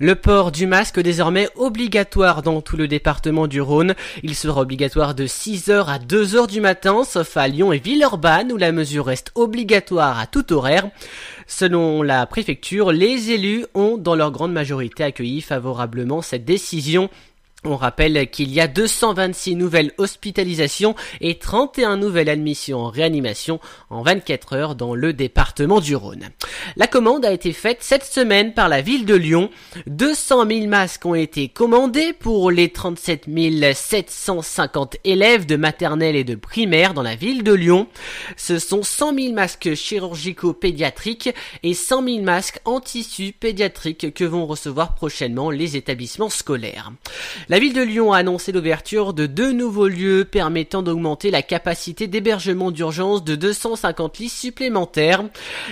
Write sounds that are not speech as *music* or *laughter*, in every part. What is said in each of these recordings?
Le port du masque désormais obligatoire dans tout le département du Rhône. Il sera obligatoire de 6h à 2h du matin, sauf à Lyon et Villeurbanne où la mesure reste obligatoire à tout horaire. Selon la préfecture, les élus ont dans leur grande majorité accueilli favorablement cette décision on rappelle qu'il y a 226 nouvelles hospitalisations et 31 nouvelles admissions en réanimation en 24 heures dans le département du Rhône. La commande a été faite cette semaine par la ville de Lyon. 200 000 masques ont été commandés pour les 37 750 élèves de maternelle et de primaire dans la ville de Lyon. Ce sont 100 000 masques chirurgico-pédiatriques et 100 000 masques en tissu pédiatrique que vont recevoir prochainement les établissements scolaires. La ville de Lyon a annoncé l'ouverture de deux nouveaux lieux permettant d'augmenter la capacité d'hébergement d'urgence de 250 lits supplémentaires.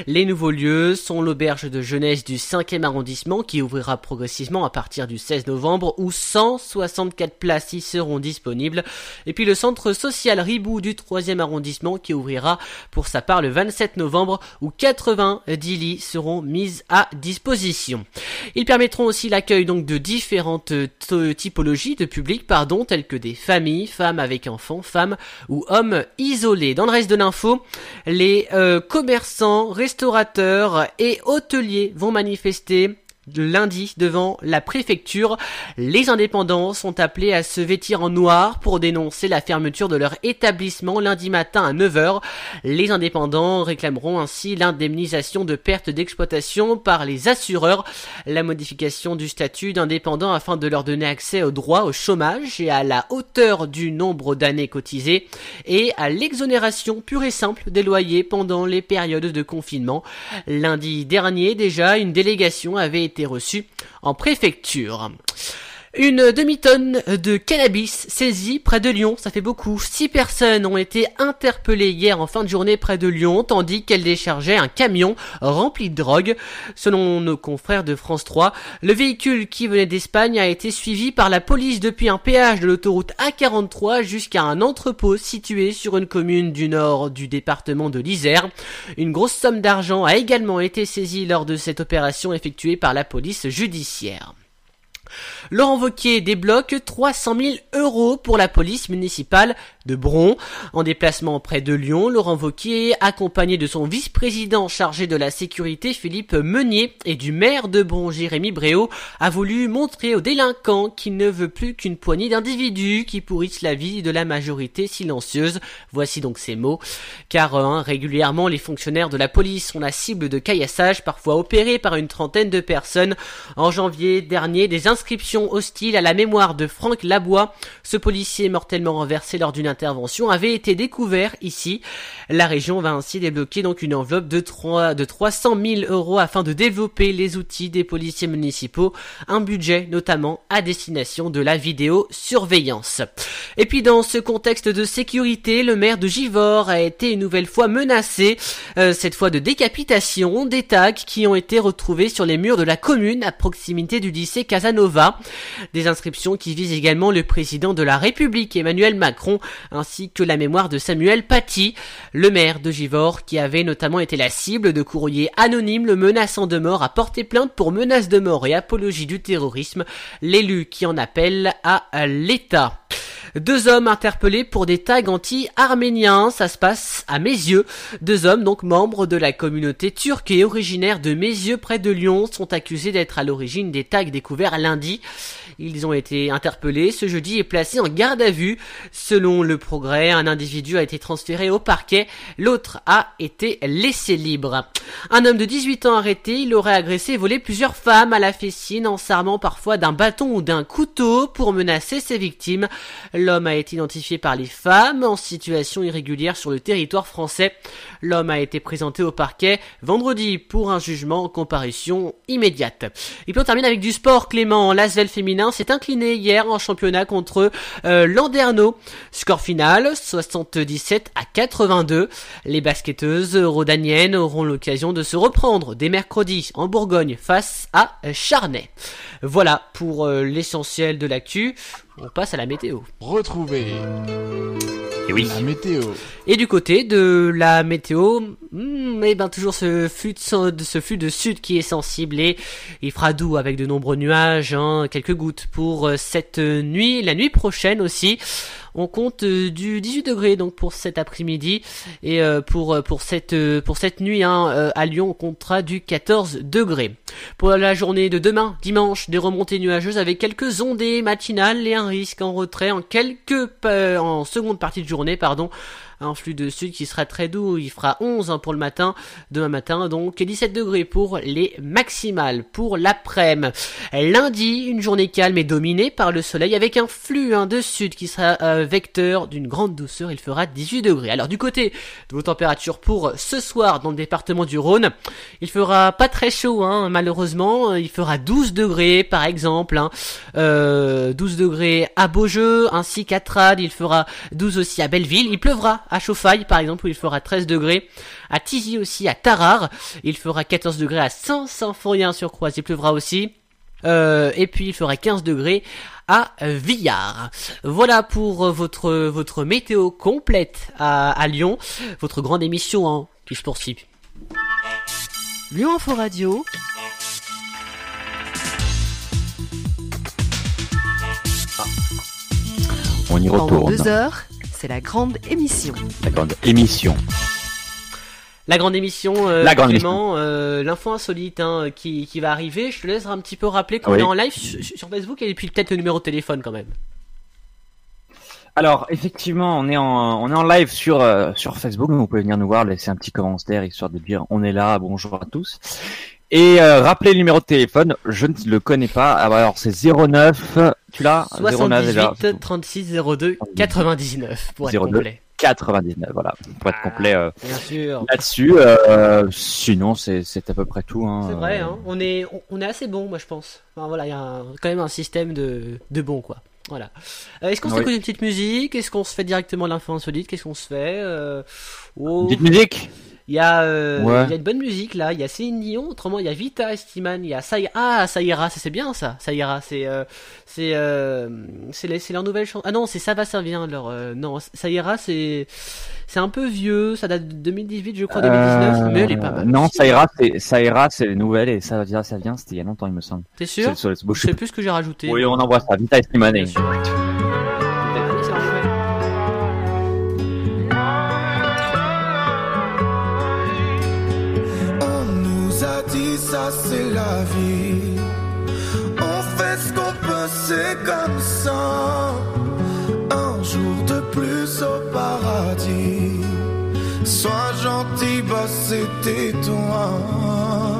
Les nouveaux lieux sont l'auberge de jeunesse du 5e arrondissement qui ouvrira progressivement à partir du 16 novembre où 164 places y seront disponibles et puis le centre social Ribou du 3e arrondissement qui ouvrira pour sa part le 27 novembre où 90 lits seront mis à disposition. Ils permettront aussi l'accueil donc de différentes typologies de public, pardon, tels que des familles, femmes avec enfants, femmes ou hommes isolés. Dans le reste de l'info, les euh, commerçants, restaurateurs et hôteliers vont manifester lundi devant la préfecture. Les indépendants sont appelés à se vêtir en noir pour dénoncer la fermeture de leur établissement lundi matin à 9h. Les indépendants réclameront ainsi l'indemnisation de pertes d'exploitation par les assureurs, la modification du statut d'indépendant afin de leur donner accès au droit au chômage et à la hauteur du nombre d'années cotisées et à l'exonération pure et simple des loyers pendant les périodes de confinement. Lundi dernier déjà, une délégation avait été reçu en préfecture. Une demi-tonne de cannabis saisie près de Lyon, ça fait beaucoup. Six personnes ont été interpellées hier en fin de journée près de Lyon, tandis qu'elles déchargeaient un camion rempli de drogue. Selon nos confrères de France 3, le véhicule qui venait d'Espagne a été suivi par la police depuis un péage de l'autoroute A43 jusqu'à un entrepôt situé sur une commune du nord du département de l'Isère. Une grosse somme d'argent a également été saisie lors de cette opération effectuée par la police judiciaire. Laurent Wauquiez débloque 300 000 euros pour la police municipale de Bron. En déplacement près de Lyon, Laurent Wauquiez, accompagné de son vice-président chargé de la sécurité Philippe Meunier et du maire de Bron Jérémy Bréau, a voulu montrer aux délinquants qu'il ne veut plus qu'une poignée d'individus qui pourrissent la vie de la majorité silencieuse. Voici donc ces mots. Car hein, régulièrement, les fonctionnaires de la police sont la cible de caillassage, parfois opérés par une trentaine de personnes. En janvier dernier, des inscriptions hostiles à la mémoire de Franck Labois, ce policier mortellement renversé lors d'une intervention, avait été découvert ici. La région va ainsi débloquer donc une enveloppe de, 3, de 300 000 euros afin de développer les outils des policiers municipaux, un budget notamment à destination de la vidéosurveillance. Et puis dans ce contexte de sécurité, le maire de Givors a été une nouvelle fois menacé, euh, cette fois de décapitation, des tags qui ont été retrouvés sur les murs de la commune à proximité du lycée Casanova. Des inscriptions qui visent également le président de la République Emmanuel Macron ainsi que la mémoire de Samuel Paty, le maire de Givors qui avait notamment été la cible de courriers anonymes le menaçant de mort a porté plainte pour menace de mort et apologie du terrorisme, l'élu qui en appelle à l'État. Deux hommes interpellés pour des tags anti-arméniens, ça se passe à Mézieux. Deux hommes, donc membres de la communauté turque et originaires de Mézieux près de Lyon, sont accusés d'être à l'origine des tags découverts lundi. Ils ont été interpellés ce jeudi et placés en garde à vue. Selon le progrès, un individu a été transféré au parquet, l'autre a été laissé libre. Un homme de 18 ans arrêté, il aurait agressé et volé plusieurs femmes à la fessine en s'armant parfois d'un bâton ou d'un couteau pour menacer ses victimes. L'homme a été identifié par les femmes en situation irrégulière sur le territoire français. L'homme a été présenté au parquet vendredi pour un jugement en comparution immédiate. Et puis on termine avec du sport, Clément. L'Asvel féminin s'est incliné hier en championnat contre euh, Landerneau. Score final 77 à 82. Les basketteuses rodaniennes auront l'occasion de se reprendre dès mercredi en Bourgogne face à Charnay. Voilà pour euh, l'essentiel de l'actu. On passe à la météo. Retrouvez Et oui. La météo. Et du côté de la météo, hmm, eh ben toujours ce flux de, ce de sud qui est sensible et il fera doux avec de nombreux nuages, hein, quelques gouttes pour euh, cette nuit, la nuit prochaine aussi. On compte euh, du 18 degrés donc pour cet après-midi et euh, pour pour cette pour cette nuit hein, à Lyon on comptera du 14 degrés. Pour la journée de demain, dimanche, des remontées nuageuses avec quelques ondées matinales et un risque en retrait en quelques en seconde partie de journée pardon un flux de sud qui sera très doux, il fera 11 hein, pour le matin, demain matin donc, et 17 degrés pour les maximales, pour l'après-midi. Lundi, une journée calme et dominée par le soleil avec un flux hein, de sud qui sera euh, vecteur d'une grande douceur, il fera 18 degrés. Alors du côté de vos températures pour ce soir dans le département du Rhône, il fera pas très chaud hein, malheureusement, il fera 12 degrés par exemple, 12 euh, degrés à Beaujeu ainsi qu'à Trade, il fera 12 aussi à Belleville, il pleuvra à Chauffaille par exemple où il fera 13 degrés, à Tizy aussi, à Tarare, il fera 14 degrés à Saint-Symphorien-sur-Croise, il pleuvra aussi. Euh, et puis il fera 15 degrés à Villars. Voilà pour votre votre météo complète à, Lyon, votre grande émission hein, qui se poursuit. Lyon Info Radio. On y retourne. Pendant deux heures, c'est la grande émission. La grande émission. La grande émission, euh, la euh, l'info insolite hein, qui, qui va arriver. Je te laisse un petit peu rappeler qu'on est en live sur, Facebook et puis peut-être le numéro de téléphone quand même. Alors effectivement, on est en on est en live sur euh, sur Facebook, vous pouvez venir nous voir, laisser un petit commentaire histoire de dire on est là, bonjour à tous. Et euh, rappelez le numéro de téléphone, je ne le connais pas. Ah, alors c'est 09, tu l'as? 78 36 02 99 pour être complet. 99, voilà, pour être complet euh, là-dessus. Euh, sinon, c'est, à peu près tout. Hein, c'est vrai, hein. on, est, on, est assez bon, moi je pense. Enfin, voilà, il y a quand même un système de, de bon, quoi. Voilà. Euh, est-ce qu'on se fait une petite musique? Est-ce qu'on se fait directement l'info insolite? Qu'est-ce qu'on se fait euh... oh... Petite musique? Il y, a, euh, il y a une bonne musique là, il y a Céline Dion, autrement il y a Vita Estiman, il y a ça Ah, ça ira, ça c'est bien ça, ça ira, c'est euh, c'est euh, c'est leur nouvelle chanson. Ah non, c'est ça va ça vient leur euh, non, ça ira c'est c'est un peu vieux, ça date de 2018 je crois 2019, mais elle est pas mal. Non, ça ira c'est ça ira c'est les nouvelles et ça vient ça vient, c'était il y a longtemps il me semble. T'es sûr? Je sais plus ce que j'ai rajouté. Oui, on envoie ça Vita Estiman. Sois gentil, bah c'était toi.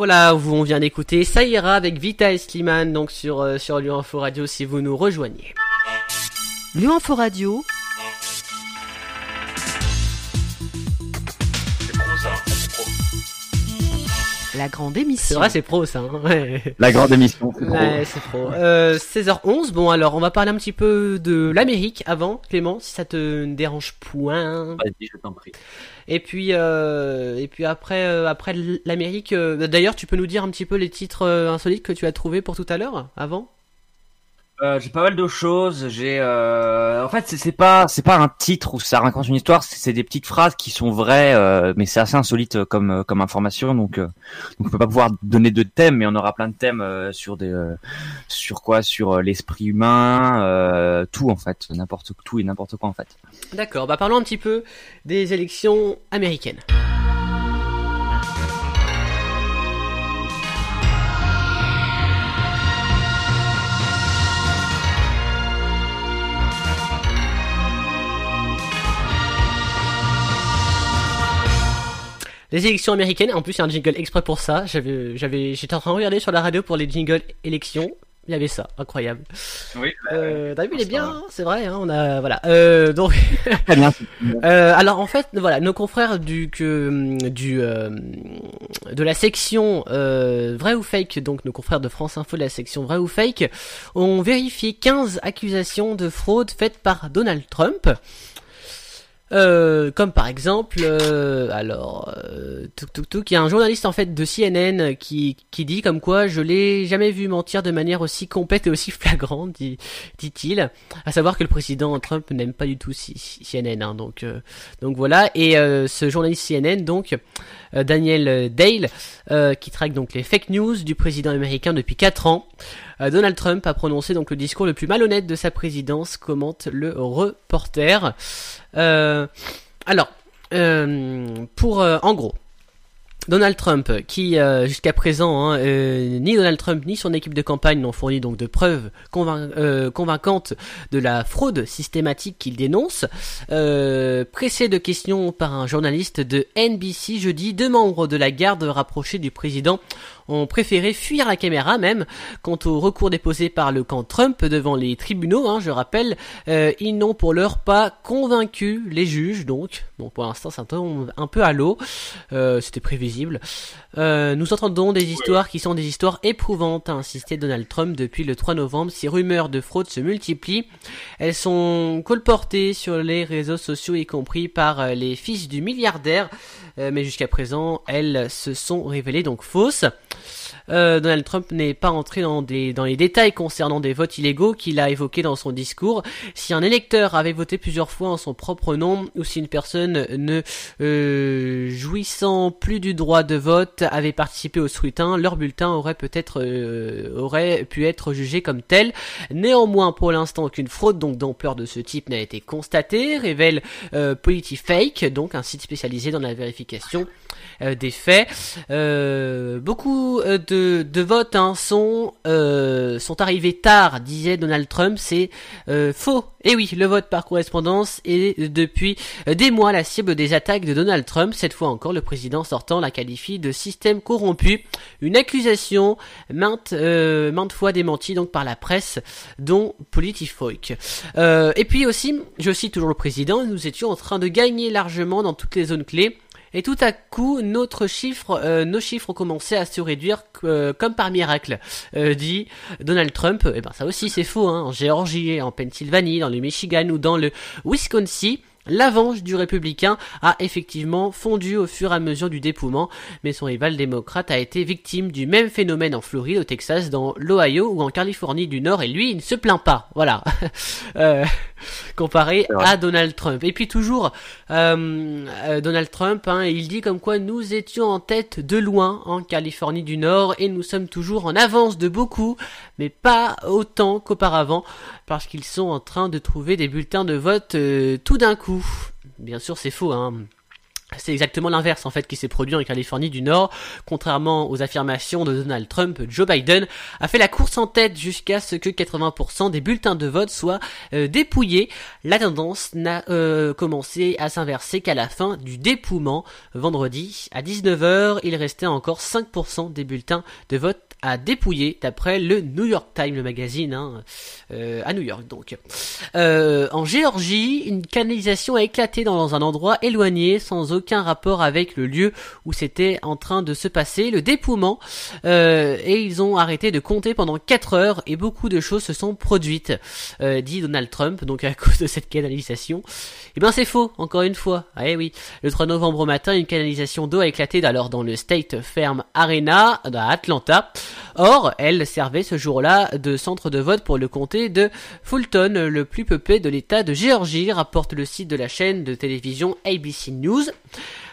Voilà, où on vient d'écouter Ça ira avec Vita et Slimane, donc sur, euh, sur Info Radio si vous nous rejoignez. Lyon Info Radio, la grande C'est émission. vrai, c'est pro ça. hein, ouais. La grande émission. c'est Ouais, c'est pro. Euh, 16h11, bon alors on va parler un petit peu de l'Amérique avant, Clément, si ça te dérange point. Vas-y, je t'en prie. Et puis, euh, et puis après, euh, après l'Amérique, euh, d'ailleurs tu peux nous dire un petit peu les titres euh, insolites que tu as trouvés pour tout à l'heure, avant? Euh, j'ai pas mal de choses. J'ai, euh... en fait, c'est- pas, c'est pas un titre où ça raconte une histoire. C'est des petites phrases qui sont vraies, euh, mais c'est assez insolite euh, comme euh, comme information. Donc, donc, on peut pas pouvoir donner de thèmes, mais on aura plein de thèmes sur des, sur quoi, sur l'esprit humain, tout en fait, n'importe tout et n'importe quoi en fait. D'accord, bah parlons un petit peu des élections américaines. Les élections américaines, en plus il y a un jingle exprès pour ça. J'avais, j'avais, j'étais en train de regarder sur la radio pour les jingles élections. Il y avait ça, incroyable. Oui. Euh, t'as vu, il est bien, hein, c'est vrai. Hein, on a, voilà. Euh, donc, *laughs* euh, alors en fait, voilà, nos confrères du que du euh, de la section euh, vrai ou fake, donc nos confrères de France Info de la section vrai ou fake, ont vérifié 15 accusations de fraude faites par Donald Trump. Euh, comme par exemple, euh, alors, euh, tuk tuk tuk, il y a un journaliste en fait de CNN qui qui dit comme quoi je l'ai jamais vu mentir de manière aussi complète et aussi *laughs* flagrante, dit dit-il. À savoir que le président Trump n'aime pas du tout CNN, hein, donc euh, donc voilà. Et euh, ce journaliste CNN, donc Daniel Dale, qui traque donc les fake news du président américain depuis 4 ans. Euh, Donald Trump a prononcé donc le discours le plus malhonnête de sa présidence, commente le reporter. Euh, alors, euh, pour en gros. Donald Trump, qui euh, jusqu'à présent, hein, euh, ni Donald Trump ni son équipe de campagne n'ont fourni donc de preuves convain- convaincantes de la fraude systématique qu'il dénonce, pressé de questions par un journaliste de NBC jeudi, deux membres de la garde rapprochée du président ont préféré fuir la caméra même. Quant au recours déposé par le camp Trump devant les tribunaux, hein, je rappelle, euh, ils n'ont pour l'heure pas convaincu les juges, donc bon pour l'instant ça tombe un peu à l'eau, Euh, c'était prévisible. Euh, nous entendons des histoires qui sont des histoires éprouvantes, a insisté Donald Trump depuis le 3 novembre. Ces rumeurs de fraude se multiplient. Elles sont colportées sur les réseaux sociaux, y compris par les fils du milliardaire. Mais jusqu'à présent, elles se sont révélées donc fausses. Euh, Donald Trump n'est pas entré dans, les détails concernant des votes illégaux qu'il a évoqués dans son discours. Si un électeur avait voté plusieurs fois en son propre nom, ou si une personne ne euh, jouissant plus du droit de vote avait participé au scrutin, leur bulletin aurait peut-être euh, aurait pu être jugé comme tel. Néanmoins, pour l'instant, aucune fraude donc d'ampleur de ce type n'a été constatée, révèle PolitiFake, donc un site spécialisé dans la vérification des faits. Euh, beaucoup euh, de, de votes hein, sont euh, sont arrivés tard, disait Donald Trump. C'est euh, faux. Et oui, le vote par correspondance est depuis euh, des mois la cible des attaques de Donald Trump. Cette fois encore, le président sortant la qualifie de système corrompu. Une accusation maintes euh, maintes fois démentie donc par la presse, dont Politifolk. Euh, et puis aussi, je cite toujours le président, nous étions en train de gagner largement dans toutes les zones clés. Et tout à coup, notre chiffre, euh, nos chiffres ont commencé à se réduire euh, comme par miracle, euh, dit Donald Trump. Et ben ça aussi c'est faux, hein. en Géorgie, en Pennsylvanie, dans le Michigan ou dans le Wisconsin. L'avance du républicain a effectivement fondu au fur et à mesure du dépouillement, mais son rival démocrate a été victime du même phénomène en Floride, au Texas, dans l'Ohio ou en Californie du Nord, et lui, il ne se plaint pas. Voilà. *laughs* Euh, comparé à Donald Trump. Et puis toujours, euh, euh, Donald Trump, hein, il dit comme quoi nous étions en tête de loin en Californie du Nord et nous sommes toujours en avance de beaucoup, mais pas autant qu'auparavant, parce qu'ils sont en train de trouver des bulletins de vote tout d'un coup. Bien sûr, c'est faux, hein. C'est exactement l'inverse en fait qui s'est produit en Californie du Nord. Contrairement aux affirmations de Donald Trump, Joe Biden a fait la course en tête jusqu'à ce que 80% des bulletins de vote soient euh, dépouillés. La tendance n'a euh, commencé à s'inverser qu'à la fin du dépouillement. Vendredi à 19h, il restait encore 5% des bulletins de vote à dépouiller d'après le New York Times, le magazine hein, euh, à New York donc. Euh, en Géorgie, une canalisation a éclaté dans un endroit éloigné sans aucun rapport avec le lieu où c'était en train de se passer le dépouillement euh, et ils ont arrêté de compter pendant 4 heures et beaucoup de choses se sont produites, euh, dit Donald Trump donc à *laughs* cause de cette canalisation. Eh bien c'est faux, encore une fois. Ah, eh oui, le 3 novembre matin, une canalisation d'eau a éclaté alors dans le State Farm Arena à Atlanta. Or, elle servait ce jour-là de centre de vote pour le comté de Fulton, le plus peuplé de l'État de Géorgie, rapporte le site de la chaîne de télévision ABC News.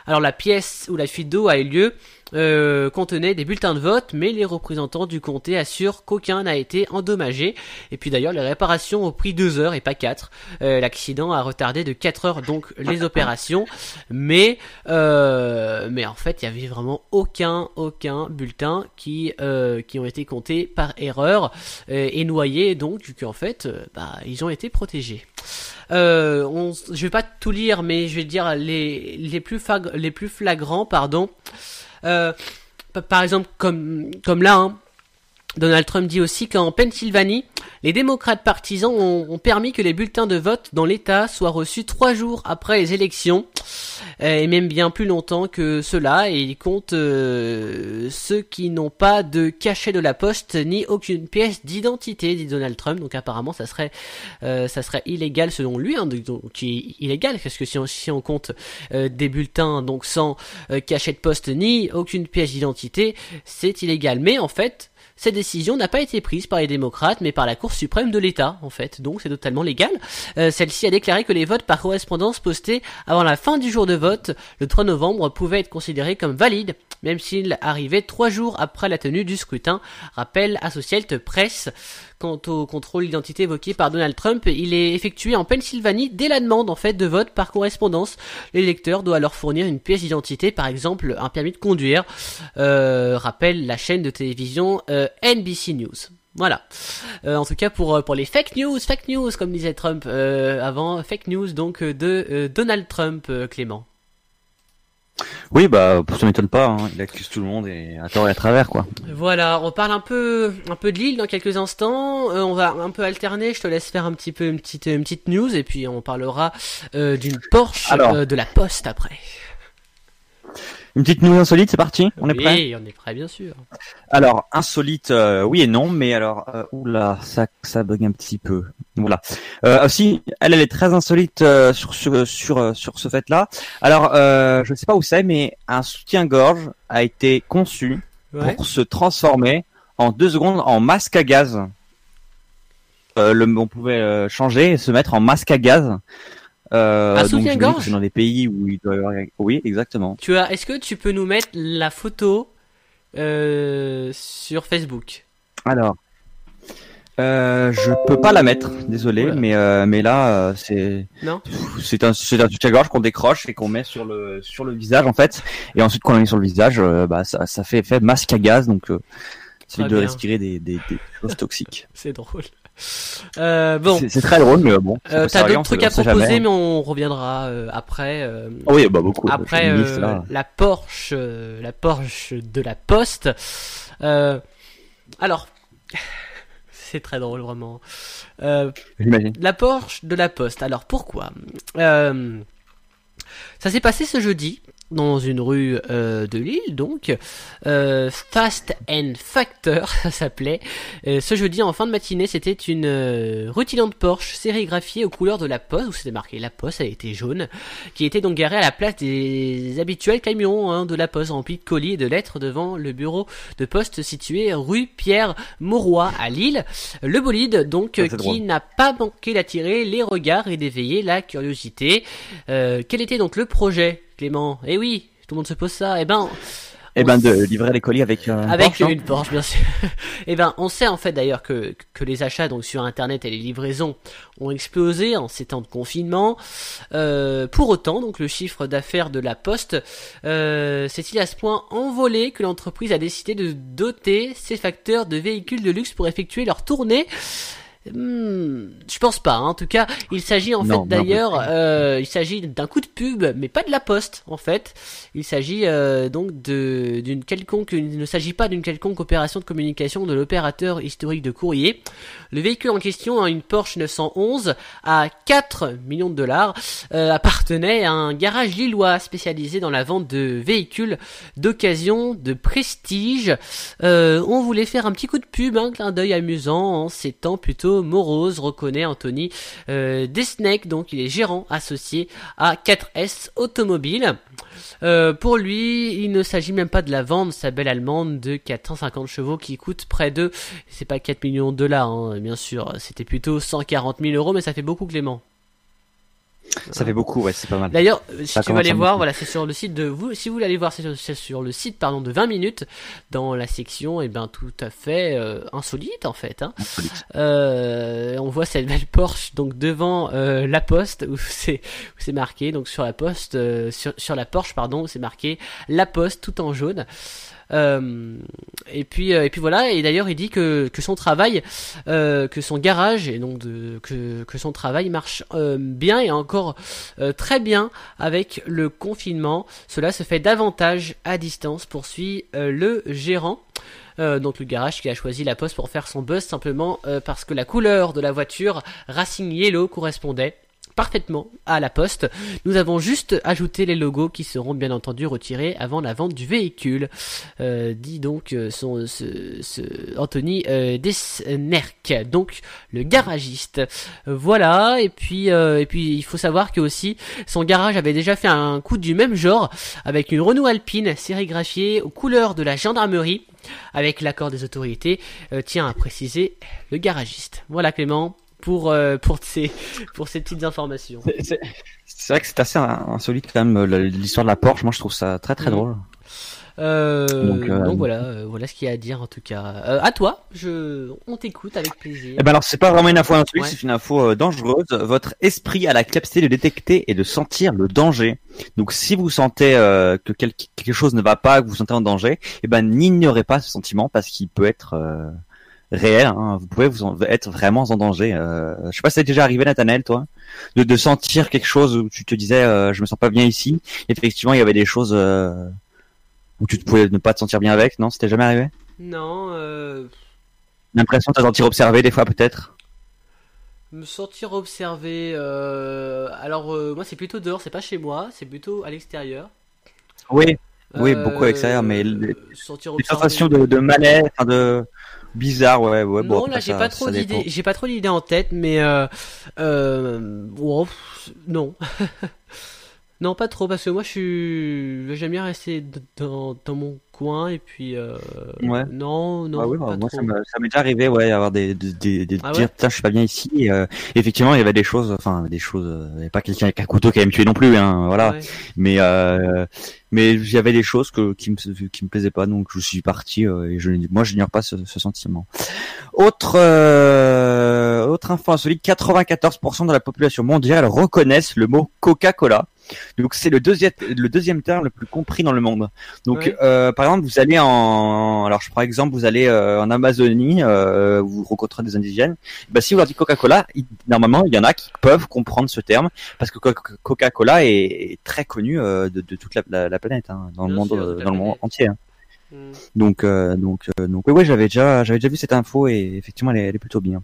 Alors la pièce où la fuite d'eau a eu lieu euh, contenait des bulletins de vote, mais les représentants du comté assurent qu'aucun n'a été endommagé. Et puis d'ailleurs, les réparations ont pris deux heures et pas quatre. Euh, L'accident a retardé de quatre heures donc les opérations, mais euh, mais en fait, il y avait vraiment aucun aucun bulletin qui euh, qui ont été comptés par erreur et noyés, donc qu'en fait, bah ils ont été protégés. Euh, on, je vais pas tout lire, mais je vais dire les les plus les plus flagrants, pardon. Euh, pa- par exemple, comme, comme là, hein, Donald Trump dit aussi qu'en Pennsylvanie, les démocrates partisans ont, permis que les bulletins de vote dans l'État soient reçus trois jours après les élections, euh, et même bien plus longtemps que cela, et il compte euh, ceux qui n'ont pas de cachet de la poste ni aucune pièce d'identité, dit Donald Trump. Donc apparemment, ça serait, euh, ça serait illégal selon lui, hein, donc, illégal, parce que si on, si on compte euh, des bulletins donc sans euh, cachet de poste ni aucune pièce d'identité, c'est illégal. Mais en fait, cette décision n'a pas été prise par les démocrates, mais par la Cour suprême de l'État, en fait. Donc c'est totalement légal. Euh, Celle-ci a déclaré que les votes par correspondance postés avant la fin du jour de vote, le 3 novembre, pouvaient être considérés comme valides, même s'ils arrivaient trois jours après la tenue du scrutin, rappelle Associated Press. Quant au contrôle d'identité évoqué par Donald Trump, il est effectué en Pennsylvanie dès la demande en fait de vote par correspondance. L'électeur doit alors fournir une pièce d'identité, par exemple un permis de conduire, euh, rappelle la chaîne de télévision euh, NBC News. Voilà. Euh, en tout cas pour euh, pour les fake news, fake news comme disait Trump avant, fake news donc de Donald Trump, Clément. Oui, bah, ça m'étonne pas. Hein. Il accuse tout le monde et à tort et à travers, quoi. Voilà, on parle un peu, un peu de l'île dans quelques instants. Euh, on va un peu alterner. Je te laisse faire un petit peu une petite, une petite news et puis on parlera euh, d'une Porsche Alors. euh, de la Poste après. Une petite news insolite, c'est parti. On est prêt Oui, on est prêt, bien sûr. Alors, insolite, euh, oui et non, mais alors, euh, oula, ça, ça bug un petit peu. Voilà. Euh, aussi, elle, elle est très insolite sur sur sur sur ce fait-là. Alors, je ne sais pas où c'est, mais un soutien-gorge a été conçu Ouais. pour se transformer en deux secondes en masque à gaz. Le, on pouvait changer et se mettre en masque à gaz. Euh, donc, dans des pays où il doit y avoir... Oui, exactement. Tu as, est-ce que tu peux nous mettre la photo euh, sur Facebook? Alors, euh, je peux pas la mettre, désolé, mais euh, mais là euh, c'est c'est un c'est un soutien-gorge qu'on décroche et qu'on met sur le sur le visage en fait, et ensuite quand on le met sur le visage, bah ça ça fait effet masque à gaz, donc ça Très évite de respirer des des, des choses toxiques. C'est drôle. Euh, bon, C'est- très drôle, mais euh, bon. euh, t'as d'autres trucs à proposer, jamais. mais on reviendra euh, après. Ah oui, bah beaucoup. après J'ai une liste, la Porsche, la Porsche de la Poste. Alors, *laughs* c'est très drôle vraiment. J'imagine. la Porsche de la Poste. Alors pourquoi? Ça s'est passé ce jeudi dans une rue euh, de Lille, donc euh, Fast and Factor, *laughs* ça s'appelait. Euh, ce jeudi en fin de matinée, c'était une euh, rutilante Porsche sérigraphiée aux couleurs de la Poste, où c'était marqué la Poste, elle était jaune, qui était donc garée à la place des habituels camions hein, de la Poste remplis de colis et de lettres devant le bureau de poste situé rue Pierre Mauroy à Lille. Le bolide, donc, c'est qui n'a pas manqué d'attirer les regards et d'éveiller la curiosité. Euh, quel était donc le projet, Clément Eh oui, tout le monde se pose ça. Eh ben, Eh ben, de livrer les colis avec un avec Porsche, non une Porsche bien sûr. *laughs* et ben on sait en fait d'ailleurs que, que les achats donc sur internet et les livraisons ont explosé en ces temps de confinement. Euh, pour autant donc le chiffre d'affaires de la Poste euh, s'est-il à ce point envolé que l'entreprise a décidé de doter ses facteurs de véhicules de luxe pour effectuer leur tournée? Hmm, je pense pas. hein. En tout cas, il s'agit en Non, fait d'ailleurs, euh, il s'agit d'un coup de pub, mais pas de la poste en fait. Il s'agit euh, donc de d'une quelconque, il ne s'agit pas d'une quelconque opération de communication de l'opérateur historique de courrier. Le véhicule en question, hein, une Porsche 911 à 4 millions de dollars, euh, appartenait à un garage lillois spécialisé dans la vente de véhicules d'occasion, de prestige. On voulait faire un petit coup de pub, un clin d'œil amusant en ces temps plutôt moroses, reconnaît Anthony euh, Desnec, donc il est gérant associé à 4S Automobile. Euh, pour lui, il ne s'agit même pas de la vente, sa belle allemande de 450 chevaux qui coûte près de, c'est pas 4 millions de dollars, hein, bien sûr, c'était plutôt 140 000 euros, mais ça fait beaucoup Clément. Ça fait beaucoup, ouais, c'est pas mal. D'ailleurs, euh, si tu vas aller voir, voilà, c'est sur le site de vous. Si vous voulez aller voir, c'est sur, le site, pardon, de 20 minutes, dans la section, et ben tout à fait euh, insolite en fait. Hein. Euh, on voit cette belle Porsche donc devant euh, la Poste où c'est où c'est marqué donc sur la Poste sur, sur la Porsche pardon où c'est marqué la Poste tout en jaune. Euh, et puis euh, et puis voilà et d'ailleurs il dit que, que son travail euh, que son garage et donc que, que son travail marche bien et encore très bien avec le confinement. Cela se fait davantage à distance poursuit le gérant. Euh, donc le garage qui a choisi la poste pour faire son buzz simplement parce que la couleur de la voiture Racing Yellow correspondait parfaitement à la poste. Nous avons juste ajouté les logos qui seront bien entendu retirés avant la vente du véhicule. Euh, dit donc euh, son, ce, ce Anthony euh, Desnerck, donc le garagiste. Voilà, et puis euh, et puis il faut savoir que aussi son garage avait déjà fait un coup du même genre avec une Renault Alpine sérigraphiée aux couleurs de la gendarmerie avec l'accord des autorités, euh, à préciser le garagiste. Voilà Clément pour euh, pour ces pour ces petites informations. C'est- vrai que c'est assez insolite quand même l'histoire de la Porsche. Moi, je trouve ça très très Mhm. drôle. Euh, donc, Donc, euh, voilà, euh, voilà ce qu'il y a à dire en tout cas. Euh, à toi, je on t'écoute avec plaisir. Eh ben alors, c'est pas vraiment une info insolite, Ouais. c'est une info euh, dangereuse. Votre esprit a la capacité de détecter et de sentir le danger. Donc, si vous sentez euh, que quel- quelque chose ne va pas, que vous vous sentez en danger, eh ben n'ignorez pas ce sentiment parce qu'il peut être euh, réel. hein. Vous pouvez vous en- être vraiment en danger. Euh, je sais pas si ça t'est déjà arrivé, Nathanaël, toi, de, de sentir quelque chose où tu te disais, euh, je me sens pas bien ici. Effectivement, il y avait des choses euh, où tu pouvais ne pas te sentir bien avec. Non, c'était jamais arrivé? Non, euh, L'impression de te sentir observé des fois, peut-être? me sentir observé. euh, alors euh, moi c'est plutôt dehors, c'est pas chez moi, c'est plutôt à l'extérieur. Oui. Oui, beaucoup à l'extérieur, mais les- sentir observé. sensations de, de malaise, de bizarre, ouais, ouais. bon, non, après, là j'ai pas trop d'idées, j'ai pas trop d'idées en tête, mais euh, euh, oh, pff, non, *laughs* non pas trop parce que moi je suis, j'aime bien rester dans, dans mon coin et puis euh, Ouais. non non Ah oui, pas bah, moi, trop. ça m'est déjà arrivé, ouais, avoir des, des, des, des- Ah dire, putain, je suis pas bien ici. Et, euh, effectivement, il y avait des choses, enfin, des choses, euh, il y avait pas quelqu'un avec un couteau qui allait me tuer non plus, hein, voilà. Ouais. Mais, euh, mais il y avait des choses que, qui me, qui me plaisaient pas, donc je suis parti, euh, et je, moi, je n'ignore pas ce, ce sentiment. Autre, euh, autre info insolite, 94% de la population mondiale reconnaissent le mot Coca-Cola. Donc c'est le deuxième, le deuxième terme le plus compris dans le monde. Donc Ouais. euh, par exemple, vous allez en, alors je prends exemple, vous allez euh, en Amazonie, euh, vous rencontrez des indigènes. Bah si vous leur dites Coca-Cola, il- normalement il y en a qui peuvent comprendre ce terme parce que Co- Coca-Cola est, est très connu euh, de, de toute la, la- la planète, hein, dans le monde, sûr, euh, dans le monde entier. hein. Mm. Donc euh, donc euh, donc ouais, ouais j'avais déjà j'avais déjà vu cette info et effectivement elle est, elle est plutôt bien.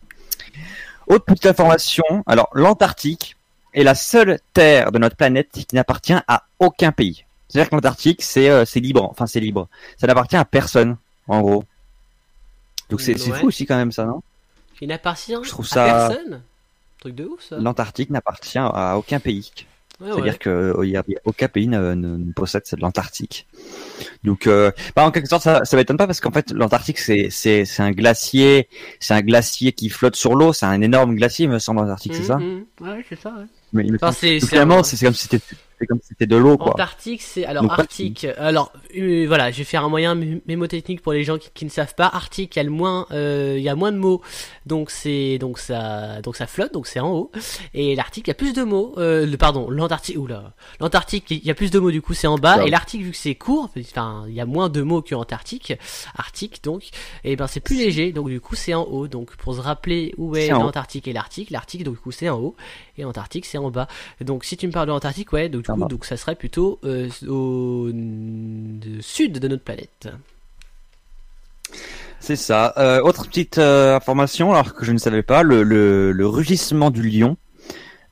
Autre petite information, alors l'Antarctique est la seule terre de notre planète qui n'appartient à aucun pays. C'est-à-dire que l'Antarctique c'est euh, libre, enfin c'est libre. Ça n'appartient à personne en gros. Donc c'est Ouais. fou aussi quand même ça, non? Il n'appartient Je trouve à ça- personne? Truc de ouf ça. L'Antarctique n'appartient à aucun pays. Ouais, C'est-à-dire ouais. que euh, y a, aucun pays ne, ne, ne possède de l'Antarctique. Donc, euh, bah, en quelque sorte, ça, ça m'étonne pas parce qu'en fait, l'Antarctique c'est un glacier, c'est un glacier qui flotte sur l'eau, c'est un énorme glacier, me semble l'Antarctique, c'est ça? Mhm, mhm. Ouais, c'est ça. Ouais. Mais Enfin, c'est finalement, c'est comme si c'était c'est comme si c'était de l'eau, quoi. Antarctique, c'est alors Donc, Arctique. Alors euh, voilà, je vais faire un moyen mé- mémotechnique pour les gens qui, qui ne savent pas. Arctique, il y a le moins, euh, il y a moins de mots, donc c'est donc ça donc ça flotte, donc c'est en haut. Et l'Arctique, il y a plus de mots. Euh, le pardon, l'Antarctique, oula, l'Antarctique, il y a plus de mots du coup, c'est en bas. Ouais. Et l'Arctique, vu que c'est court, enfin il y a moins de mots que Antarctique, Arctique donc, et ben c'est plus léger, donc du coup c'est en haut. Donc pour se rappeler où est haut. l'Antarctique et l'Arctique, l'Arctique donc du coup c'est en haut et Antarctique c'est en bas. Donc si tu me parles de l'Antarctique, ouais, donc du Ça coup, donc ça serait plutôt euh, au sud de notre planète. C'est ça. Euh, autre petite euh, information, alors que je ne savais pas, le, le, le rugissement du lion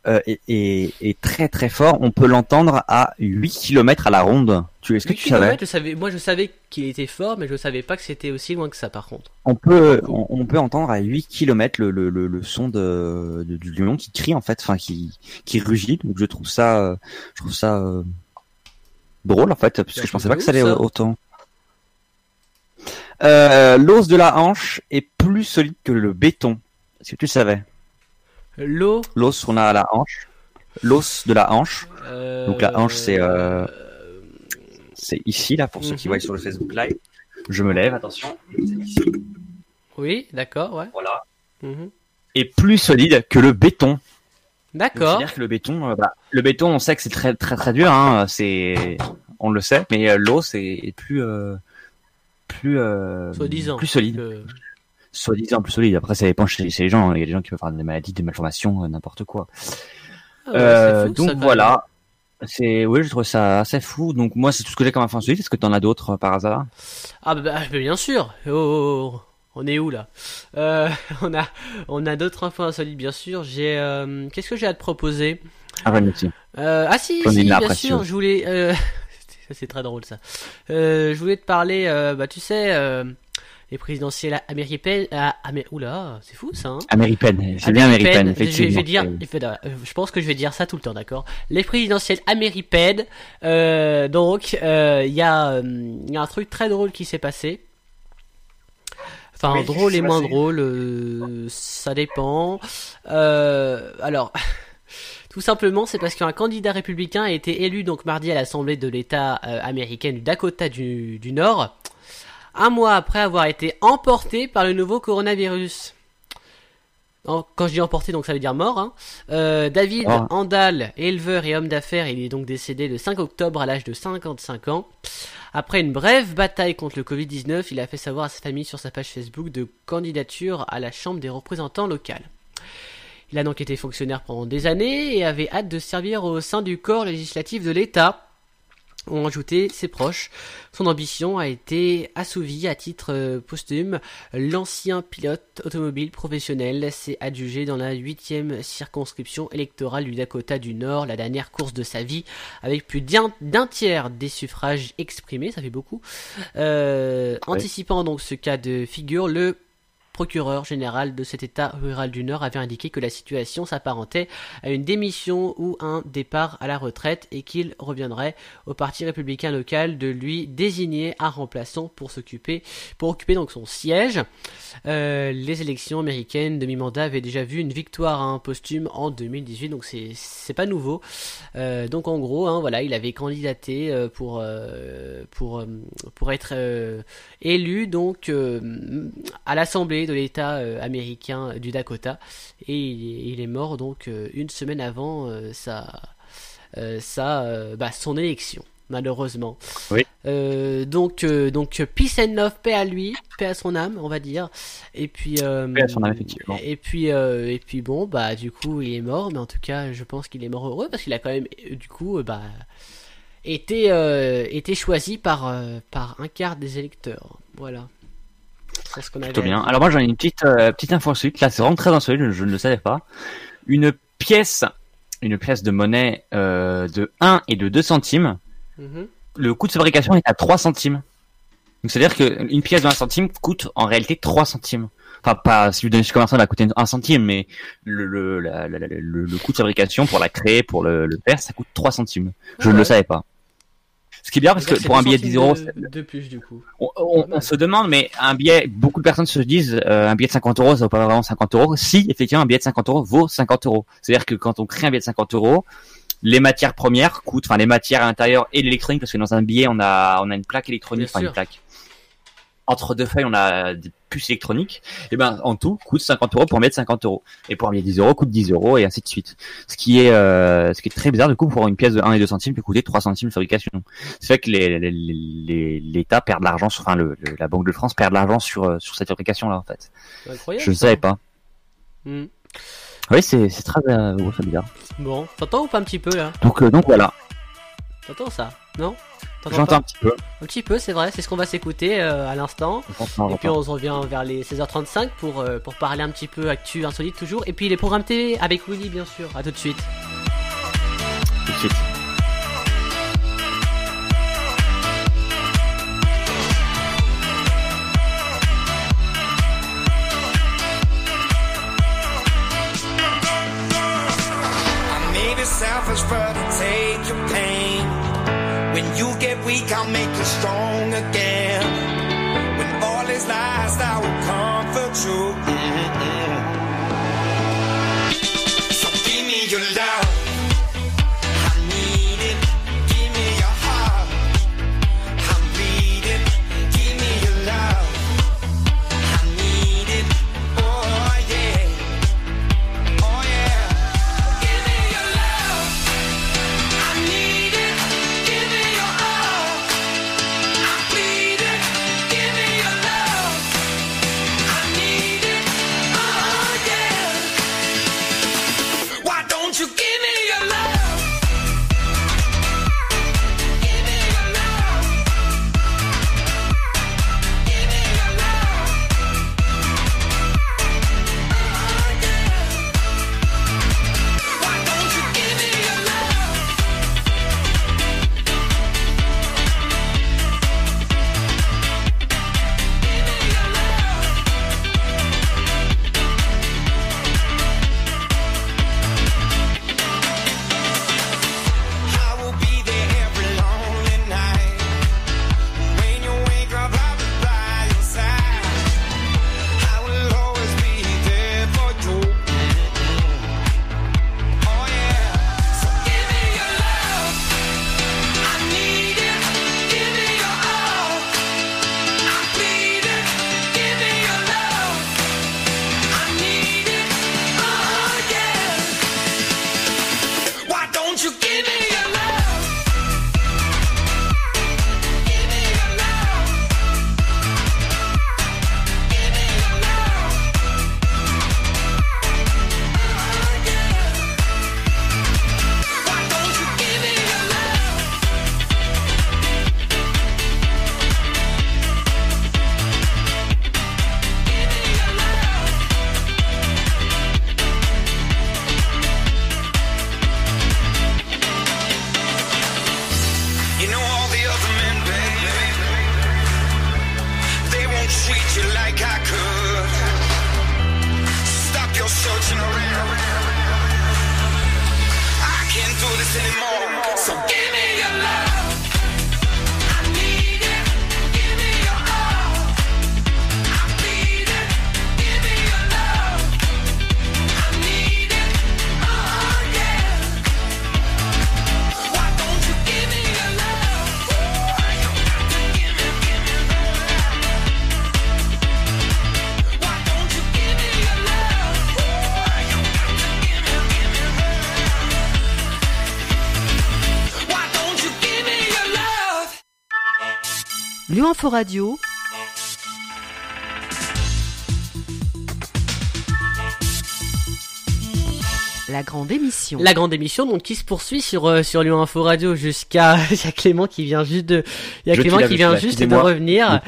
est, est, est très très fort. On peut l'entendre à 8 km à la ronde. Tu est-ce que 8 tu savais je savais, moi je savais qu'il était fort, mais je savais pas que c'était aussi loin que ça par contre. On peut on, on peut entendre à 8 km le, le, le, le son de, de- du lion qui crie en fait, enfin qui qui rugit. Donc je trouve ça euh, je trouve ça euh, drôle en fait, puisque C'est je pensais pas que ça allait ça. autant. Euh, L'os de la hanche est plus solide que le béton. Est-ce que tu le savais? L'eau. L'os qu'on a à la hanche. L'os de la hanche, euh, Donc la hanche, c'est, euh, c'est ici là pour ceux qui Mhm. voient sur le Facebook Live. Je me lève, attention. Ici, Oui, d'accord, ouais. voilà. Mhm. Et plus solide que le béton. D'accord. C'est-à-dire que le béton, euh, bah, le béton, on sait que c'est très très très dur, hein, c'est, on le sait, mais euh, l'os est, est plus euh, plus euh, plus solide, Euh, soi-disant plus solide. Après, ça dépend chez, chez les gens. Il y a des gens qui peuvent avoir des maladies, des malformations, euh, n'importe quoi. ah ouais, Euh, fou, donc ça, voilà. C'est, oui, je trouve ça assez fou. Donc moi, c'est tout ce que j'ai comme information. Est-ce que t'en as d'autres euh, par hasard? Ah bah, bah, bien sûr. Oh, oh, oh. On est où là? Euh, *laughs* On a, on a d'autres infos insolites bien sûr. J'ai, euh, qu'est-ce que j'ai à te proposer? Ah, merci. Euh, ah si, Prenez si, une bien sûr, je voulais... Euh... *laughs* c'est très drôle ça. Euh, je voulais te parler, euh, bah tu sais, euh, les présidentielles américaines... Ah, amé- Oula, c'est fou ça, hein Américaine, c'est bien américaine, Américaines, je, vais- je effectivement. vais dire, euh, je pense que je vais dire ça tout le temps, d'accord Les présidentielles américaines, euh, donc euh, il y, a, euh, il y a un truc très drôle qui s'est passé. Enfin, Oui, drôle et moins drôle, euh, ça dépend. Euh, alors, *laughs* tout simplement, c'est parce qu'un candidat républicain a été élu donc mardi à l'Assemblée de l'État euh, américaine du Dakota du, du Nord, un mois après avoir été emporté par le nouveau coronavirus. Quand je dis emporté, donc ça veut dire mort. Hein. Euh, David Ah. Andal, éleveur et homme d'affaires, il est donc décédé le 5 octobre à l'âge de 55 ans. Après une brève bataille contre le Covid-19, il a fait savoir à sa famille sur sa page Facebook de candidature à la Chambre des représentants locales. Il a donc été fonctionnaire pendant des années et avait hâte de servir au sein du corps législatif de l'État, ont ajouté ses proches. Son ambition a été assouvie à titre euh, posthume. L'ancien pilote automobile professionnel s'est adjugé dans la huitième circonscription électorale du Dakota du Nord, la dernière course de sa vie, avec plus d'un tiers des suffrages exprimés, ça fait beaucoup. Euh, Ouais. Anticipant donc ce cas de figure, le procureur général de cet État rural du Nord avait indiqué que la situation s'apparentait à une démission ou un départ à la retraite et qu'il reviendrait au Parti républicain local de lui désigner un remplaçant pour s'occuper pour occuper donc son siège. Euh, les élections américaines de mi-mandat avaient déjà vu une victoire un posthume en 2018, donc c'est pas nouveau. Euh, donc en gros, hein, voilà, il avait candidaté euh, pour pour pour être élu donc à l'Assemblée de l'État euh, américain du Dakota et il, il est mort donc euh, une semaine avant euh, sa euh, sa euh, bah, son élection malheureusement. Oui. Euh, donc euh, donc peace and love, paix à lui, paix à son âme, on va dire. Et puis euh, Paix à son âme, effectivement. Et puis euh, et puis bon bah du coup il est mort, mais en tout cas je pense qu'il est mort heureux parce qu'il a quand même euh, du coup euh, bah été euh, été choisi par euh, par un quart des électeurs. Voilà. C'est ce qu'on avait. Plutôt bien. Alors moi j'en ai une petite euh, petite info insolite. Là c'est vraiment très insolite, je, je ne le savais pas. Une pièce, une pièce de monnaie euh, de 1 et de 2 centimes. Mhm. Le coût de fabrication est à 3 centimes. Donc c'est-à-dire qu'une pièce de 1 centime coûte en réalité 3 centimes. Enfin pas si vous donnez chez commerçant elle va coûter 1 centime, mais le le, la- la- la- le le coût de fabrication pour la créer, pour le, le faire, ça coûte 3 centimes. Je Ah ne ouais. le savais pas. Ce qui est bien parce que pour un billet de 10 euros, centimes de, de plus du coup. on, on- on se demande, mais un billet, beaucoup de personnes se disent, euh, un billet de 50 euros, ça vaut pas vraiment 50 euros. Si, effectivement, un billet de 50 euros vaut 50 euros. C'est-à-dire que quand on crée un billet de 50 euros, les matières premières coûtent, enfin les matières à l'intérieur et l'électronique, parce que dans un billet, on a, on a une plaque électronique, enfin une plaque. Entre deux feuilles, on a des puces électroniques. Et ben, en tout, coûte 50 euros pour de 50 euros. Et pour de 10 euros, coûte 10 euros et ainsi de suite. Ce qui est, euh, ce qui est très bizarre, du coup, pour une pièce de 1 et 2 centimes, peut coûter 3 centimes de fabrication. C'est fait que les- les- les- l'État perd de l'argent, sur- enfin, le, le- la Banque de France perd de l'argent sur, euh, sur cette fabrication-là, en fait. Incroyable. Je ne savais pas. Hmm. Oui, c'est, c'est très, euh, ouais, bizarre. Bon, t'entends ou pas un petit peu là? Donc, euh, donc voilà. T'entends ça? Non? J'entends un petit peu. Un petit peu, c'est vrai, c'est ce qu'on va s'écouter euh, à l'instant. Et puis on se revient vers les 16h35 pour, euh, pour parler un petit peu actu insolite toujours. Et puis les programmes TV avec Willy bien sûr. À tout de suite. Tout de suite. I may be selfish, but I take your pain. When you get weak, I'll make you strong again. When all is lost, I will comfort you. Lyon Info Radio, la grande émission. La grande émission donc qui se poursuit sur euh, sur Lyon Info Radio jusqu'à *laughs* il y a Clément qui vient juste de il y a Je Clément qui vient juste de revenir.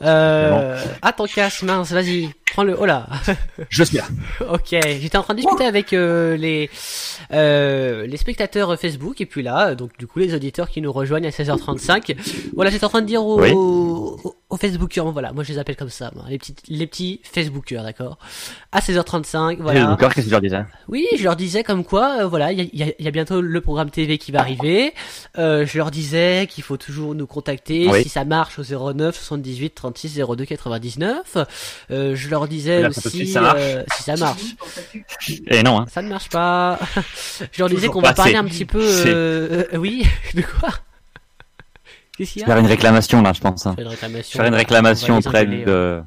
Euh, ah ton casque mince vas-y prends le oh là Je suis *laughs* là. ok j'étais en train de discuter avec euh, les euh, les spectateurs Facebook et puis là donc du coup les auditeurs qui nous rejoignent à 16h35 voilà j'étais en train de dire aux, Oui. aux, aux Facebookers, voilà, moi je les appelle comme ça, les petits, les petits Facebookers, d'accord. À 16h35, voilà. D'accord, qu'est-ce que tu leur disais? Oui, je leur disais comme quoi, euh, voilà, il y a, y bientôt le programme TV qui va arriver. Euh, je leur disais qu'il faut toujours nous contacter Oui. si ça marche au 09 78 36 02 99. Euh, je leur disais Là, ça peut aussi suite, ça marche. euh, si ça marche. Eh non, hein. Ça ne marche pas. *laughs* je leur disais qu'on va parler un petit peu. Euh, euh, oui, *laughs* de quoi Qu'est-ce qu'il y a Faire une réclamation là, je pense. hein. Faire une réclamation. Faire une réclamation auprès de.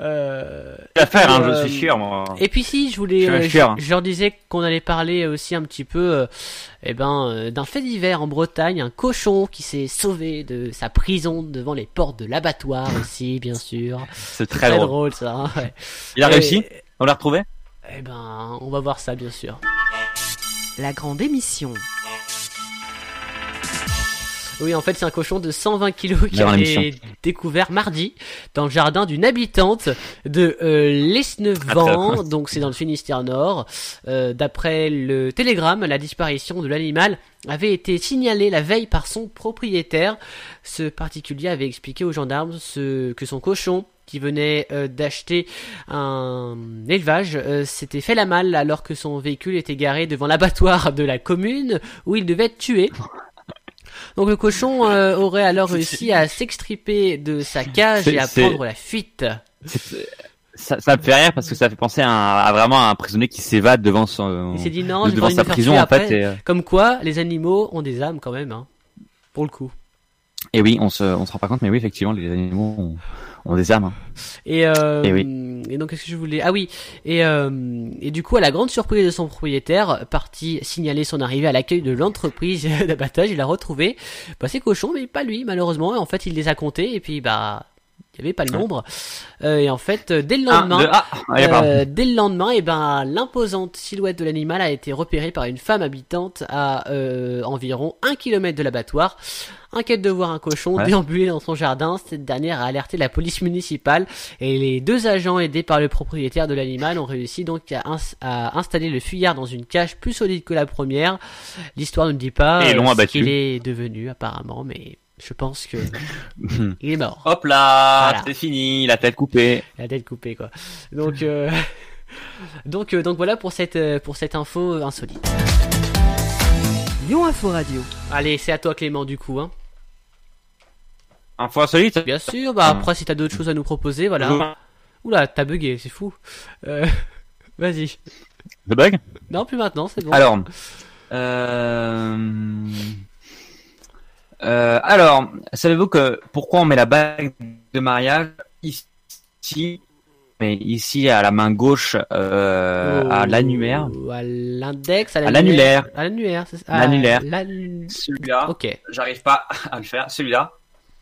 Euh, À faire, hein, euh, je suis sûr, moi. Et puis si, je voulais, Je euh, je, leur disais qu'on allait parler aussi un petit peu, euh, eh ben, euh, d'un fait divers en Bretagne, un cochon qui s'est sauvé de sa prison devant les portes de l'abattoir *laughs* aussi, bien sûr. C'est Très, très drôle. drôle ça. hein, ouais. Il a Et- réussi On l'a retrouvé Eh ben, on va voir ça, bien sûr. La grande émission. Oui, en fait, c'est un cochon de 120 kilos qui a été découvert mardi dans le jardin d'une habitante de euh, Lesnevent, donc c'est dans le Finistère Nord. Euh, D'après le Télégramme, la disparition de l'animal avait été signalée la veille par son propriétaire. Ce particulier avait expliqué aux gendarmes ce, que son cochon qui venait euh, d'acheter un élevage euh, s'était fait la malle alors que son véhicule était garé devant l'abattoir de la commune où il devait être tué. *laughs* Donc le cochon euh, aurait alors réussi à s'extriper de sa cage et à prendre la fuite. Ça, ça me fait rire parce que ça fait penser à, un- à vraiment un prisonnier qui s'évade devant son Il dit non, devant sa prison en fait et, euh, Comme quoi, les animaux ont des âmes quand même, hein, pour le coup. Et oui on se on se rend pas compte mais oui effectivement les animaux ont, ont des âmes hein. Et, euh, Eh et donc qu'est-ce que je voulais? Ah oui, et, euh, et du coup, à la grande surprise de son propriétaire, parti signaler son arrivée à l'accueil de l'entreprise *laughs* d'abattage, il a retrouvé bah, ses cochons, mais pas lui malheureusement. Et en fait, il les a comptés et puis bah il y avait pas le nombre. Euh, et en fait, euh, dès le lendemain, ah, allez, pardon. Euh, dès le lendemain, et ben, l'imposante silhouette de l'animal a été repérée par une femme habitante à euh, environ un kilomètre de l'abattoir. Inquiète de voir un cochon Ouais. déambuler dans son jardin, cette dernière a alerté la police municipale et les deux agents aidés par le propriétaire de l'animal ont réussi donc à, ins- à installer le fuyard dans une cage plus solide que la première. L'histoire ne dit pas Et ce qu'il est devenu apparemment, mais je pense que *laughs* il est mort. Hop là, Voilà. c'est fini, la tête coupée. La tête coupée quoi. Donc euh, *laughs* donc euh, donc voilà pour cette euh, pour cette info euh, insolite. Lyon Info Radio. Allez, c'est à toi Clément du coup hein. Info insolite. Bien sûr, bah après si t'as d'autres choses à nous proposer, voilà. Oula, t'as bugué, c'est fou. Euh, *laughs* Vas-y. Le bug? Non, plus maintenant, c'est bon. Alors, euh... euh, alors, savez-vous que pourquoi on met la bague de mariage ici, mais ici à la main gauche, euh, à l'annulaire, Oh, À l'index, à l'annulaire. À l'annulaire, c'est ça. L'annulaire. L'annu- celui-là, Ok. j'arrive pas à le faire, celui-là.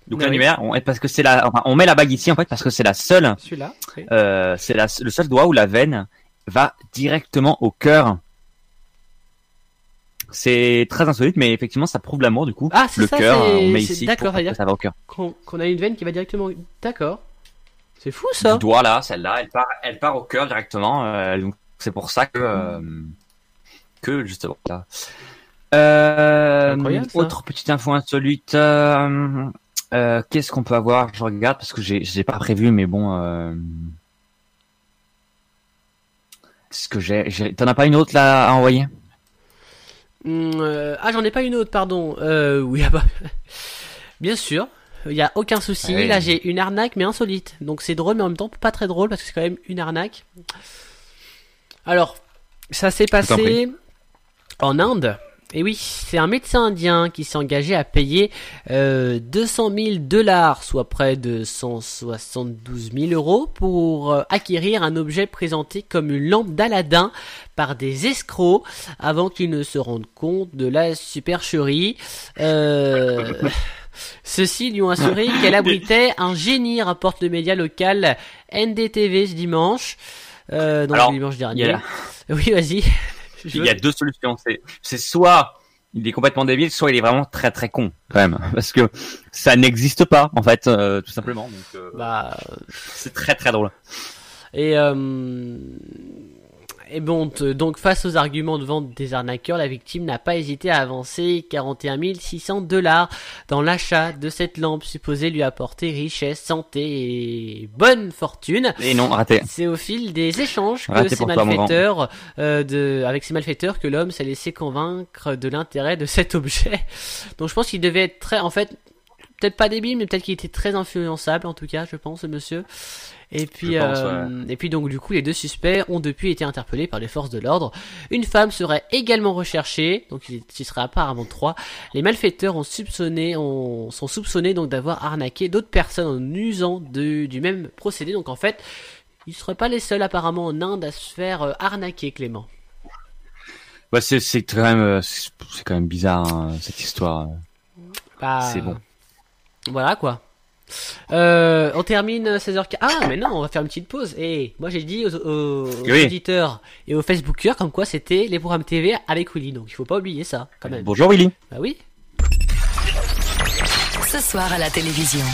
Donc Ah oui. l'annulaire, on, parce que c'est la, enfin, on met la bague ici en fait parce que c'est la seule, Celui-là. oui. euh, c'est la, le seul doigt où la veine va directement au cœur. C'est très insolite, mais effectivement, ça prouve l'amour du coup. Ah, c'est le ça, cœur, on met c'est- ici. d'accord, ça va au cœur. Qu'on a une veine qui va directement. D'accord. C'est fou ça. Du doigt là, celle-là, elle part, elle part au cœur directement. euh, donc c'est pour ça que euh, que justement là. Euh, autre petite info insolite. euh, euh, Qu'est-ce qu'on peut avoir? Je regarde parce que j'ai pas prévu, mais bon. Euh... Ce que j'ai, t'en as pas une autre là à envoyer? Euh, ah, j'en ai pas une autre, pardon. Euh, oui, ah bah. *laughs* Bien sûr. Il y a aucun souci. Ouais. Là, j'ai une arnaque, mais insolite. Donc c'est drôle, mais en même temps pas très drôle parce que c'est quand même une arnaque. Alors, ça s'est passé en Inde. Et oui, c'est un médecin indien qui s'est engagé à payer euh, 200 000 dollars, soit près de 172 000 euros, pour euh, acquérir un objet présenté comme une lampe d'Aladin par des escrocs avant qu'ils ne se rendent compte de la supercherie. Euh, *laughs* Ceux-ci lui ont assuré *laughs* qu'elle abritait un génie, rapporte le média local NDTV ce dimanche. Euh, donc Alors, dimanche dernier. Oui, vas-y. Il y a deux solutions. C'est, c'est soit il est complètement débile, soit il est vraiment très très con quand même, *laughs* parce que ça n'existe pas en fait, euh, tout simplement. Donc euh, Bah, c'est très très drôle. et euh, Et bon, donc face aux arguments de vente des arnaqueurs, la victime n'a pas hésité à avancer 41 600 dollars dans l'achat de cette lampe supposée lui apporter richesse, santé et bonne fortune. Et non, raté. C'est au fil des échanges que ces malfaiteurs, euh, de, avec ces malfaiteurs, que l'homme s'est laissé convaincre de l'intérêt de cet objet. Donc je pense qu'il devait être très, en fait, peut-être pas débile, mais peut-être qu'il était très influençable en tout cas, je pense, ce monsieur. Et puis, pense, euh, et puis donc du coup, les deux suspects ont depuis été interpellés par les forces de l'ordre. Une femme serait également recherchée, donc il il serait apparemment trois. Les malfaiteurs ont soupçonné, ont, sont soupçonnés donc d'avoir arnaqué d'autres personnes en usant de, du même procédé. Donc en fait, ils ne seraient pas les seuls apparemment en Inde à se faire euh, arnaquer, Clément. Bah, c'est, c'est quand même, euh, c'est quand même bizarre, hein, cette histoire. Bah, C'est bon. Voilà quoi. Euh, on termine 16h15. Ah, mais non, on va faire une petite pause. Et moi j'ai dit aux, aux- aux Oui. auditeurs et aux Facebookers comme quoi c'était les programmes TV avec Willy. Donc il faut pas oublier ça quand même. Bonjour Willy. Bah oui. Ce soir à la télévision.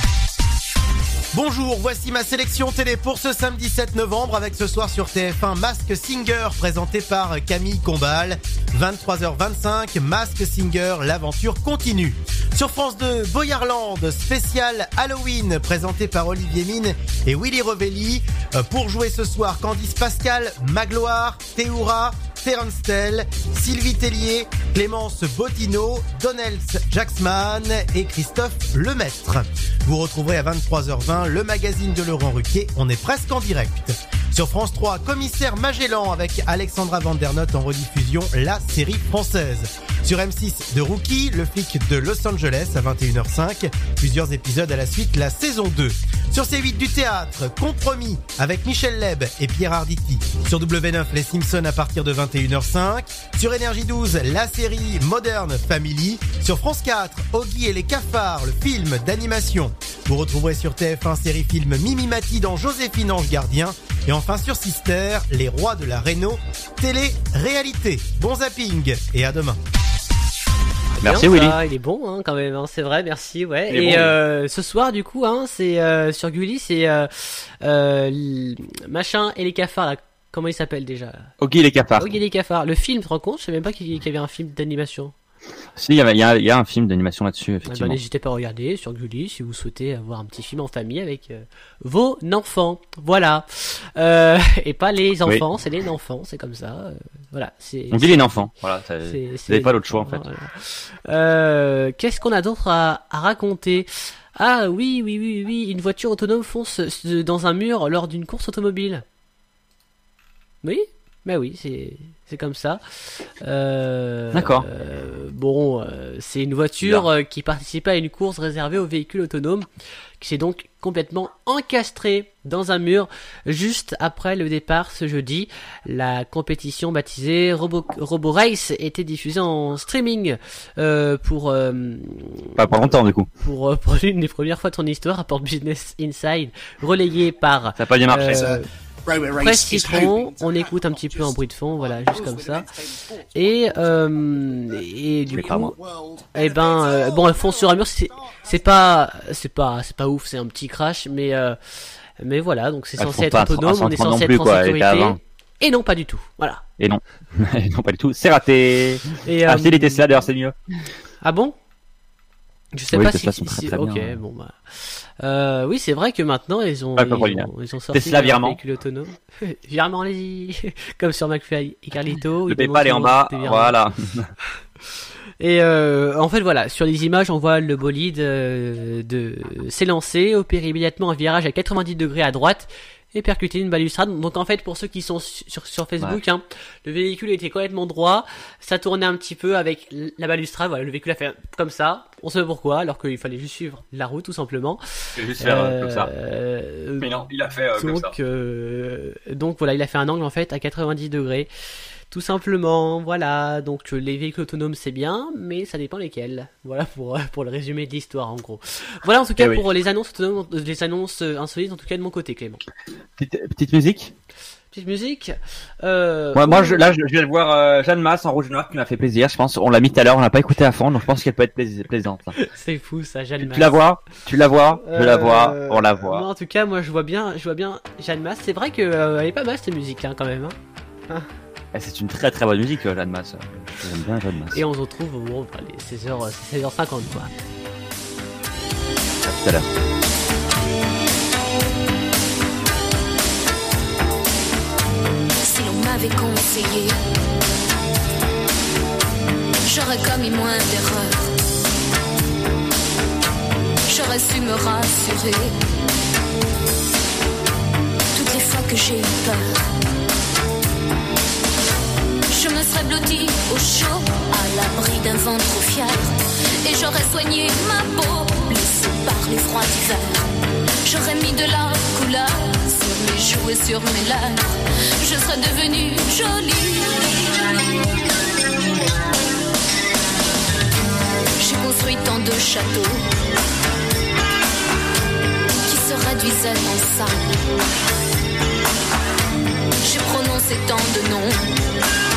Bonjour, voici ma sélection télé pour ce samedi 7 novembre avec ce soir sur TF1 Mask Singer présenté par Camille Combal. 23h25, Mask Singer, l'aventure continue. Sur France 2, Boyarland, spécial Halloween présenté par Olivier Mine et Willy Revelli. Euh, Pour jouer ce soir, Candice Pascal, Magloire, Théoura, Terence Tell, Sylvie Tellier, Clémence Bottino, Donnels Jacksman et Christophe Lemaître. Vous retrouverez à 23h20 le magazine de Laurent Ruquier. On est presque en direct. Sur France 3, Commissaire Magellan avec Alexandra Vandernotte en rediffusion, la série française. Sur M6, de Rookie, le flic de Los Angeles à 21h05. Plusieurs épisodes à la suite, la saison 2. Sur C8 du théâtre, Compromis avec Michel Leb et Pierre Arditi. Sur W9, Les Simpsons à partir de 21h05. Sur Énergie 12, la série Modern Family. Sur France 4, Oggy et les cafards, le film d'animation. Vous retrouverez sur TF1 série film Mimi Mati dans Joséphine Ange Gardien. Et enfin sur Sister, Les Rois de la Réno, télé-réalité. Bon zapping et à demain. Merci Bien, Willy. ça, il est bon hein, quand même, hein, c'est vrai, merci. Ouais. Et bon, euh, ce soir du coup, hein, c'est euh, sur Gulli, c'est euh, euh, machin et les cafards là. Comment il s'appelle déjà Ok, les cafards. Il y a les cafards. Le film, tu te rends compte? Je savais même pas qu'il y avait un film d'animation. Si, il y, avait- il y a, il y a un film d'animation là-dessus, Eh ben, effectivement. N'hésitez pas à regarder sur Gulli si vous souhaitez avoir un petit film en famille avec euh, vos enfants. Voilà. Euh, *laughs* et pas les enfants, c'est les enfants, c'est comme ça. euh, voilà. On dit les enfants. Voilà, vous n'avez pas l'autre choix en fait. Voilà. Euh, Qu'est-ce qu'on a d'autre à, à raconter? Ah oui, oui, oui, oui, une voiture autonome fonce dans un mur lors d'une course automobile. Oui, bah oui, c'est c'est comme ça. Euh, D'accord. euh, bon, euh, c'est une voiture euh, qui participait à une course réservée aux véhicules autonomes, qui s'est donc complètement encastrée dans un mur juste après le départ ce jeudi. La compétition baptisée Robo, Robo Race était diffusée en streaming euh, pour euh, Pas pour longtemps du coup. pour, *laughs* pour l'une des premières fois de son histoire, rapporte Business Inside, relayé par Ça n'a pas bien marché. euh, Presse Citron. On écoute un petit peu en bruit de fond, voilà, juste comme ça. Et euh, et du Mais coup, moi. eh ben euh, bon, elles font sur un mur, c'est c'est pas c'est pas c'est pas ouf, c'est un petit crash, mais euh, mais voilà, donc c'est censé être autonome, 130 on est censé être plus, en quoi, sécurité. 20. Et non, pas du tout. Voilà. Et non. *laughs* non, pas du tout. C'est raté. Et, euh, Acheter les Tesla d'ailleurs, c'est mieux. Ah bon? Je sais Oui, pas si, très, si- très ok, bien. bon bah. Euh, oui, c'est vrai que maintenant ils ont, ils, ont ils ont sorti Tesla un virement. véhicule autonome. *laughs* virement, allez-y, *laughs* comme sur McFly et Carlito. Le PayPal est en bas. Voilà. *laughs* Et euh, en fait, voilà, sur les images, on voit le bolide euh, de s'élancer, opérer immédiatement un virage à 90 degrés à droite et percuter une balustrade. Donc en fait, pour ceux qui sont sur, sur Facebook, hein, le véhicule était complètement droit, ça tournait un petit peu avec la balustrade. Voilà, le véhicule a fait comme ça. On sait pourquoi, alors qu'il fallait juste suivre la route tout simplement. Vais juste Euh, non, il a fait euh, donc, euh, donc voilà, il a fait un angle en fait à 90 degrés. Tout simplement, voilà. Donc euh, les véhicules autonomes c'est bien, mais ça dépend lesquels. Voilà pour euh, pour le résumé de l'histoire en gros. Voilà en tout cas Eh oui. pour les annonces autonomes, les annonces euh, insolites en tout cas de mon côté Clément. Petite, petite musique? Petite musique. Euh, Moi, moi je, là, je, je vais voir euh, Jeanne Masse en rouge noir qui m'a fait plaisir. Je pense, on l'a mis tout à l'heure, on l'a pas écouté à fond, donc je pense qu'elle peut être plais- plaisante. *laughs* c'est fou ça, Jeanne Masse. tu la vois? Tu la vois? Je la vois. On la moi, voit. en tout cas, moi je vois bien, je vois bien Jeanne Masse. C'est vrai que elle est pas mal cette musique hein, quand même. Hein. Eh, c'est une très très bonne musique, euh, Masse. J'aime bien Masse. Et on se retrouve au moment, allez, 16h, 16h50 quoi. À tout à l'heure. Si l'on m'avait conseillé, j'aurais commis moins d'erreurs. J'aurais su me rassurer toutes les fois que j'ai eu peur. Je me serais blottie au chaud, à l'abri d'un vent trop fier. Et j'aurais soigné ma peau, blessée par les froids d'hiver. J'aurais mis de la couleur sur mes joues et sur mes lèvres. Je serais devenue jolie. J'ai construit tant de châteaux qui se réduisaient en sable. J'ai prononcé tant de noms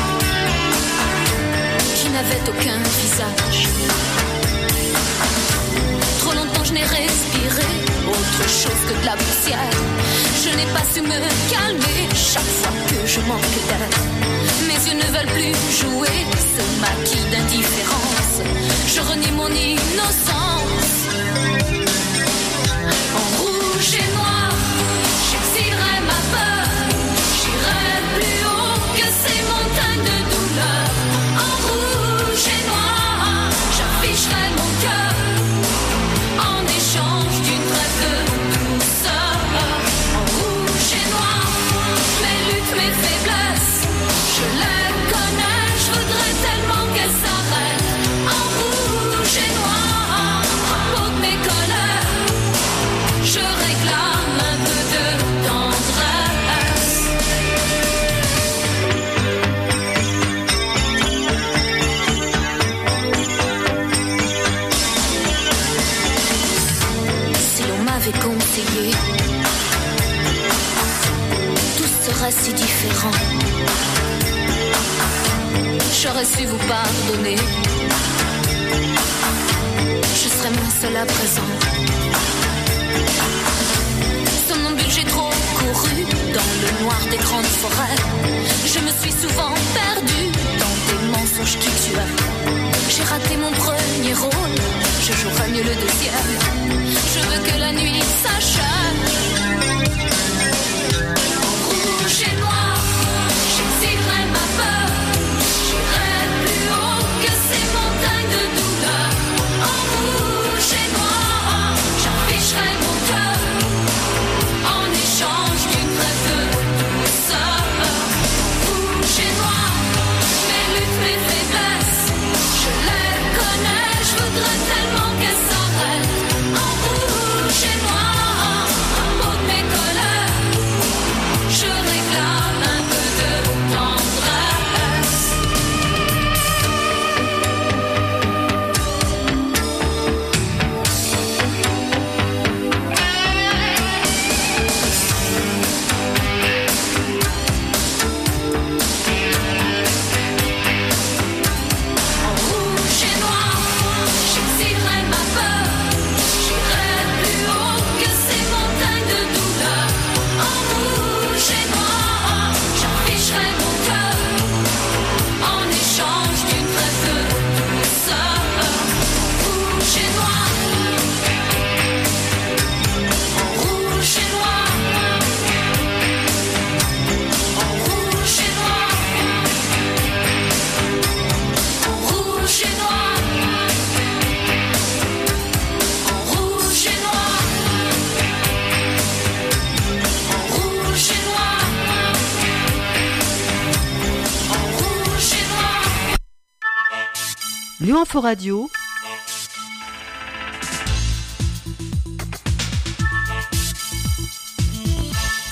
qui n'avaient aucun visage. Trop longtemps je n'ai respiré autre chose que de la poussière. Je n'ai pas su me calmer chaque fois que je manque d'air. Mes yeux ne veulent plus jouer ce maquis d'indifférence. Je renie mon innocence. En rouge et noir, si différent. J'aurais su vous pardonner. Je serais moins seule à présent. Somnambule, j'ai trop couru dans le noir des grandes forêts. Je me suis souvent perdue dans des mensonges qui tuaient. J'ai raté mon premier rôle, je jouerai mieux le deuxième. Je veux que la nuit s'achève. Lyon Info Radio.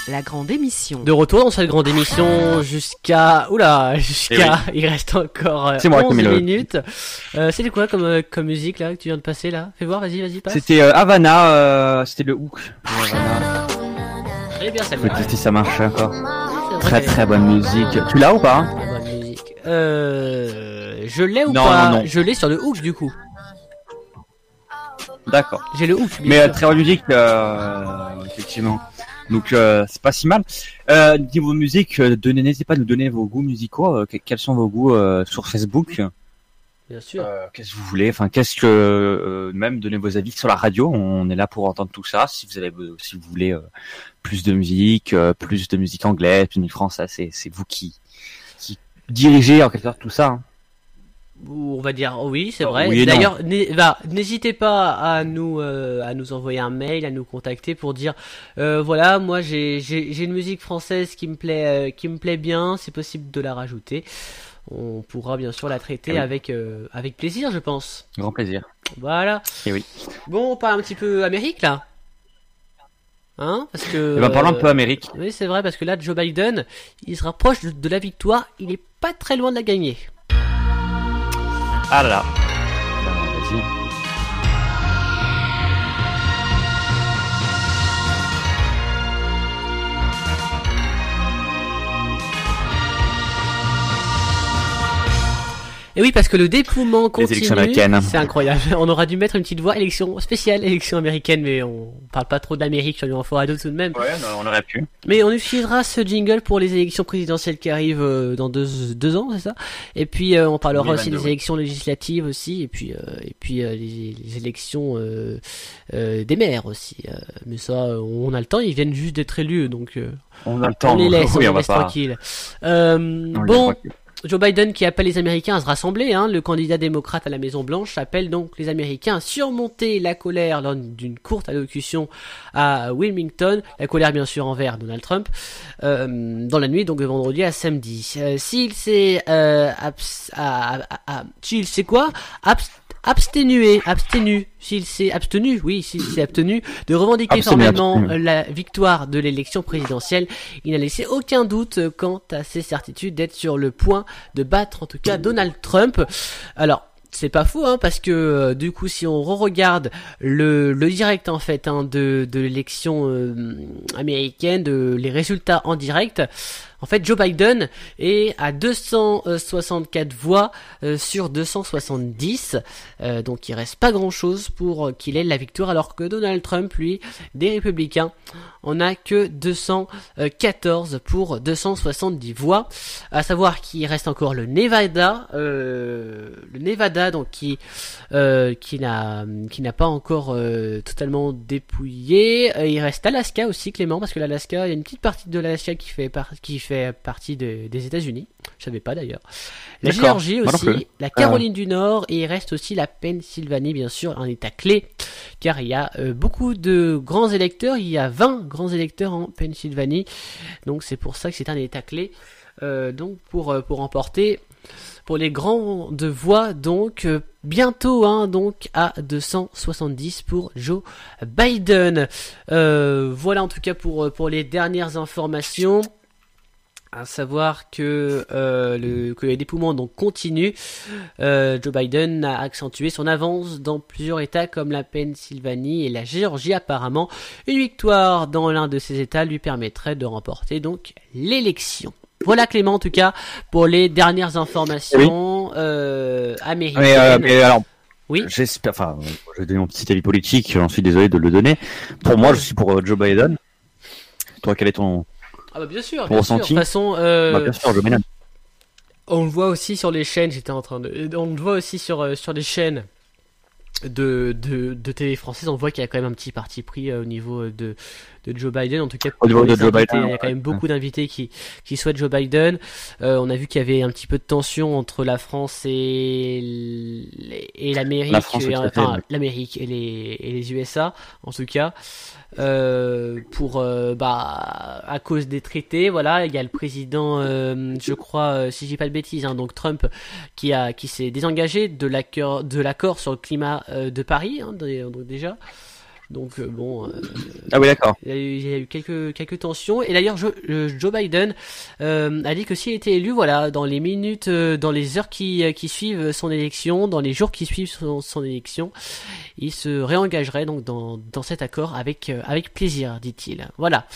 La grande émission. De retour dans cette grande émission jusqu'à... Oula, jusqu'à... Il reste encore euh, C'est moi qui 11 mets le- minutes. Euh, C'était quoi comme, euh, comme musique là que tu viens de passer là? Fais voir, vas-y, vas-y, passe. C'était euh, Havana, euh, c'était le hook. Havana. Très bien Faut celle-là. tester si ça marche encore. Très très bonne musique. Tu l'as ou pas? Euh... Je l'ai ou Non, pas non, non. Je l'ai sur le hook du coup. D'accord. J'ai le hook. Mais euh, sûr. très musique, euh, effectivement. Donc euh, c'est pas si mal. Euh, niveau musique, euh, donnez- n'hésitez pas à nous donner vos goûts musicaux. euh, que- quels sont vos goûts euh, sur Facebook? Bien sûr. Euh, Qu'est-ce que vous voulez? Enfin, qu'est-ce que euh, même donner vos avis sur la radio. On est là pour entendre tout ça. Si vous avez, si vous voulez plus de musique, euh, plus de musique anglaise, plus de musique française, c'est c'est vous qui qui dirigez en quelque sorte tout ça. hein. On va dire oui, c'est Oh, vrai. oui et. D'ailleurs, n'hé- bah, n'hésitez pas à nous euh, à nous envoyer un mail, à nous contacter pour dire euh, voilà, moi j'ai une musique française qui me plaît euh, qui me plaît bien, c'est possible de la rajouter. On pourra bien sûr la traiter Ah oui. avec avec plaisir, je pense. Grand plaisir. Voilà. Eh oui. Bon, on parle un petit peu Amérique là. Hein Parce que Eh ben, parlons un peu Amérique. Oui, c'est vrai parce que là Joe Biden, il se rapproche de, de la victoire, il est pas très loin de la gagner. Ah là. Et oui, parce que le dépouillement continue. élections américaines. C'est incroyable. On aura dû mettre une petite voix élection spéciale, élection américaine, mais on parle pas trop on lui en fera d'autres tout de même. Ouais, on aurait pu. Mais on utilisera ce jingle pour les élections présidentielles qui arrivent euh, dans deux, deux ans, c'est ça? Et puis euh, on parlera aussi 2022, des élections législatives aussi, et puis euh, et puis euh, les, les élections euh, euh, des maires aussi. euh, mais ça, on a le temps, ils viennent juste d'être élus, donc euh, On a le temps. on les laisse, *laughs* on va laisse pas- tranquilles. Euh, on les bon. Joe Biden qui appelle les Américains à se rassembler, hein, le candidat démocrate à la Maison Blanche appelle donc les Américains à surmonter la colère lors d'une courte allocution à Wilmington, la colère bien sûr envers Donald Trump, euh, dans la nuit donc de vendredi à samedi. Euh, s'il s'est euh, s'il quoi? Absténué, abstenu, s'il s'est abstenu, oui, s'il s'est abstenu de revendiquer Abstenu, formellement abstenu. la victoire de l'élection présidentielle, il n'a laissé aucun doute quant à ses certitudes d'être sur le point de battre en tout cas Donald Trump. Alors, c'est pas faux, hein, parce que euh, du coup, si on re-regarde le, le direct en fait hein, de, de l'élection euh, américaine, de les résultats en direct, en fait, Joe Biden est à 264 voix euh, sur 270, euh, donc il reste pas grand chose pour euh, qu'il ait la victoire, alors que Donald Trump, lui, des républicains, on a que 214 pour 270 voix. À savoir qu'il reste encore le Nevada, le Nevada donc qui qui n'a pas encore totalement dépouillé. Il reste Alaska aussi Clément parce que l'Alaska, il y a une petite partie de l'Alaska qui fait par- qui fait partie de- des États-Unis. Je savais pas d'ailleurs. La. Géorgie non aussi, la Caroline du Nord et il reste aussi la Pennsylvanie bien sûr, un état clé car il y a euh, beaucoup de grands électeurs, il y a 20 grands électeurs en Pennsylvanie. Donc c'est pour ça que c'est un état clé. Euh, donc pour euh, pour emporter pour les grands de voix donc euh, bientôt hein, donc à 270 pour Joe Biden. Euh, voilà en tout cas pour euh, pour les dernières informations. À savoir que, euh, le, que les dépouillements donc continuent. Euh, Joe Biden a accentué son avance dans plusieurs États comme la Pennsylvanie et la Géorgie apparemment. Une victoire dans l'un de ces États lui permettrait de remporter donc l'élection. Voilà Clément en tout cas pour les dernières informations euh, américaines. Mais, euh, mais alors, Oui. j'espère. Enfin, je vais donner mon petit avis politique. J'en suis désolé de le donner. Pour moi, je suis pour Joe Biden. Toi, quel est ton Ah bah bien sûr, bien sûr. De toute façon, euh, Bah, Bien sûr, Biden. On le voit aussi sur les chaînes, j'étais en train de... On le voit aussi sur, euh, sur les chaînes de, de, de télé française, on voit qu'il y a quand même un petit parti pris euh, au niveau euh, de, de Joe Biden. En tout cas, Au niveau de Joe Biden, il y a quand même beaucoup d'invités qui, qui souhaitent Joe Biden. Euh, on a vu qu'il y avait un petit peu de tension entre la France et l'Amérique, La et, enfin l'Amérique et les, et les USA, en tout cas. Euh, pour euh, bah à cause des traités voilà il y a le président euh, je crois si j'ai pas de bêtises hein, donc Trump qui a qui s'est désengagé de l'accord de l'accord sur le climat de Paris hein, donc déjà donc euh, bon euh, Ah oui, d'accord. il y a eu, il y a eu quelques quelques tensions. Et d'ailleurs Jo- euh, Joe Biden euh, a dit que s'il était élu voilà dans les minutes dans les heures qui qui suivent son élection dans les jours qui suivent son, son élection il se réengagerait donc dans dans cet accord avec avec plaisir dit-il. Voilà.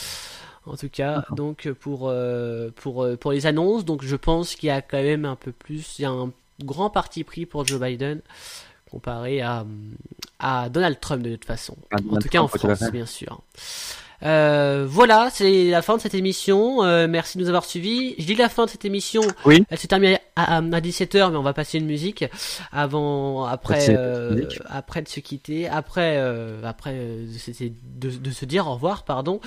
En tout cas, donc pour euh, pour pour les annonces, donc je pense qu'il y a quand même un peu plus, il y a un grand parti pris pour Joe Biden comparé à à Donald Trump de toute façon. Ah, En Donald tout cas en Trump, France, bien sûr. Euh, voilà, c'est la fin de cette émission. Euh, merci de nous avoir suivis. Je dis la fin de cette émission. Oui. Elle se termine à, à, 17h, mais on va passer une musique avant, après, euh, après de se quitter, après, après de, de se dire au revoir, pardon.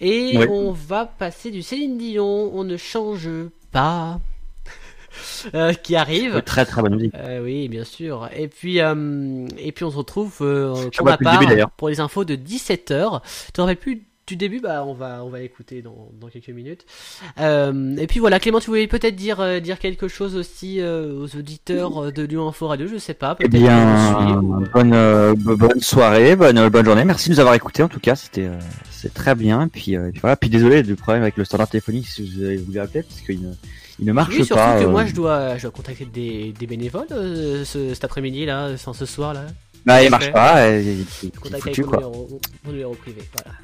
Et Oui. on va passer du Céline Dion. On ne change pas. *laughs* Euh, qui arrive. Très très bonne musique. Euh, oui, bien sûr. Et puis, euh, et puis on se retrouve euh, pour ma part début, pour les infos de 17h. Tu te rappelles plus du début? Bah, on va, on va écouter dans, dans quelques minutes. Euh, et puis voilà, Clément, tu voulais peut-être dire, euh, dire quelque chose aussi euh, aux auditeurs de Lyon Info Radio, je sais pas. Eh bien, suivre ou- bonne euh, bo- bonne soirée, bonne bonne journée. Merci de nous avoir écoutés. En tout cas, c'était euh, c'est très bien. Et puis, euh, puis voilà. Puis désolé du problème avec le standard téléphonique si vous avez voulu appeler parce qu'il ne il ne marche Oui, surtout pas. que euh, moi, je dois, je dois contacter des, des bénévoles euh, ce, cet après-midi là, enfin ce soir là. bah, il marche pas. il- il- il est foutu avec mon quoi. numéro, mon numéro privé. Voilà.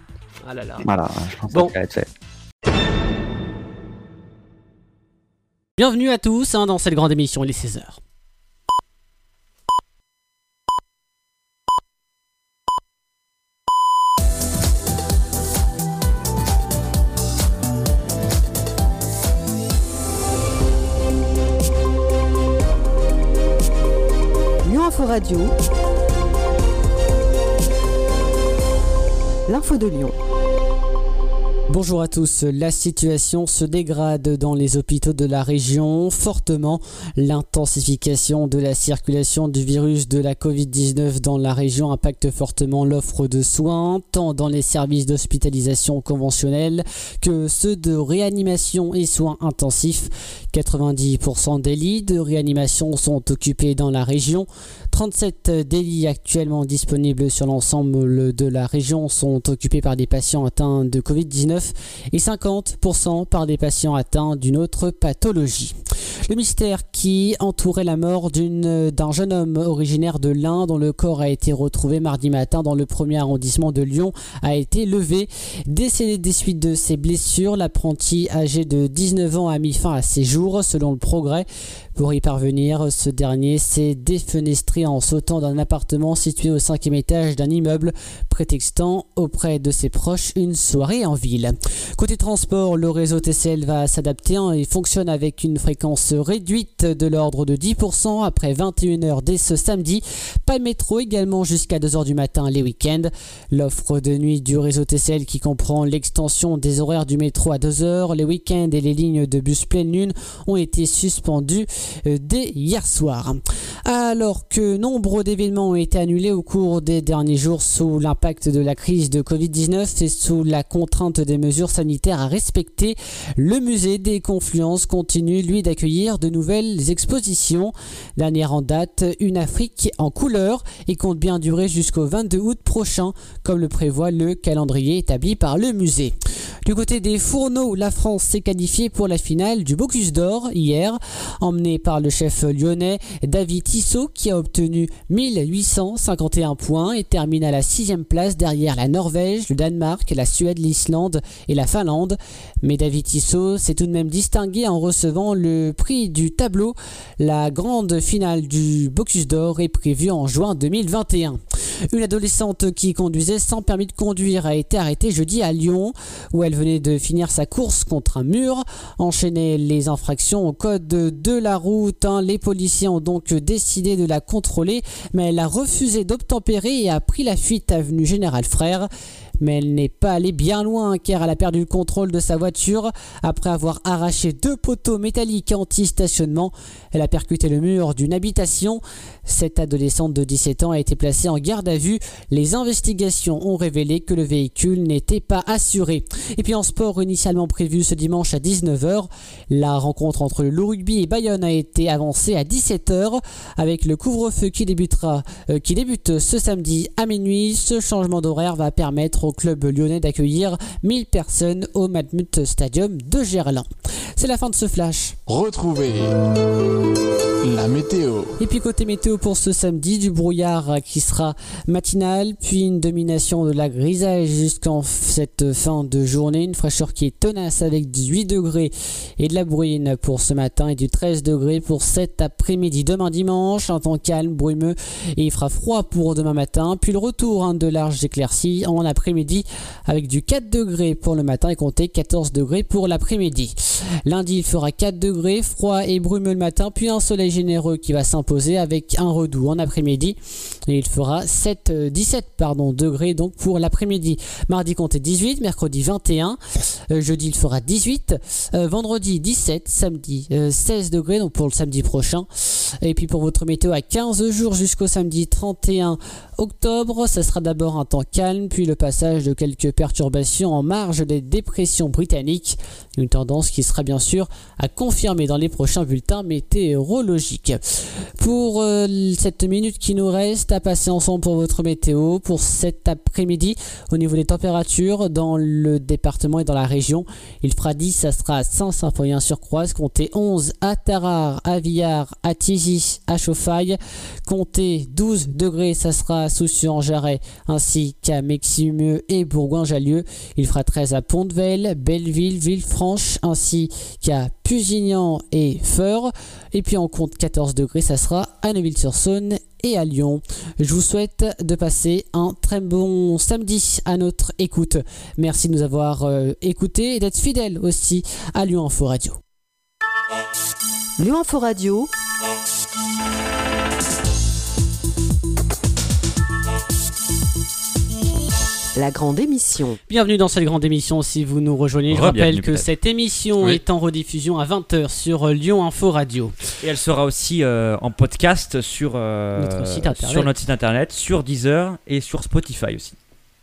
Ah là là. Voilà, je pense Bon. que ça va être fait. Bienvenue à tous hein, dans cette grande émission, il est 16h. Lyon Info Radio. L'info de Lyon. Bonjour à tous. La situation se dégrade dans les hôpitaux de la région fortement. L'intensification de la circulation du virus de la Covid-19 dans la région impacte fortement l'offre de soins, tant dans les services d'hospitalisation conventionnels que ceux de réanimation et soins intensifs. 90% des lits de réanimation sont occupés dans la région. 37 des lits actuellement disponibles sur l'ensemble de la région sont occupés par des patients atteints de Covid-19 et 50% par des patients atteints d'une autre pathologie. Le mystère qui entourait la mort d'un jeune homme originaire de l'Ain dont le corps a été retrouvé mardi matin dans le premier arrondissement de Lyon a été levé. Décédé des suites de ses blessures, l'apprenti âgé de 19 ans a mis fin à ses jours selon le progrès. Pour y parvenir, ce dernier s'est défenestré en sautant d'un appartement situé au cinquième étage d'un immeuble, prétextant auprès de ses proches une soirée en ville. Côté transport, le réseau TCL va s'adapter hein, et fonctionne avec une fréquence réduite de l'ordre de 10% après 21h dès ce samedi. Pas de métro également jusqu'à 2h du matin les week-ends. L'offre de nuit du réseau TCL qui comprend l'extension des horaires du métro à 2h, les week-ends et les lignes de bus pleine lune ont été suspendus euh, dès hier soir. Alors que nombre d'événements ont été annulés au cours des derniers jours sous l'impact de la crise de Covid-19 et sous la contrainte des mesures sanitaires à respecter, le musée des Confluences continue lui d'accueillir de nouvelles expositions. Dernière en date, une Afrique en couleur et compte bien durer jusqu'au 22 août prochain, comme le prévoit le calendrier établi par le musée. Du côté des fourneaux, la France s'est qualifiée pour la finale du Bocuse d'Or hier, par le chef lyonnais David Tissot qui a obtenu 1851 points et termine à la sixième place derrière la Norvège, le Danemark, la Suède, l'Islande et la Finlande. Mais David Tissot s'est tout de même distingué en recevant le prix du tableau. La grande finale du Bocuse d'Or est prévue en juin 2021. Une adolescente qui conduisait sans permis de conduire a été arrêtée jeudi à Lyon, où elle venait de finir sa course contre un mur. Enchaîner les infractions au code de la route, hein. les policiers ont donc décidé de la contrôler, mais elle a refusé d'obtempérer et a pris la fuite avenue Général Frère. Mais elle n'est pas allée bien loin car elle a perdu le contrôle de sa voiture après avoir arraché deux poteaux métalliques anti-stationnement. Elle a percuté le mur d'une habitation. Cette adolescente de 17 ans a été placée en garde à vue. Les investigations ont révélé que le véhicule n'était pas assuré. Et puis en sport initialement prévu ce dimanche à 19h, la rencontre entre le Rugby et Bayonne a été avancée à 17h avec le couvre-feu qui débutera euh, qui débute ce samedi à minuit. Ce changement d'horaire va permettre au club lyonnais d'accueillir 1000 personnes au Matmut Stadium de Gerland. C'est la fin de ce flash. Retrouvez la météo. Et puis côté météo pour ce samedi, du brouillard qui sera matinal, puis une domination de la grisaille jusqu'en cette fin de journée, une fraîcheur qui est tenace avec 18 degrés et de la bruine pour ce matin et du 13 degrés pour cet après-midi. Demain dimanche, un temps calme, brumeux et il fera froid pour demain matin, puis le retour hein, de larges éclaircies en après-midi. Avec du 4 degrés pour le matin et comptez 14 degrés pour l'après-midi. Lundi, il fera 4 degrés, froid et brumeux le matin, puis un soleil généreux qui va s'imposer avec un redoux en après-midi. Et il fera 7, euh, 17 pardon, degrés donc pour l'après-midi. Mardi, comptez 18, mercredi 21, euh, jeudi, il fera 18, euh, vendredi 17, samedi euh, 16 degrés donc pour le samedi prochain. Et puis pour votre météo à 15 jours jusqu'au samedi 31 octobre, ça sera d'abord un temps calme, puis le passage de quelques perturbations en marge des dépressions britanniques. Une tendance qui sera bien sûr à confirmer dans les prochains bulletins météorologiques. Pour euh, cette minute qui nous reste à passer ensemble pour votre météo, pour cet après-midi, au niveau des températures dans le département et dans la région, il fera 10, ça sera à Saint-Symphorien-sur-Croise, comptez 11 à Tarare, à Villars, à Tigy, à Chauffaille, comptez 12 degrés, ça sera à Soucy-en-Jarret, ainsi qu'à Meximieux et Bourgoin-Jallieu. Il fera 13 à Pont-de-Vel, Belleville, Villefranche, ainsi qu'à Pusignan et Feur. Et puis on compte 14 degrés, ça sera à Neuville-sur-Saône et à Lyon. Je vous souhaite de passer un très bon samedi à notre écoute. Merci de nous avoir euh, écoutés et d'être fidèles aussi à Lyon Info Radio. Lyon Info Radio. La grande émission. Bienvenue dans cette grande émission si vous nous rejoignez. Je rappelle que cette émission Oui. est en rediffusion à 20h sur euh, Lyon Info Radio. Et elle sera aussi euh, en podcast sur, euh, Notre site internet. sur notre site internet, sur Deezer et sur Spotify aussi.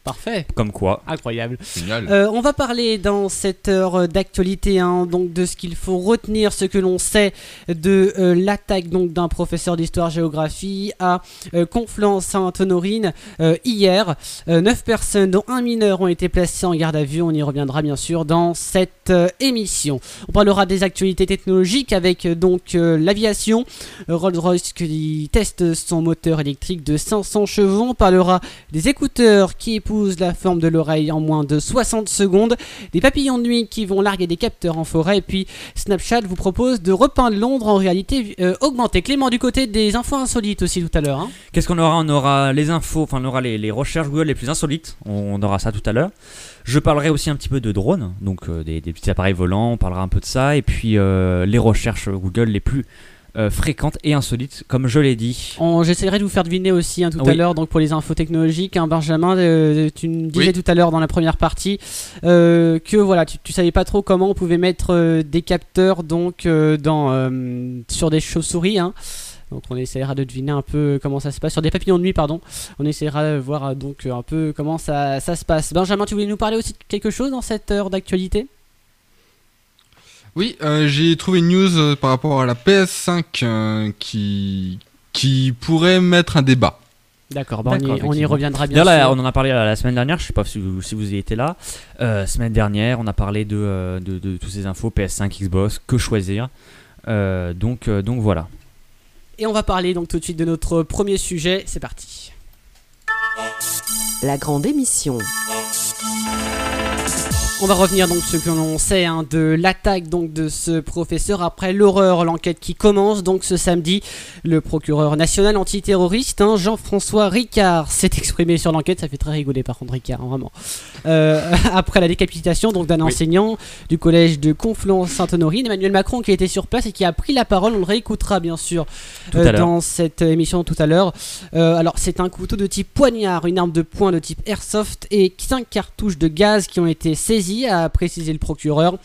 Parfait. Comme quoi. Incroyable. Génial. Euh, on va parler dans cette heure d'actualité hein, donc de ce qu'il faut retenir, ce que l'on sait de euh, l'attaque donc d'un professeur d'histoire-géographie à euh, Conflans-Sainte-Honorine euh, hier. Neuf personnes, dont un mineur, ont été placées en garde à vue. On y reviendra bien sûr dans cette euh, émission. On parlera des actualités technologiques avec donc euh, l'aviation. Euh, Rolls-Royce qui teste son moteur électrique de 500 chevaux. On parlera des écouteurs qui épousent la forme de l'oreille en moins de 60 secondes, des papillons de nuit qui vont larguer des capteurs en forêt, et puis Snapchat vous propose de repeindre Londres en réalité euh, augmentée. Clément, du côté des infos insolites aussi tout à l'heure. hein. Qu'est-ce qu'on aura? On aura les infos, enfin on aura les, recherches Google les plus insolites. On, aura ça tout à l'heure. Je parlerai aussi un petit peu de drones, donc euh, des, des petits appareils volants. On parlera un peu de ça. Et puis euh, les recherches Google les plus euh, fréquentes et insolites, comme je l'ai dit. On- J'essaierai de vous faire deviner aussi hein, tout à l'heure, donc pour les infos technologiques, hein, Benjamin, euh, tu me disais Oui. tout à l'heure dans la première partie euh, que voilà, tu, tu savais pas trop comment on pouvait mettre des capteurs donc dans sur des chauves-souris. hein. Donc on essaiera de deviner un peu comment ça se passe sur des papillons de nuit, pardon. On essaiera de voir donc un peu comment ça, ça se passe. Benjamin, tu voulais nous parler aussi de quelque chose dans cette heure d'actualité? Oui, euh, j'ai trouvé une news euh, par rapport à la PS5 euh, qui qui pourrait mettre un débat. D'accord, bah, on, y, on reviendra bien D'ailleurs, là, sûr. on en a parlé la, semaine dernière, je sais pas si vous, si vous y étiez là. Euh, semaine dernière, on a parlé de, euh, de, de toutes ces infos PS5, Xbox, que choisir. Euh, donc, euh, donc voilà. Et on va parler donc tout de suite de notre premier sujet. C'est parti. La grande émission. On va revenir donc sur ce que l'on sait hein, de l'attaque donc de ce professeur après l'horreur, l'enquête qui commence donc ce samedi. Le procureur national antiterroriste hein, Jean-François Ricard s'est exprimé sur l'enquête. Ça fait très rigoler par contre Ricard, hein, vraiment. Euh, *laughs* après la décapitation donc d'un Oui. enseignant du collège de Conflans-Sainte-Honorine, Emmanuel Macron qui était sur place et qui a pris la parole. On le réécoutera bien sûr euh, dans cette émission tout à l'heure. Euh, alors c'est un couteau de type poignard, une arme de poing de type airsoft et 5 cartouches de gaz qui ont été saisies, a précisé le procureur.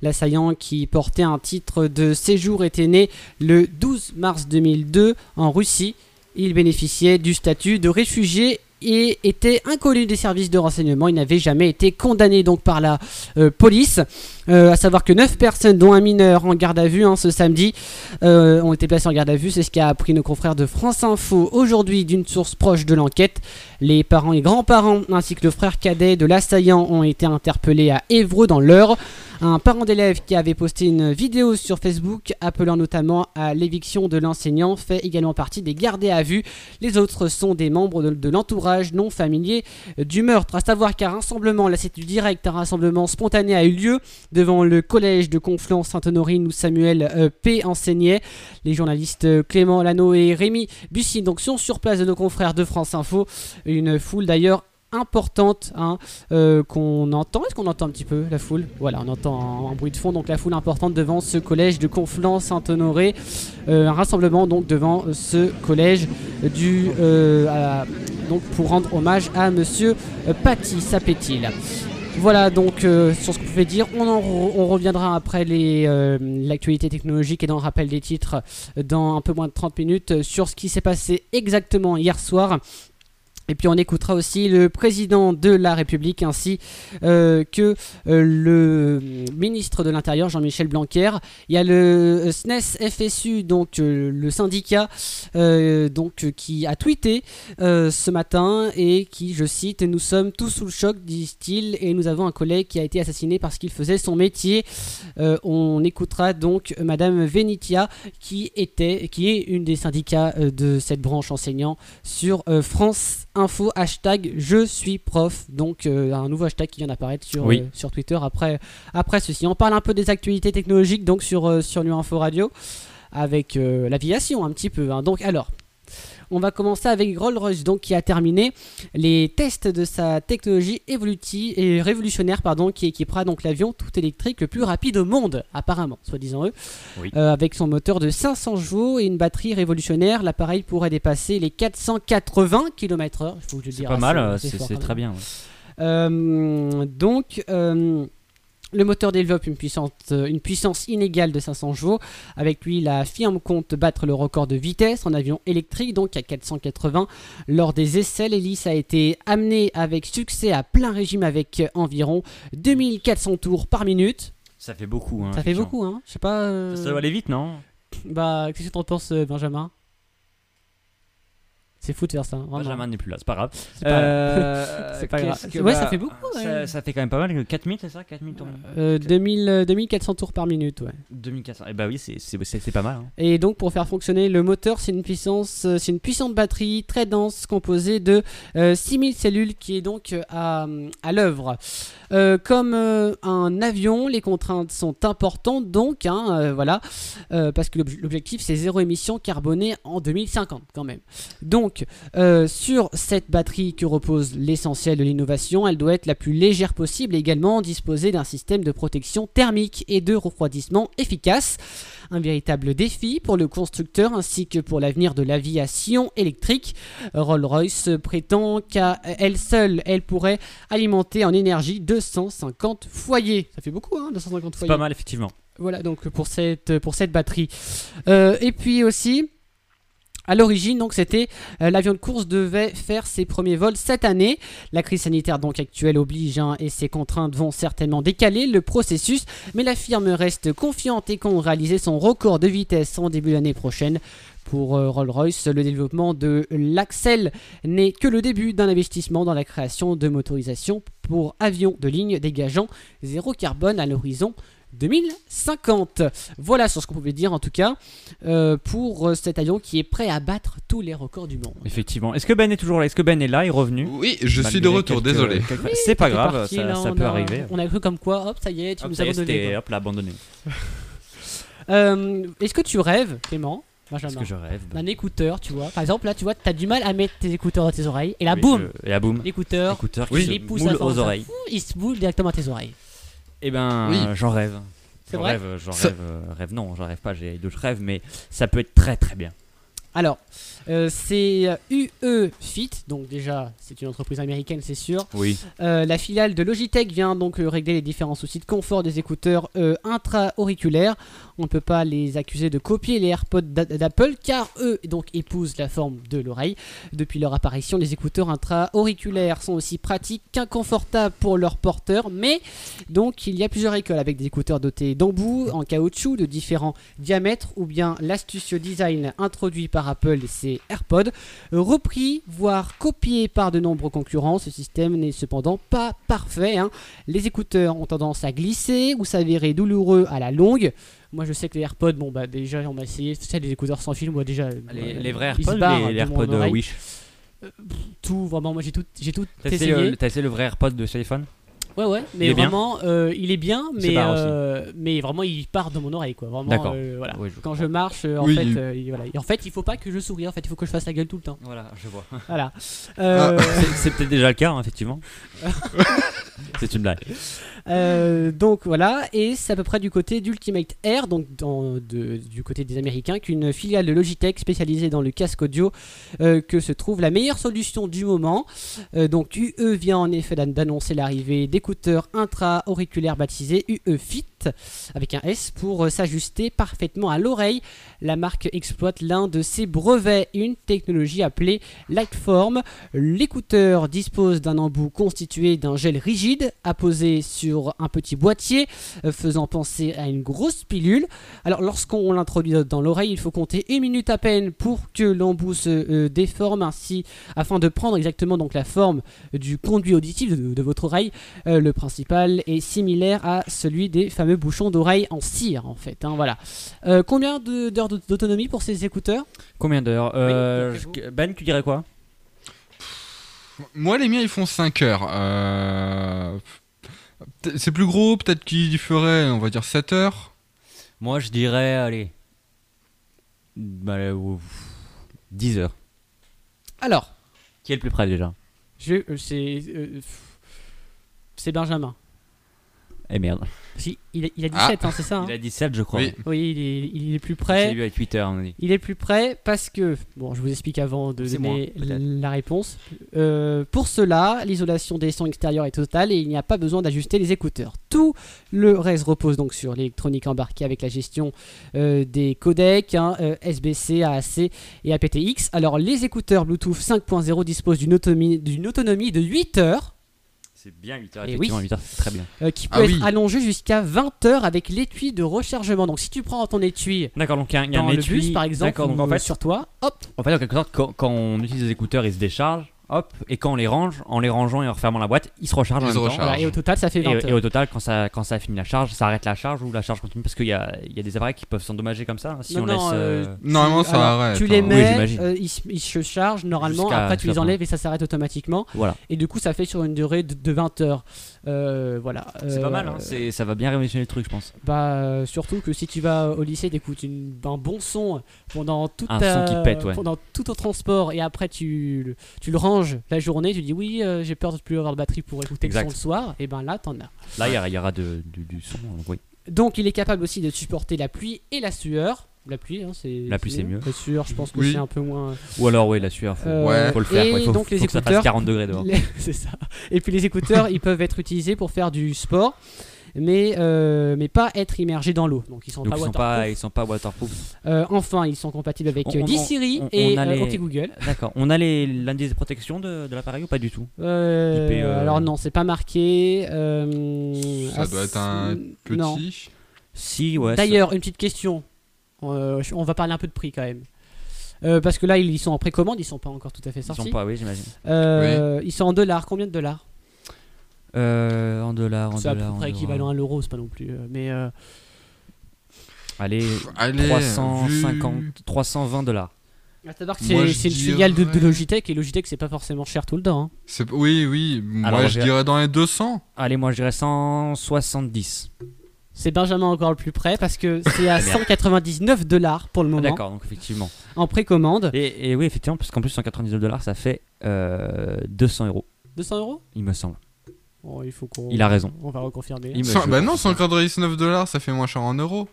L'assaillant qui portait un titre de séjour était né le 12 mars 2002 en Russie. Il bénéficiait du statut de réfugié et était inconnu des services de renseignement. Il n'avait jamais été condamné donc par la euh, police. Euh, à savoir que 9 personnes, dont un mineur en garde à vue hein, ce samedi, euh, ont été placées en garde à vue. C'est ce qu'a appris nos confrères de France Info aujourd'hui d'une source proche de l'enquête. Les parents et grands-parents ainsi que le frère cadet de l'assaillant ont été interpellés à Évreux dans l'Eure. Un parent d'élève qui avait posté une vidéo sur Facebook appelant notamment à l'éviction de l'enseignant fait également partie des gardés à vue. Les autres sont des membres de, l'entourage non familier du meurtre. À savoir qu'un rassemblement, là c'est du direct, un rassemblement spontané a eu lieu devant le collège de Conflans-Sainte-Honorine où Samuel euh, P enseignait. Les journalistes euh, Clément Lano et Rémi Bussy donc sont sur place de nos confrères de France Info. Une foule d'ailleurs importante hein, euh, qu'on entend. Est-ce qu'on entend un petit peu la foule? Voilà, on entend un, bruit de fond, donc la foule importante devant ce collège de Conflans-Saint-Honoré. Euh, un rassemblement donc devant ce collège du, euh, donc pour rendre hommage à Monsieur Paty Sapetil. Voilà donc sur ce qu'on pouvait dire. On, en re- on reviendra après l'actualité technologique et dans le rappel des titres dans un peu moins de 30 minutes sur ce qui s'est passé exactement hier soir. Et puis on écoutera aussi le président de la République ainsi euh, que euh, le ministre de l'Intérieur Jean-Michel Blanquer. Il y a le euh, SNES FSU, donc le syndicat, donc qui a tweeté ce matin et qui, je cite, nous sommes tous sous le choc, disent-ils, et nous avons un collègue qui a été assassiné parce qu'il faisait son métier. On écoutera donc Madame Venitia qui était, qui est une des syndicats de cette branche enseignant sur France Info hashtag je suis prof donc euh, un nouveau hashtag qui vient d'apparaître sur, Oui. euh, sur Twitter après, après ceci on parle un peu des actualités technologiques donc sur, euh, sur Info Radio avec euh, l'aviation un petit peu hein. donc alors on va commencer avec Rolls-Royce donc qui a terminé les tests de sa technologie évolutive et révolutionnaire pardon qui équipera donc l'avion tout électrique le plus rapide au monde apparemment soi-disant eux Oui. Euh, avec son moteur de 500 chevaux et une batterie révolutionnaire l'appareil pourrait dépasser les 480 km/h C'est pas mal, euh, assez c'est très bien. ouais. Euh, donc, euh, le moteur développe une, puissance, euh, une puissance inégale de 500 chevaux. Avec lui, la firme compte battre le record de vitesse en avion électrique, donc à 480. Lors des essais, l'hélice a été amenée avec succès à plein régime avec euh, environ 2400 tours par minute. Ça fait beaucoup. hein, Ça fait beaucoup, hein Je sais pas. euh, Ça doit aller vite, non? Bah, qu'est-ce que t'en penses, Benjamin? C'est fou de faire ça. hein, vraiment. Benjamin n'est plus là, c'est pas grave. C'est pas grave. Euh, *laughs* C'est pas grave. qu'est-ce que- Ouais, bah, ça fait beaucoup, ouais. Ça, ça fait quand même pas mal. 4000, c'est ça 4000 tours Euh, 2000, euh, 2400 tours par minute, ouais. 2400. Eh bah oui, c'est- c'est c'est- c'est pas mal. hein. Et donc pour faire fonctionner le moteur, c'est une puissance, euh, c'est une puissante batterie très dense composée de euh, 6000 cellules qui est donc euh, à, à l'œuvre. Euh, comme euh, un avion, les contraintes sont importantes donc, hein, euh, voilà, parce que l'obj- l'objectif c'est zéro émission carbonée en 2050 quand même. Donc sur cette batterie que repose l'essentiel de l'innovation, elle doit être la plus légère possible et également disposer d'un système de protection thermique et de refroidissement efficace. Un véritable défi pour le constructeur ainsi que pour l'avenir de l'aviation électrique. Rolls-Royce prétend qu'à elle seule, elle pourrait alimenter en énergie 250 foyers. Ça fait beaucoup, hein, 250 C'est foyers. pas mal, effectivement. Voilà donc pour cette, pour cette batterie. Euh, et puis aussi, à l'origine, donc c'était euh, l'avion de course devait faire ses premiers vols cette année. La crise sanitaire donc actuelle oblige hein, et ses contraintes vont certainement décaler le processus, mais la firme reste confiante et compte réaliser son record de vitesse en début d'année prochaine. Pour euh, Rolls-Royce, le développement de l'Axel n'est que le début d'un investissement dans la création de motorisations pour avions de ligne dégageant zéro carbone à l'horizon 2050. Voilà sur ce qu'on pouvait dire en tout cas euh, pour euh, cet avion qui est prêt à battre tous les records du monde. Effectivement. Est-ce que Ben est toujours là? Est-ce que Ben est là? Il est revenu? Oui, je suis de retour, quelques- désolé. quelques- C'est pas grave, parti, ça, là, peut a- arriver. On a cru comme quoi, hop, ça y est, tu Hop, nous abandonné. hop là abandonné. *laughs* Euh, Est-ce que tu rêves, Clément? Est-ce Benjamin que je rêve? D'un écouteur, tu vois. Par exemple, là, tu vois, t'as du mal à mettre tes écouteurs dans tes oreilles, et là, Oui, boum, je- Et à boum. l'écouteur, Écouteur qui se fond, aux oreilles. il se boule directement à tes oreilles. Eh ben, Oui. j'en rêve. C'est vrai rêve, j'en rêve, euh, rêve non, j'en rêve pas, j'ai d'autres rêves, mais ça peut être très très bien. Alors, euh, c'est euh, UE Fit, donc déjà, c'est une entreprise américaine, c'est sûr. Oui. Euh, la filiale de Logitech vient donc euh, régler les différents soucis de confort des écouteurs euh, intra-auriculaires. On ne peut pas les accuser de copier les AirPods d'a- d'Apple car eux donc épousent la forme de l'oreille. Depuis leur apparition, les écouteurs intra-auriculaires sont aussi pratiques qu'inconfortables pour leurs porteurs, mais donc il y a plusieurs écoles avec des écouteurs dotés d'embouts en caoutchouc de différents diamètres ou bien l'astucieux design introduit par Apple et ses AirPods repris, voire copié par de nombreux concurrents. Ce système n'est cependant pas parfait. hein. Les écouteurs ont tendance à glisser ou s'avérer douloureux à la longue. Moi, je sais que les AirPods, bon, bah déjà, on m'a essayé. Tu sais, les écouteurs sans fil, moi déjà. Les, euh, les vrais AirPods, barrent les, AirPods euh. Wish. Tout, vraiment, moi j'ai tout, j'ai tout T'as essayé, t'as essayé le vrai AirPod de téléphone Ouais, ouais, mais Il vraiment, euh, il est bien, mais, euh, mais vraiment, il part dans mon oreille, quoi. Vraiment, D'accord. euh, voilà. Oui, je Quand je marche, en Oui, fait, il- euh, il- voilà. Et en fait, il faut pas que je sourie, en fait, il faut que je fasse la gueule tout le temps. Voilà, je vois. *laughs* Voilà. Euh, *laughs* C'est- C'est peut-être déjà le cas, hein, effectivement. *laughs* c'est une blague. Euh, donc voilà, et c'est à peu près du côté d'Ultimate Air, donc dans- de- du côté des Américains, qu'une filiale de Logitech spécialisée dans le casque audio, euh, que se trouve la meilleure solution du moment. Euh, donc UE vient en effet d'an- d'annoncer l'arrivée d'écouteurs intra-auriculaires baptisés UE Avec un S pour euh, s'ajuster parfaitement à l'oreille. La marque exploite l'un de ses brevets, une technologie appelée Lightform. L'écouteur dispose d'un embout constitué d'un gel rigide apposé sur un petit boîtier euh, faisant penser à une grosse pilule. Alors lorsqu'on l'introduit dans l'oreille, il faut compter une minute à peine pour que l'embout se euh, déforme ainsi afin de prendre exactement donc la forme du conduit auditif de, votre oreille. Le principal est similaire à celui des fameux bouchons d'oreille en cire en fait. hein, voilà. Euh, combien d'heures d'aut- d'autonomie pour ces écouteurs? Combien d'heures? Euh, Ben, tu dirais quoi? Moi, les miens, ils font 5 heures. Euh, C'est plus gros, peut-être qu'ils feraient, on va dire, 7 heures. Moi, je dirais, allez. Bah, euh, ouf, 10 heures. Alors, Qui est le plus près déjà? Je, c'est c'est Benjamin. Eh merde. Si, il, a- il a 17 hein, c'est ça hein Il a 17, je crois. Oui. Oui, il est, il est plus J'ai près. vu à 8 heures, on dit. Il est plus près parce que, bon, je vous explique avant de donner moi, la réponse. Euh, pour cela, l'isolation des sons extérieurs est totale et il n'y a pas besoin d'ajuster les écouteurs. Tout le reste repose donc sur l'électronique embarquée avec la gestion euh, des codecs hein, euh, SBC, AAC et aptX. Alors, les écouteurs Bluetooth 5.0 disposent d'une autonomie, d'une autonomie de 8 heures C'est bien 8 heures, Eh effectivement. oui. 8 heures, c'est très bien. euh, qui peut Ah être oui. allongée jusqu'à 20 heures avec l'étui de rechargement. Donc, si tu prends ton étui D'accord, donc il y a, il y a dans un le étui. bus par exemple donc en fait, sur toi, hop, en fait, en quelque sorte, quand, quand on utilise les écouteurs, ils se déchargent. Hop, et quand on les range, en les rangeant et en refermant la boîte, ils se rechargent en même temps. voilà, et au total ça fait 20 Et, heures. et au total, quand ça, quand ça a fini la charge, ça arrête la charge ou la charge continue parce qu'il y a, il y a des appareils qui peuvent s'endommager comme ça hein, si Non, on non, laisse. euh, euh, Normalement, ça Alors, arrête. Tu les hein. Oui, mets, euh, ils, se- ils se chargent normalement, après tu les enlèves et ça s'arrête automatiquement. Voilà. Et du coup ça fait sur une durée de, de 20 heures. Euh, voilà. C'est Euh, pas mal, hein, c'est- ça va bien révolutionner le truc, je pense. Bah euh, surtout que si tu vas au lycée, t'écoutes un bon son pendant tout Un ta- son qui pète, ouais. pendant tout ton transport et après tu, le- tu le ranges la journée, tu dis oui euh, j'ai peur de plus avoir de batterie pour écouter Exact. le son le soir, et ben là t'en as. Là, il y aura, de- du, son. oui. Donc il est capable aussi de supporter la pluie et la sueur. La pluie, hein, c'est La pluie, c'est mieux. La sueur, je pense que Oui. c'est un peu moins. Ou alors, oui, la sueur, faut, Euh, Ouais. faut le faire. et quoi, Il faut, donc, les faut que ça fasse écouteurs- 40 degrés dehors. Les- *laughs* c'est ça. Et puis les écouteurs, ils peuvent être utilisés pour faire du sport, mais, euh, mais pas être immergés dans l'eau. Donc ils sont Donc pas ils sont waterproof. pas, ils sont pas waterproof. Euh, enfin, ils sont compatibles avec On- euh, on- D-Siri on- on et euh, les- OK Google. D'accord. On a les l'indice de protection de, de l'appareil ou pas du tout Euh, IP, euh, Alors non, c'est pas marqué. euh, Ça ah, doit être un c'est- non. Petit. Si, ouais. D'ailleurs, une petite question. Euh, on va parler un peu de prix quand même. Euh, parce que là, ils sont en précommande, ils sont pas encore tout à fait ça- ils sortis. sont pas, oui, j'imagine. Euh, Ils sont en dollars. Combien de dollars? Euh, en dollars, en C'est à peu dollars. près équivalent à l'euro, c'est pas non plus. mais euh, Allez, Allez, 350, vu- 320 dollars. que c'est c'est une filiale de, de dirais- Logitech et Logitech c'est pas forcément cher tout le temps. hein. Oui, oui. Moi, Alors, je dirais dans les 200. Allez, moi je dirais 170. C'est Benjamin encore le plus près parce que *laughs* c'est à Ah, merde. 199 dollars pour le Ah, moment D'accord, donc effectivement. en précommande. Et, et oui, effectivement, parce qu'en plus 199 dollars, ça fait euh, 200 euros, 200 euros? Il me semble. Oh, Il faut qu'on. Il a raison. On va reconfirmer. Il me- Cent- je- bah non, 199 dollars, ça fait moins cher en euros.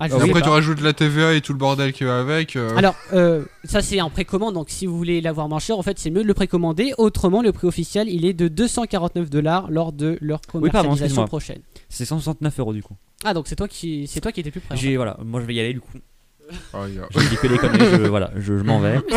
Ah, après, pas. tu rajoutes la TVA et tout le bordel qui va avec. euh, Alors, euh, ça c'est en précommande, donc si vous voulez l'avoir moins cher, en fait c'est mieux de le précommander. Autrement, le prix officiel il est de 249 dollars lors de leur Oui, pardon, commercialisation prochaine. C'est 169 euros du coup. Ah, donc c'est toi qui, c'est toi qui étais plus près. en J'ai voilà, moi je vais y aller du coup. Oh, Je dis que des conneries, je, voilà, je, je m'en vais. *laughs*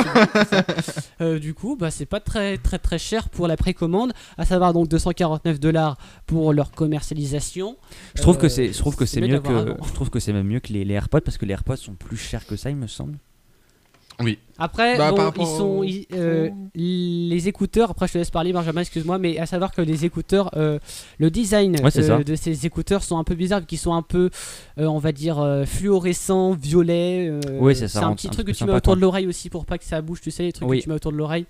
Euh, du coup, bah, c'est pas très très très cher pour la précommande, à savoir donc 249 dollars pour leur commercialisation. Je trouve que Euh, c'est, je trouve que c'est mieux que, je trouve que c'est même mieux que les, les AirPods parce que les AirPods sont plus chers que ça, il me semble. Après, Bah, bon, ils sont au- ils- euh, les écouteurs. Après, je te laisse parler, Benjamin. Excuse-moi, mais à savoir que les écouteurs, euh, le design Ouais, euh, de ces écouteurs sont un peu bizarres, qui sont un peu, euh, on va dire, euh, fluorescents, violets. euh, Oui, c'est ça, C'est un petit un truc que tu mets autour de l'oreille aussi pour pas que ça bouge. Tu sais, les trucs Oui. que tu mets autour de l'oreille.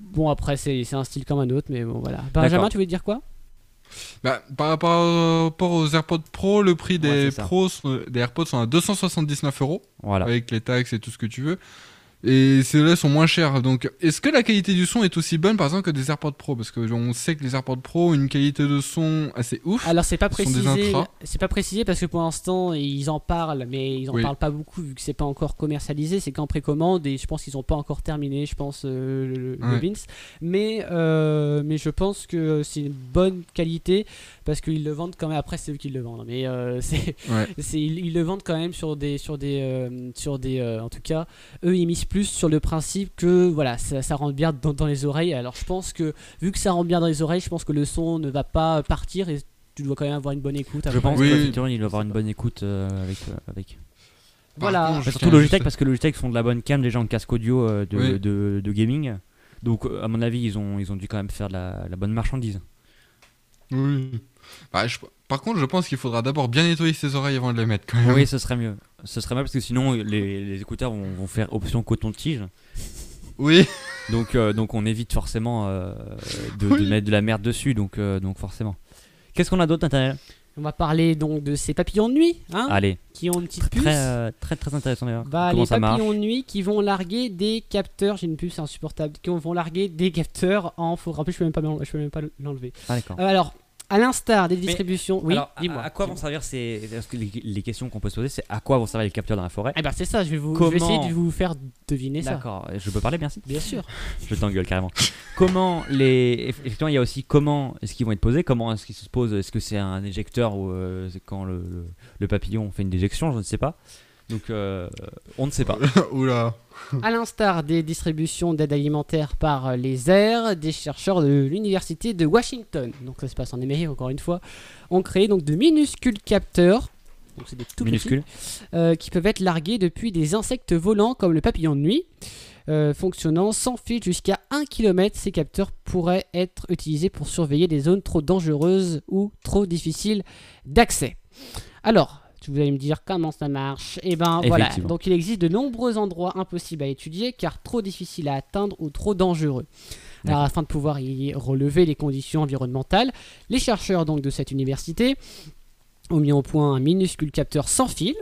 Bon, après, c'est un style comme un autre, mais bon, voilà. Benjamin, tu voulais dire quoi? Bah, par rapport aux AirPods Pro, le prix des Ouais, sont- des AirPods sont à 279 euros. Voilà. Avec les taxes et tout ce que tu veux. Et ceux-là sont moins chers. Donc, est-ce que la qualité du son est aussi bonne, par exemple, que des AirPods Pro? Parce que on sait que les AirPods Pro ont une qualité de son assez ouf. Alors c'est pas précisé, c'est pas précisé parce que pour l'instant ils en parlent, mais ils en Oui. parlent pas beaucoup vu que c'est pas encore commercialisé. C'est qu'en précommande et je pense qu'ils ont pas encore terminé. Je pense euh, le, le Ouais. Vince, mais euh, mais je pense que c'est une bonne qualité parce qu'ils le vendent quand même. Après c'est eux qui le vendent, mais euh, *laughs* c'est Ouais. c'est ils, ils le vendent quand même sur des sur des sur des en tout cas eux ils misent plus sur le principe que voilà ça, ça rentre bien dans, dans les oreilles alors je pense que vu que ça rentre bien dans les oreilles je pense que le son ne va pas partir et tu dois quand même avoir une bonne écoute Je pense Oui. qu'effectivement, il doit avoir une bonne écoute euh, avec. euh, avec. Voilà contre, Surtout Logitech, parce que Logitech font de la bonne cam déjà en casque audio euh, de, Oui. de, de gaming. Donc, à mon avis, ils ont, ils ont dû quand même faire de la, la bonne marchandise. Oui. Bah, je- Par contre, je pense qu'il faudra d'abord bien nettoyer ses oreilles avant de les mettre quand même. Oui, ce serait mieux. Ce serait mieux parce que sinon, les, les écouteurs vont, vont faire option coton-tige. Oui. Donc, euh, donc on évite forcément euh, de, mettre de la merde dessus. Donc, euh, donc forcément. Qu'est-ce qu'on a d'autre, Nathaniel? On va parler donc de ces papillons de nuit hein, Allez, qui ont une petite puce très, très très intéressant d'ailleurs. bah, Comment les ça marche? papillons de nuit qui vont larguer des capteurs j'ai une puce insupportable qui vont larguer des capteurs en faut rappeler je peux même pas je peux même pas l'enlever Ah, d'accord. Euh, alors à l'instar des distributions oui Alors, dis-moi à, quoi vont servir ces. Parce que les, les questions qu'on peut se poser, c'est à quoi vont servir les capteurs dans la forêt? Eh ben c'est ça je vais vous je vais Comment essayer de vous faire deviner ça D'accord, je peux parler, merci. bien sûr *laughs* Je t'engueule carrément. comment les. Effectivement, il y a aussi comment est-ce qu'ils vont être posés Comment est-ce qu'ils se posent Est-ce que c'est un éjecteur ou euh, quand le, le- le papillon fait une déjection Je ne sais pas. Donc, euh, on ne sait pas. *laughs* Oula. À l'instar des distributions d'aide alimentaire par les airs, des chercheurs de l'université de Washington, donc ça se passe en Amérique encore une fois, ont créé donc de minuscules capteurs, donc c'est des tout petits, euh, qui peuvent être largués depuis des insectes volants comme le papillon de nuit. Euh, fonctionnant sans fil jusqu'à 1 km, ces capteurs pourraient être utilisés pour surveiller des zones trop dangereuses ou trop difficiles d'accès. Alors, vous allez me dire comment ça marche. Et ben voilà, donc il existe de nombreux endroits impossibles à étudier car trop difficiles à atteindre ou trop dangereux. Alors afin de pouvoir y relever les conditions environnementales, les chercheurs donc de cette université ont mis au point un minuscule capteur sans fil,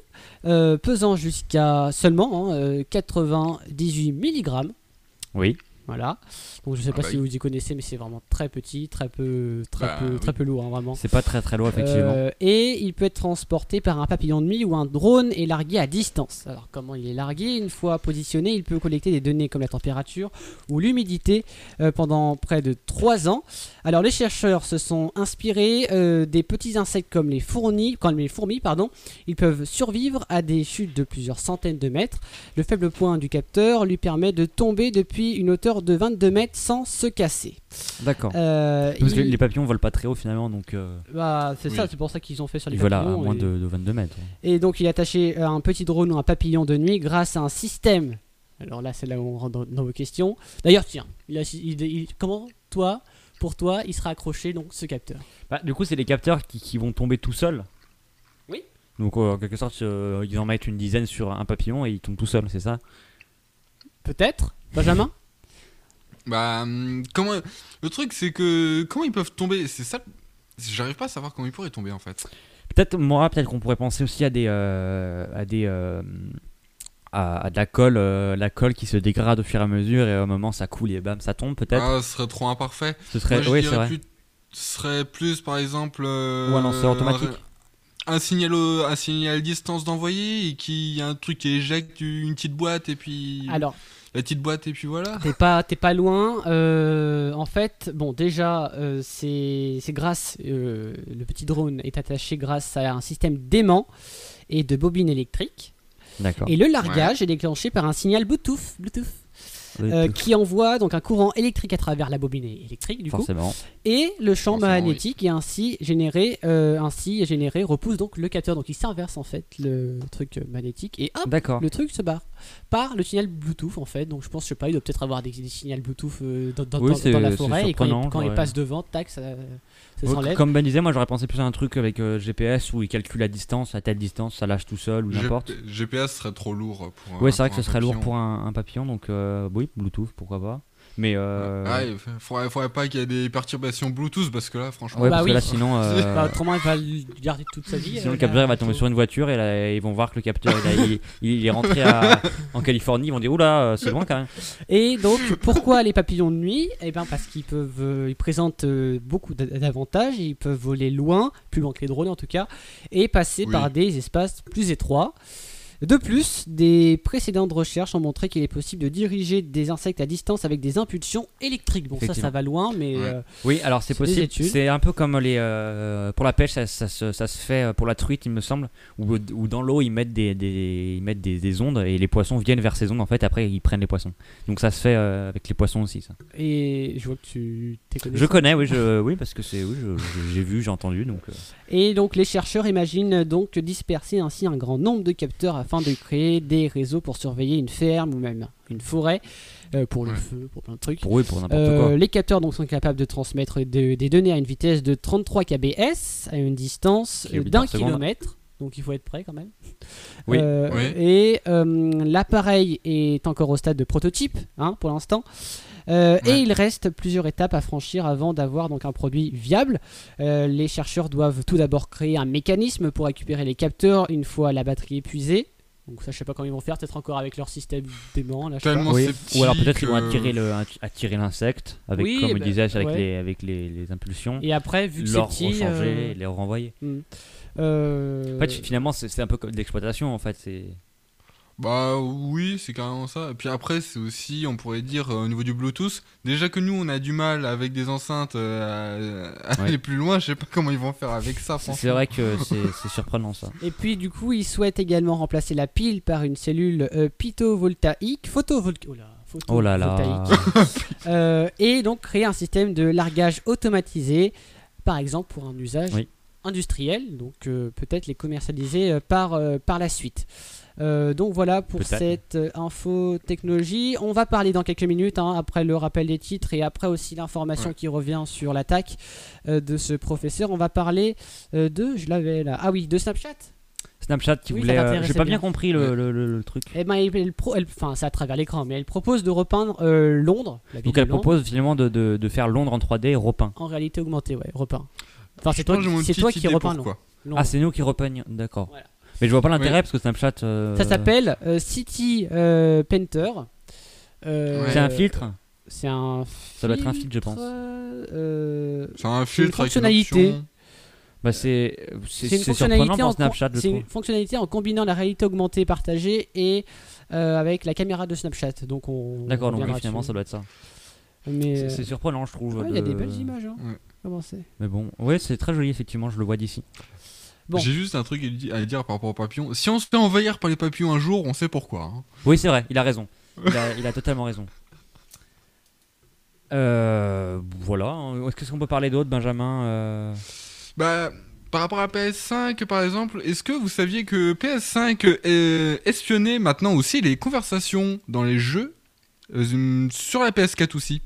euh, pesant jusqu'à seulement hein, euh, 98 mg. Oui. Voilà. Donc je sais Ah pas bah si oui. vous y connaissez, mais c'est vraiment très petit, très peu, très Bah peu, oui. très peu lourd, hein, vraiment. C'est pas très très lourd, effectivement. Euh, et il peut être transporté par un papillon de nuit ou un drone et largué à distance. Alors comment il est largué? Une fois positionné, il peut collecter des données comme la température ou l'humidité euh, pendant près de 3 ans. Alors les chercheurs se sont inspirés euh, des petits insectes comme les fourmis, comme les fourmis pardon. Ils peuvent survivre à des chutes de plusieurs centaines de mètres. Le faible point du capteur lui permet de tomber depuis une hauteur de 22 mètres sans se casser. D'accord. Euh, Parce que les papillons volent pas très haut finalement, donc euh, bah, c'est Oui. ça, c'est pour ça qu'ils ont fait sur les ils volent à papillons. moins et- de, de 22 mètres. Et donc il est attaché à un petit drone ou un papillon de nuit grâce à un système. Alors là, c'est là où on rentre dans, dans vos questions. D'ailleurs, tiens, il a- il- il- comment toi, pour toi, il sera accroché donc ce capteur? Bah, du coup, c'est les capteurs qui, qui vont tomber tout seuls. Oui. Donc, euh, en quelque sorte, euh, ils en mettent une dizaine sur un papillon et ils tombent tout seuls, c'est ça? Peut-être, Benjamin? Bah, hum, comment. Le truc, c'est que. Comment ils peuvent tomber C'est ça. J'arrive pas à savoir comment ils pourraient tomber en fait. Peut-être, moi, peut-être qu'on pourrait penser aussi à des. euh, à des. euh, à, à de la colle, euh, la colle qui se dégrade au fur et à mesure et au moment ça coule et bam, ça tombe peut-être. Ah, ce serait trop imparfait. Ce serait. Moi, je oui, c'est dirais vrai. plus- ce serait plus par exemple. euh, Ou un lanceur automatique. Un signal, au- un signal distance d'envoyer et qui y a un truc qui éjecte une petite boîte et puis Alors, la petite boîte et puis voilà. t'es pas, t'es pas loin. euh, en fait, bon, déjà, euh, c'est c'est grâce. euh, le petit drone est attaché grâce à un système d'aimant et de bobines électriques. D'accord. Et le largage est déclenché par un signal Bluetooth. Bluetooth euh, qui envoie donc un courant électrique à travers la bobine électrique du coup Forcément. Et le champ magnétique est ainsi généré euh, ainsi généré repousse donc le capteur donc il s'inverse en fait le truc magnétique et hop D'accord. le truc se barre par le signal Bluetooth en fait donc je pense je sais pas il doit peut-être avoir des, des signaux Bluetooth euh, dans, dans- Oui, dans- c'est- dans la forêt et quand, il, quand passe devant tac ça, s'enlève Comme Ben disait, moi j'aurais pensé plus à un truc avec euh, GPS où il calcule la distance, à telle distance, ça lâche tout seul ou G- n'importe. GPS serait trop lourd pour. un- Ouais, c'est vrai que ce serait lourd pour un, un papillon, donc euh, oui, Bluetooth, pourquoi pas. Mais euh, Ouais, il faudrait, faudrait pas qu'il y ait des perturbations Bluetooth parce que là, franchement. ouais, Bah parce oui. que là, sinon, *laughs* euh, Bah, autrement, il va le garder toute sa vie. sinon euh, le capteur il va tomber sur une voiture et là, ils vont voir que le capteur il, a- il- il est rentré à- en Californie. Ils vont dire oula, euh, c'est loin quand même. Et donc, pourquoi les papillons de nuit? Eh bien, parce qu'ils peuvent, euh, ils présentent euh, beaucoup d'a- d'avantages. Ils peuvent voler loin, plus loin que les drones en tout cas, et passer Oui. par des espaces plus étroits. De plus, des précédentes recherches ont montré qu'il est possible de diriger des insectes à distance avec des impulsions électriques. Bon, ça, ça va loin, mais Ouais. euh, Oui, alors c'est possible. C'est un peu comme les euh, pour la pêche, ça, ça se- ça se fait euh, pour la truite, il me semble, où, où dans l'eau ils mettent des, des- ils mettent des, des ondes et les poissons viennent vers ces ondes. En fait, après ils prennent les poissons. Donc ça se fait euh, avec les poissons aussi. Ça. et je vois que tu t'es connais Je connais, oui, je, oui, parce que c'est, oui, j'ai vu, j'ai entendu, donc. Et donc les chercheurs imaginent donc disperser ainsi un grand nombre de capteurs afin de créer des réseaux pour surveiller une ferme ou même une forêt, euh, pour le Ouais. feu, pour plein de trucs. pour oui, pour n'importe Euh, quoi. les capteurs donc, sont capables de transmettre de- des données à une vitesse de 33 kbs à une distance d'un kilomètre. Donc il faut être prêt quand même. Oui. Euh, Oui. Et euh, l'appareil est encore au stade de prototype hein, pour l'instant. Euh, Ouais. Et il reste plusieurs étapes à franchir avant d'avoir donc un produit viable. Euh, les chercheurs doivent tout d'abord créer un mécanisme pour récupérer les capteurs une fois la batterie épuisée. Donc ça je sais pas comment ils vont faire, peut-être encore avec leur système d'aimant là. je sais pas. Tellement Oui. Ou alors peut-être qu'ils vont attirer, le, attirer l'insecte, avec, Oui, comme on ben, disait, avec, ouais. les, avec les, les impulsions. Et après vu que c'est leur petit, rechanger, euh, les renvoyer. hmm. Euh, En fait, finalement, c'est, c'est un peu comme de l'exploitation, en fait. C'est... Bah oui, c'est carrément ça. Et puis après, c'est aussi, on pourrait dire, euh, au niveau du Bluetooth, déjà que nous, on a du mal avec des enceintes euh, à, à Ouais. aller plus loin, je sais pas comment ils vont faire avec ça, C'est, franchement. vrai que *laughs* c'est, c'est surprenant, ça. Et puis du coup, ils souhaitent également remplacer la pile par une cellule euh, photovoltaïque, photovol- oh là, Oh là là. photovoltaïque. *laughs* Euh, et donc créer un système de largage automatisé, par exemple pour un usage Oui. industriel, donc euh, peut-être les commercialiser euh, par, euh, par la suite. Euh, donc voilà pour cette euh, info technologie. On va parler dans quelques minutes, hein, après le rappel des titres et après aussi l'information Ouais. qui revient sur l'attaque euh, de ce professeur. On va parler euh, de, je l'avais là, ah oui, de Snapchat. Snapchat qui Oui, voulait. euh, j'ai pas bien. bien compris le, Ouais. le, le- le truc. Eh ben, elle, elle pro- elle- enfin, c'est à travers l'écran, mais elle propose de repeindre euh, Londres, la ville Donc de elle Londres, propose finalement de, de, de faire Londres en 3D repeint. en réalité augmentée, ouais, repeint. Enfin, c'est toi, toi qui repeins Londres. Ah, c'est nous qui repeignent, d'accord. Voilà. Mais je vois pas l'intérêt Oui. parce que Snapchat. euh, Ça s'appelle euh, City euh, Painter. Euh. C'est un filtre C'est un. Ça doit être un filtre, je pense. euh, C'est un filtre avec une fonctionnalité. Bah c'est une fonctionnalité en pour Snapchat, je c'est trouve. une fonctionnalité en combinant la réalité augmentée partagée et euh, avec la caméra de Snapchat. Donc on. D'accord, donc finalement dessus. ça doit être ça. Mais C'est, euh, surprenant, je trouve. ouais, il y a de- des belles images. Hein. Ouais. Comment c'est? Mais bon, ouais, c'est très joli effectivement, je le vois d'ici. Bon. J'ai juste un truc à di- à dire par rapport aux papillons. Si on se fait envahir par les papillons un jour, on sait pourquoi. hein. Oui, c'est vrai, il a raison. *laughs* Il a, il a totalement raison. Euh, voilà. hein. Est-ce qu'on peut parler d'autre, Benjamin euh? Bah, par rapport à PS5, par exemple, est-ce que vous saviez que PS5 euh, espionnait maintenant aussi les conversations dans les jeux euh, sur la PS4 aussi?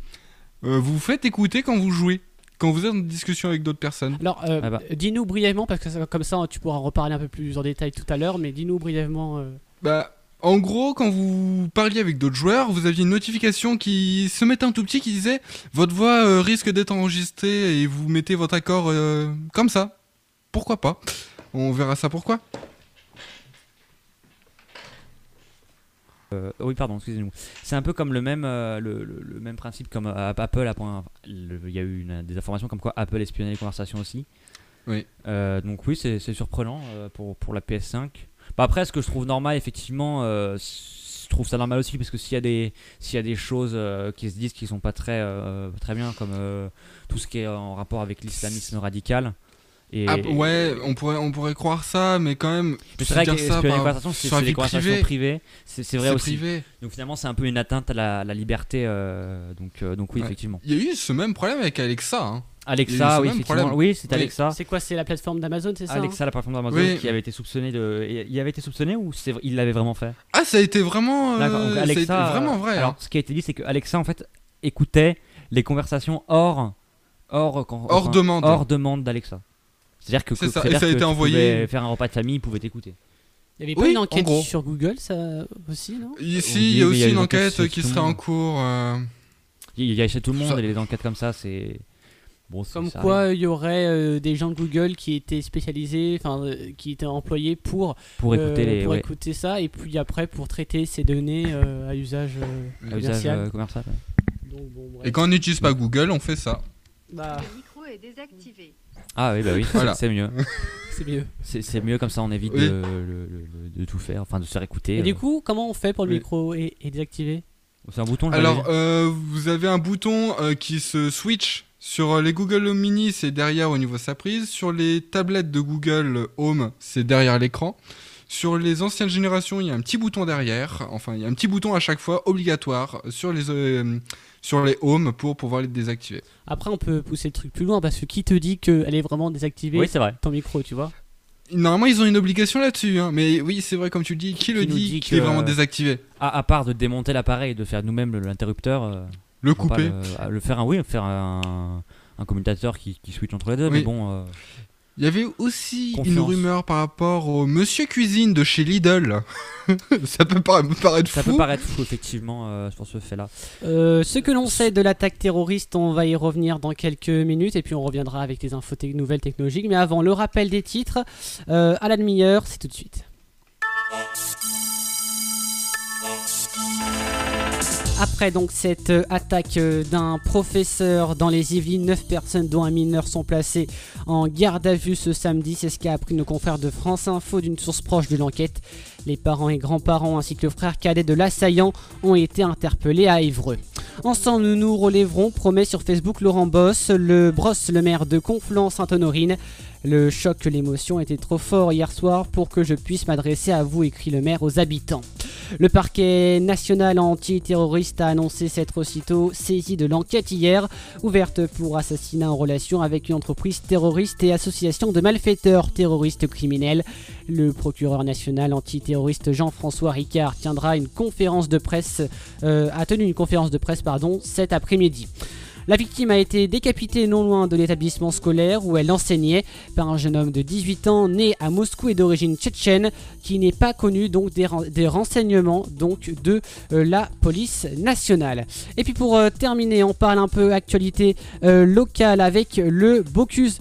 Euh, Vous vous faites écouter quand vous jouez, quand vous êtes en discussion avec d'autres personnes. Alors, euh, Ah bah. dis-nous brièvement, parce que comme ça tu pourras en reparler un peu plus en détail tout à l'heure, mais dis-nous brièvement. euh, Bah, en gros, quand vous parliez avec d'autres joueurs, vous aviez une notification qui se mettait un tout petit qui disait votre voix euh, risque d'être enregistrée et vous mettez votre accord euh, comme ça. Pourquoi pas On verra ça pourquoi. Euh, oui, pardon, excusez-nous. C'est un peu comme le même, euh, le, le- le même principe comme euh, Apple. point- Il y a eu une- des informations comme quoi Apple espionnait les conversations aussi. Oui. Donc oui, c'est surprenant pour, pour la PS5. Bah, après, ce que je trouve normal, effectivement, je trouve ça normal aussi parce que s'il y a des s'il y a des choses qui se disent qui sont pas très très bien, comme tout ce qui est en rapport avec l'islamisme radical. Et, Ah, ouais, on pourrait, on pourrait croire ça, mais quand même. C'est vrai que ça les conversations, c'est des conversations privée. privées. C'est c'est vrai C'est aussi. privé. Donc finalement, c'est un peu une atteinte à la, la liberté. euh, donc, euh, donc oui, Ouais. effectivement. Il y a eu ce même problème avec Alexa. hein. Alexa, oui, effectivement. Oui, c'est Oui. Alexa. C'est quoi C'est la plateforme d'Amazon, c'est ça hein Alexa, la plateforme d'Amazon, Oui. qui avait été soupçonné de. Il avait été soupçonné ou c'est- il l'avait vraiment fait? Ah, ça a été vraiment. euh. Donc ça a Alexa. été vraiment vrai. Alors, hein. ce qui a été dit, c'est que Alexa, en fait, écoutait les conversations hors, hors, quand- Hors enfin, demande. hors demande d'Alexa. C'est-à-dire que, C'est que- ça, et ça a que été tu envoyé- pouvais faire un repas de famille, il pouvait t'écouter. Il y avait pas Oui, une en enquête sur Google, ça aussi, non? Ici, il y a y aussi une une enquête qui serait en cours. euh, il y a chez tout le monde Ça- et les enquêtes comme ça, c'est. Bon, c'est- Comme ça quoi, il y aurait euh, des gens de Google qui étaient spécialisés, enfin, euh, qui étaient employés pour, pour écouter euh, les. pour ouais, écouter ça, et puis après pour traiter ces données euh, à usage euh, à usage commercial. euh, commercial. ouais. Donc, bon, bref. Et quand on n'utilise pas Google, on fait ça. Bah, Le micro est désactivé. Ah oui, bah oui, Voilà. c'est mieux. *laughs* c'est mieux. C'est c'est mieux comme ça, on évite Oui. de, le- le- le- de tout faire, enfin de se faire écouter. Et euh. du coup, comment on fait pour le Oui. micro est, est désactivé c'est un bouton. je Alors, euh, vous avez un bouton euh, qui se switch sur euh, les Google Home Mini, c'est derrière au niveau de sa prise. Sur les tablettes de Google Home, c'est derrière l'écran. Sur les anciennes générations, il y a un petit bouton derrière. Enfin, il y a un petit bouton à chaque fois obligatoire sur les euh, sur les Home pour pouvoir les désactiver. Après, on peut pousser le truc plus loin parce que qui te dit qu'elle est vraiment désactivée Oui, c'est vrai. ton micro, tu vois Normalement, ils ont une obligation là-dessus, hein, mais oui, c'est vrai comme tu le dis. Qui, le dit dit qu'il est vraiment désactivé À, à part de démonter l'appareil et de faire nous-mêmes l'interrupteur. euh, Le couper. Le, faire un oui, faire un, un commutateur qui, qui switch entre les deux. Oui. Mais bon, euh, Il y avait aussi une rumeur par rapport au Monsieur Cuisine de chez Lidl. *laughs* ça peut para- paraître ça fou. peut paraître fou effectivement euh, sur ce fait-là. Euh, ce que l'on sait de l'attaque terroriste, on va y revenir dans quelques minutes et puis on reviendra avec des infos nouvelles technologiques. Mais avant, le rappel des titres euh, à la demi-heure, c'est tout de suite. Après donc cette euh, attaque euh, d'un professeur dans les Yvelines, 9 personnes dont un mineur sont placées en garde à vue ce samedi. C'est ce qu'a appris nos confrères de France Info d'une source proche de l'enquête. Les parents et grands-parents ainsi que le frère cadet de l'assaillant ont été interpellés à Évreux. Ensemble, nous nous relèverons, promet sur Facebook Laurent Boss, le brosse le maire de Conflans-Sainte-Honorine. Le choc, l'émotion était trop fort hier soir pour que je puisse m'adresser à vous, écrit le maire aux habitants. Le parquet national antiterroriste a annoncé s'être aussitôt saisi de l'enquête hier, ouverte pour assassinat en relation avec une entreprise terroriste et association de malfaiteurs terroristes criminels. Le procureur national antiterroriste Jean-François Ricard tiendra une conférence de presse, euh, a tenu une conférence de presse pardon, cet après-midi. La victime a été décapitée non loin de l'établissement scolaire où elle enseignait par un jeune homme de 18 ans né à Moscou et d'origine tchétchène qui n'est pas connu des, ren- des renseignements donc de euh, la police nationale. Et puis pour euh, terminer, on parle un peu actualité euh, locale avec le Bocuse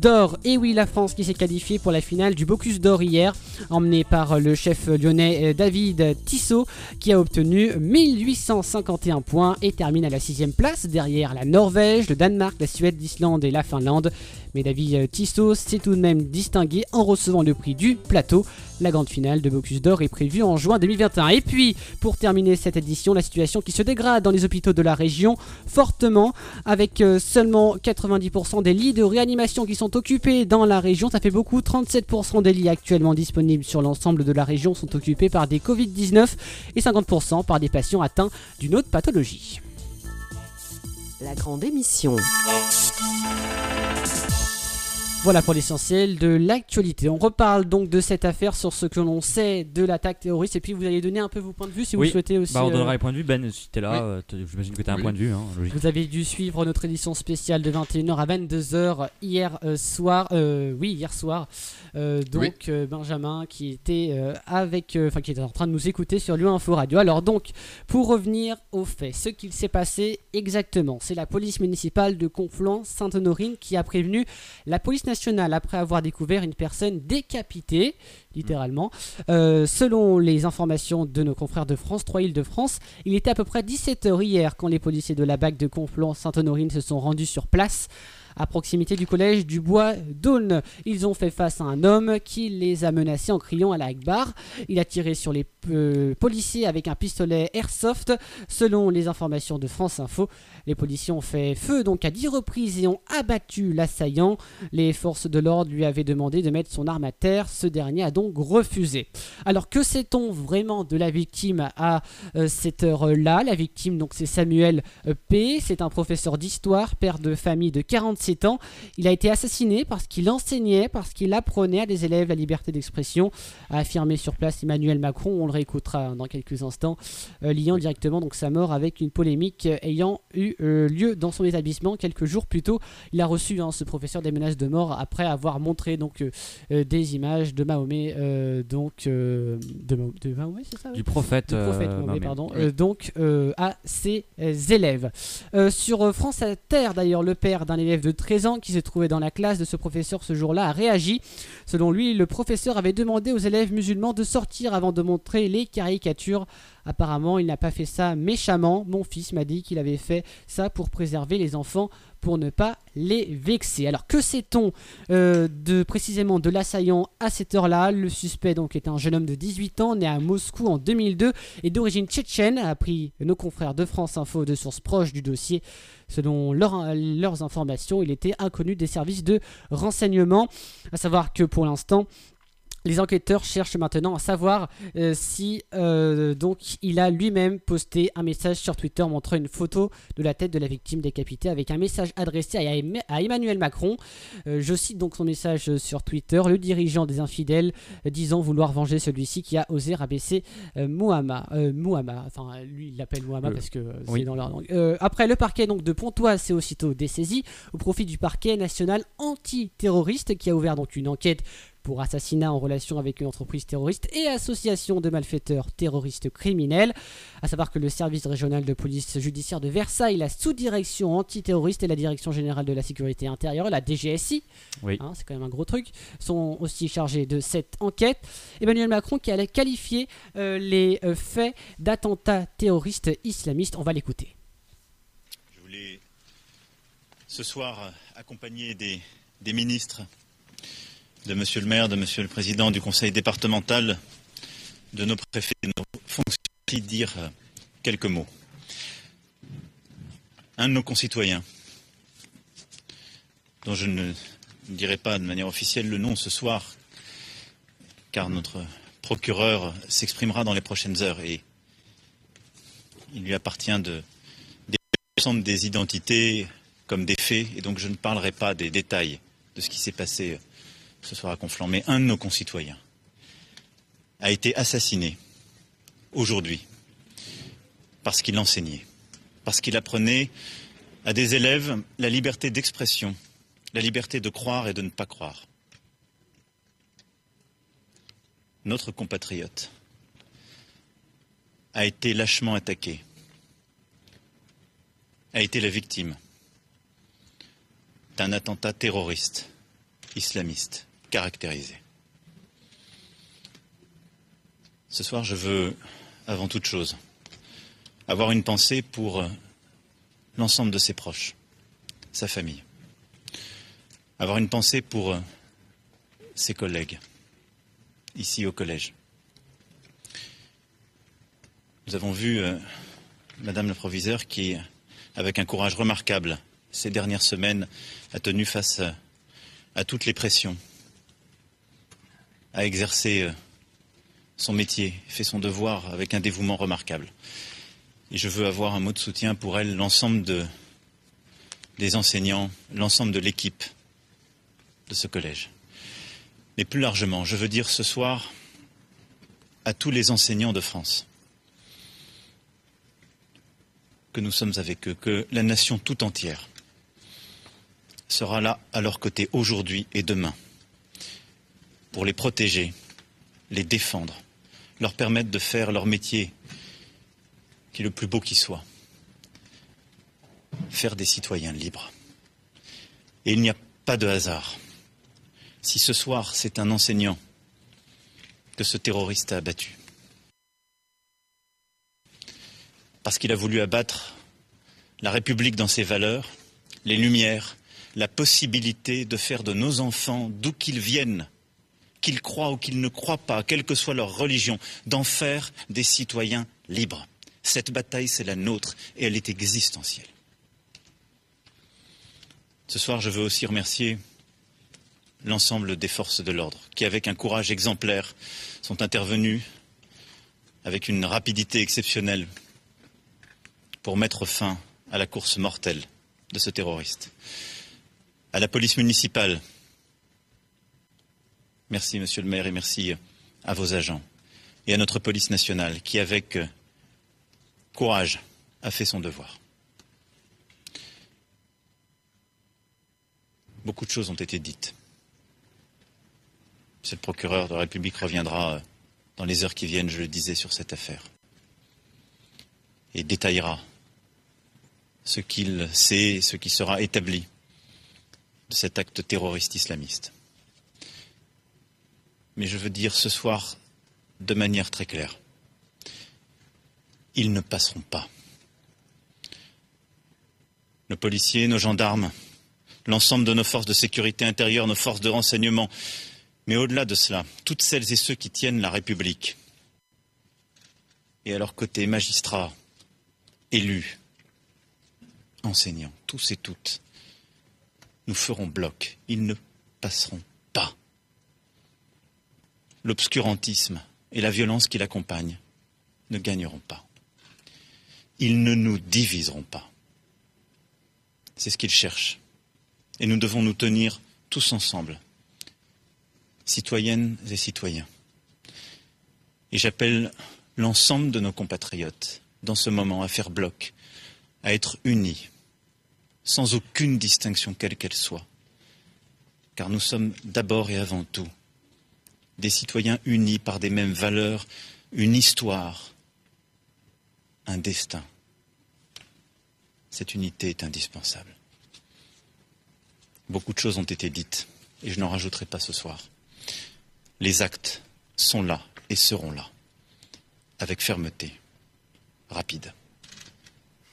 d'or. Et oui, la France qui s'est qualifiée pour la finale du Bocuse d'or hier, emmené par le chef lyonnais David Tissot qui a obtenu 1851 points et termine à la sixième place derrière la Norvège, le Danemark, la Suède, l'Islande et la Finlande. Mais David euh, Tissot s'est tout de même distingué en recevant le prix du plateau. La grande finale de Bocuse d'Or est prévue en juin 2021. Et puis, pour terminer cette édition, la situation qui se dégrade dans les hôpitaux de la région fortement, avec euh, seulement 90% des lits de réanimation qui sont occupés dans la région. Ça fait beaucoup. 37% des lits actuellement disponibles sur l'ensemble de la région sont occupés par des Covid-19 et 50% par des patients atteints d'une autre pathologie. La grande émission. Voilà pour l'essentiel de l'actualité. On reparle donc de cette affaire sur ce que l'on sait de l'attaque terroriste et puis vous allez donner un peu vos points de vue si Oui. vous souhaitez aussi. Bah, on euh, donnera les points de vue. Ben, si t'es là, Oui. euh, j'imagine que t'as un Oui. point de vue, hein. Vous avez dû suivre notre édition spéciale de 21h à 22h hier euh, soir. euh, oui, hier soir. Euh, donc euh, Benjamin qui était euh, avec, euh, enfin qui était en train de nous écouter sur Lyon Info Radio. Alors donc, pour revenir aux faits, ce qu'il s'est passé exactement, c'est la police municipale de Conflans-Sainte-Honorine qui a prévenu la police nationale après avoir découvert une personne décapitée, littéralement. Euh, selon les informations de nos confrères de France 3 Île-de-France, il était à peu près 17h hier quand les policiers de la BAC de Conflans-Sainte-Honorine se sont rendus sur place. À proximité du collège du Bois d'Aulne, ils ont fait face à un homme qui les a menacés en criant à la Akbar. Il a tiré sur les euh, policiers avec un pistolet airsoft. Selon les informations de France Info, les policiers ont fait feu donc à 10 reprises et ont abattu l'assaillant. Les forces de l'ordre lui avaient demandé de mettre son arme à terre. Ce dernier a donc refusé. Alors que sait-on vraiment de la victime à euh, cette heure-là? La victime donc c'est Samuel euh, P. C'est un professeur d'histoire, père de famille de 45 27 ans. Il a été assassiné parce qu'il enseignait, parce qu'il apprenait à des élèves la liberté d'expression, a affirmé sur place Emmanuel Macron. On le réécoutera dans quelques instants, euh, liant directement donc sa mort avec une polémique ayant eu euh, lieu dans son établissement quelques jours plus tôt. Il a reçu hein, ce professeur des menaces de mort après avoir montré donc euh, des images de Mahomet, donc de, Mah- de Mahomet, c'est ça oui Du prophète, Du prophète Mahomet, pardon. Oui. Donc à ses élèves. Sur France Inter, d'ailleurs, le père d'un élève de 13 ans qui se trouvait dans la classe de ce professeur ce jour-là a réagi. Selon lui, le professeur avait demandé aux élèves musulmans de sortir avant de montrer les caricatures. Apparemment, il n'a pas fait ça méchamment. Mon fils m'a dit qu'il avait fait ça pour préserver les enfants, pour ne pas les vexer. Alors que sait-on euh, de précisément de l'assaillant à cette heure-là? Le suspect donc est un jeune homme de 18 ans, né à Moscou en 2002 et d'origine tchétchène, a appris nos confrères de France Info de sources proches du dossier. Selon leur- leurs informations, il était inconnu des services de renseignement. À savoir que pour l'instant, les enquêteurs cherchent maintenant à savoir euh, si euh, donc il a lui-même posté un message sur Twitter montrant une photo de la tête de la victime décapitée avec un message adressé à, Em- à Emmanuel Macron. Euh, je cite donc son message sur Twitter le dirigeant des infidèles disant vouloir venger celui-ci qui a osé rabaisser. Euh, Mohamed. Enfin, lui il l'appelle Euh, parce que c'est oui. dans leur langue. Après, le parquet donc de Pontoise s'est aussitôt dessaisi au profit du parquet national antiterroriste qui a ouvert donc une enquête pour assassinat en relation avec une entreprise terroriste et association de malfaiteurs terroristes criminels. À savoir que le service régional de police judiciaire de Versailles, la sous-direction antiterroriste et la direction générale de la sécurité intérieure, la DGSI, Oui. hein, c'est quand même un gros truc, sont aussi chargés de cette enquête. Emmanuel Macron qui allait qualifier euh, les euh, faits d'attentats terroristes islamistes. On va l'écouter. Je voulais ce soir accompagner des, des ministres, de Monsieur le maire, de Monsieur le président du conseil départemental, de nos préfets, de nos fonctionnaires, dire euh, quelques mots. Un de nos concitoyens, dont je ne dirai pas de manière officielle le nom ce soir, car notre procureur s'exprimera dans les prochaines heures et il lui appartient de l'ensemble des identités comme des faits, et donc je ne parlerai pas des détails de ce qui s'est passé ce soir à Conflans, mais un de nos concitoyens a été assassiné aujourd'hui parce qu'il enseignait, parce qu'il apprenait à des élèves la liberté d'expression, la liberté de croire et de ne pas croire. Notre compatriote a été lâchement attaqué a été la victime d'un attentat terroriste islamiste caractérisé. Ce soir, je veux, avant toute chose, avoir une pensée pour euh, l'ensemble de ses proches, sa famille. Avoir une pensée pour euh, ses collègues, ici au collège. Nous avons vu euh, Madame le proviseur qui, avec un courage remarquable, ces dernières semaines, a tenu face à toutes les pressions, a exercé euh, son métier, fait son devoir avec un dévouement remarquable. Et je veux avoir un mot de soutien pour elle, l'ensemble de, des enseignants, l'ensemble de l'équipe de ce collège. Mais plus largement, je veux dire ce soir à tous les enseignants de France que nous sommes avec eux, que la nation tout entière sera là à leur côté aujourd'hui et demain pour les protéger, les défendre, leur permettre de faire leur métier qui est le plus beau qui soit, faire des citoyens libres. Et il n'y a pas de hasard. Si ce soir c'est un enseignant que ce terroriste a abattu, parce qu'il a voulu abattre la République dans ses valeurs, les Lumières, la possibilité de faire de nos enfants, d'où qu'ils viennent, qu'ils croient ou qu'ils ne croient pas, quelle que soit leur religion, d'en faire des citoyens libres. Cette bataille, c'est la nôtre et elle est existentielle. Ce soir, je veux aussi remercier l'ensemble des forces de l'ordre qui, avec un courage exemplaire, sont intervenus avec une rapidité exceptionnelle pour mettre fin à la course mortelle de ce terroriste. à la police municipale. Merci, monsieur le maire, et merci à vos agents. Et à notre police nationale, qui, avec euh, courage, a fait son devoir. Beaucoup de choses ont été dites. Monsieur le procureur de la République reviendra euh, dans les heures qui viennent, je le disais, sur cette affaire. Et détaillera ce qu'il sait et ce qui sera établi de cet acte terroriste islamiste. Mais je veux dire ce soir de manière très claire, ils ne passeront pas. Nos policiers, nos gendarmes, l'ensemble de nos forces de sécurité intérieure, nos forces de renseignement, mais au-delà de cela, toutes celles et ceux qui tiennent la République, et à leur côté magistrats, élus, enseignants, tous et toutes, nous ferons bloc. Ils ne passeront pas. L'obscurantisme et la violence qui l'accompagnent ne gagneront pas. Ils ne nous diviseront pas. C'est ce qu'ils cherchent. Et nous devons nous tenir tous ensemble, citoyennes et citoyens. Et j'appelle l'ensemble de nos compatriotes, dans ce moment, à faire bloc, à être unis, sans aucune distinction quelle qu'elle soit. Car nous sommes d'abord et avant tout des citoyens unis par des mêmes valeurs, une histoire, un destin. Cette unité est indispensable. Beaucoup de choses ont été dites, et je n'en rajouterai pas ce soir. Les actes sont là et seront là, avec fermeté, rapide.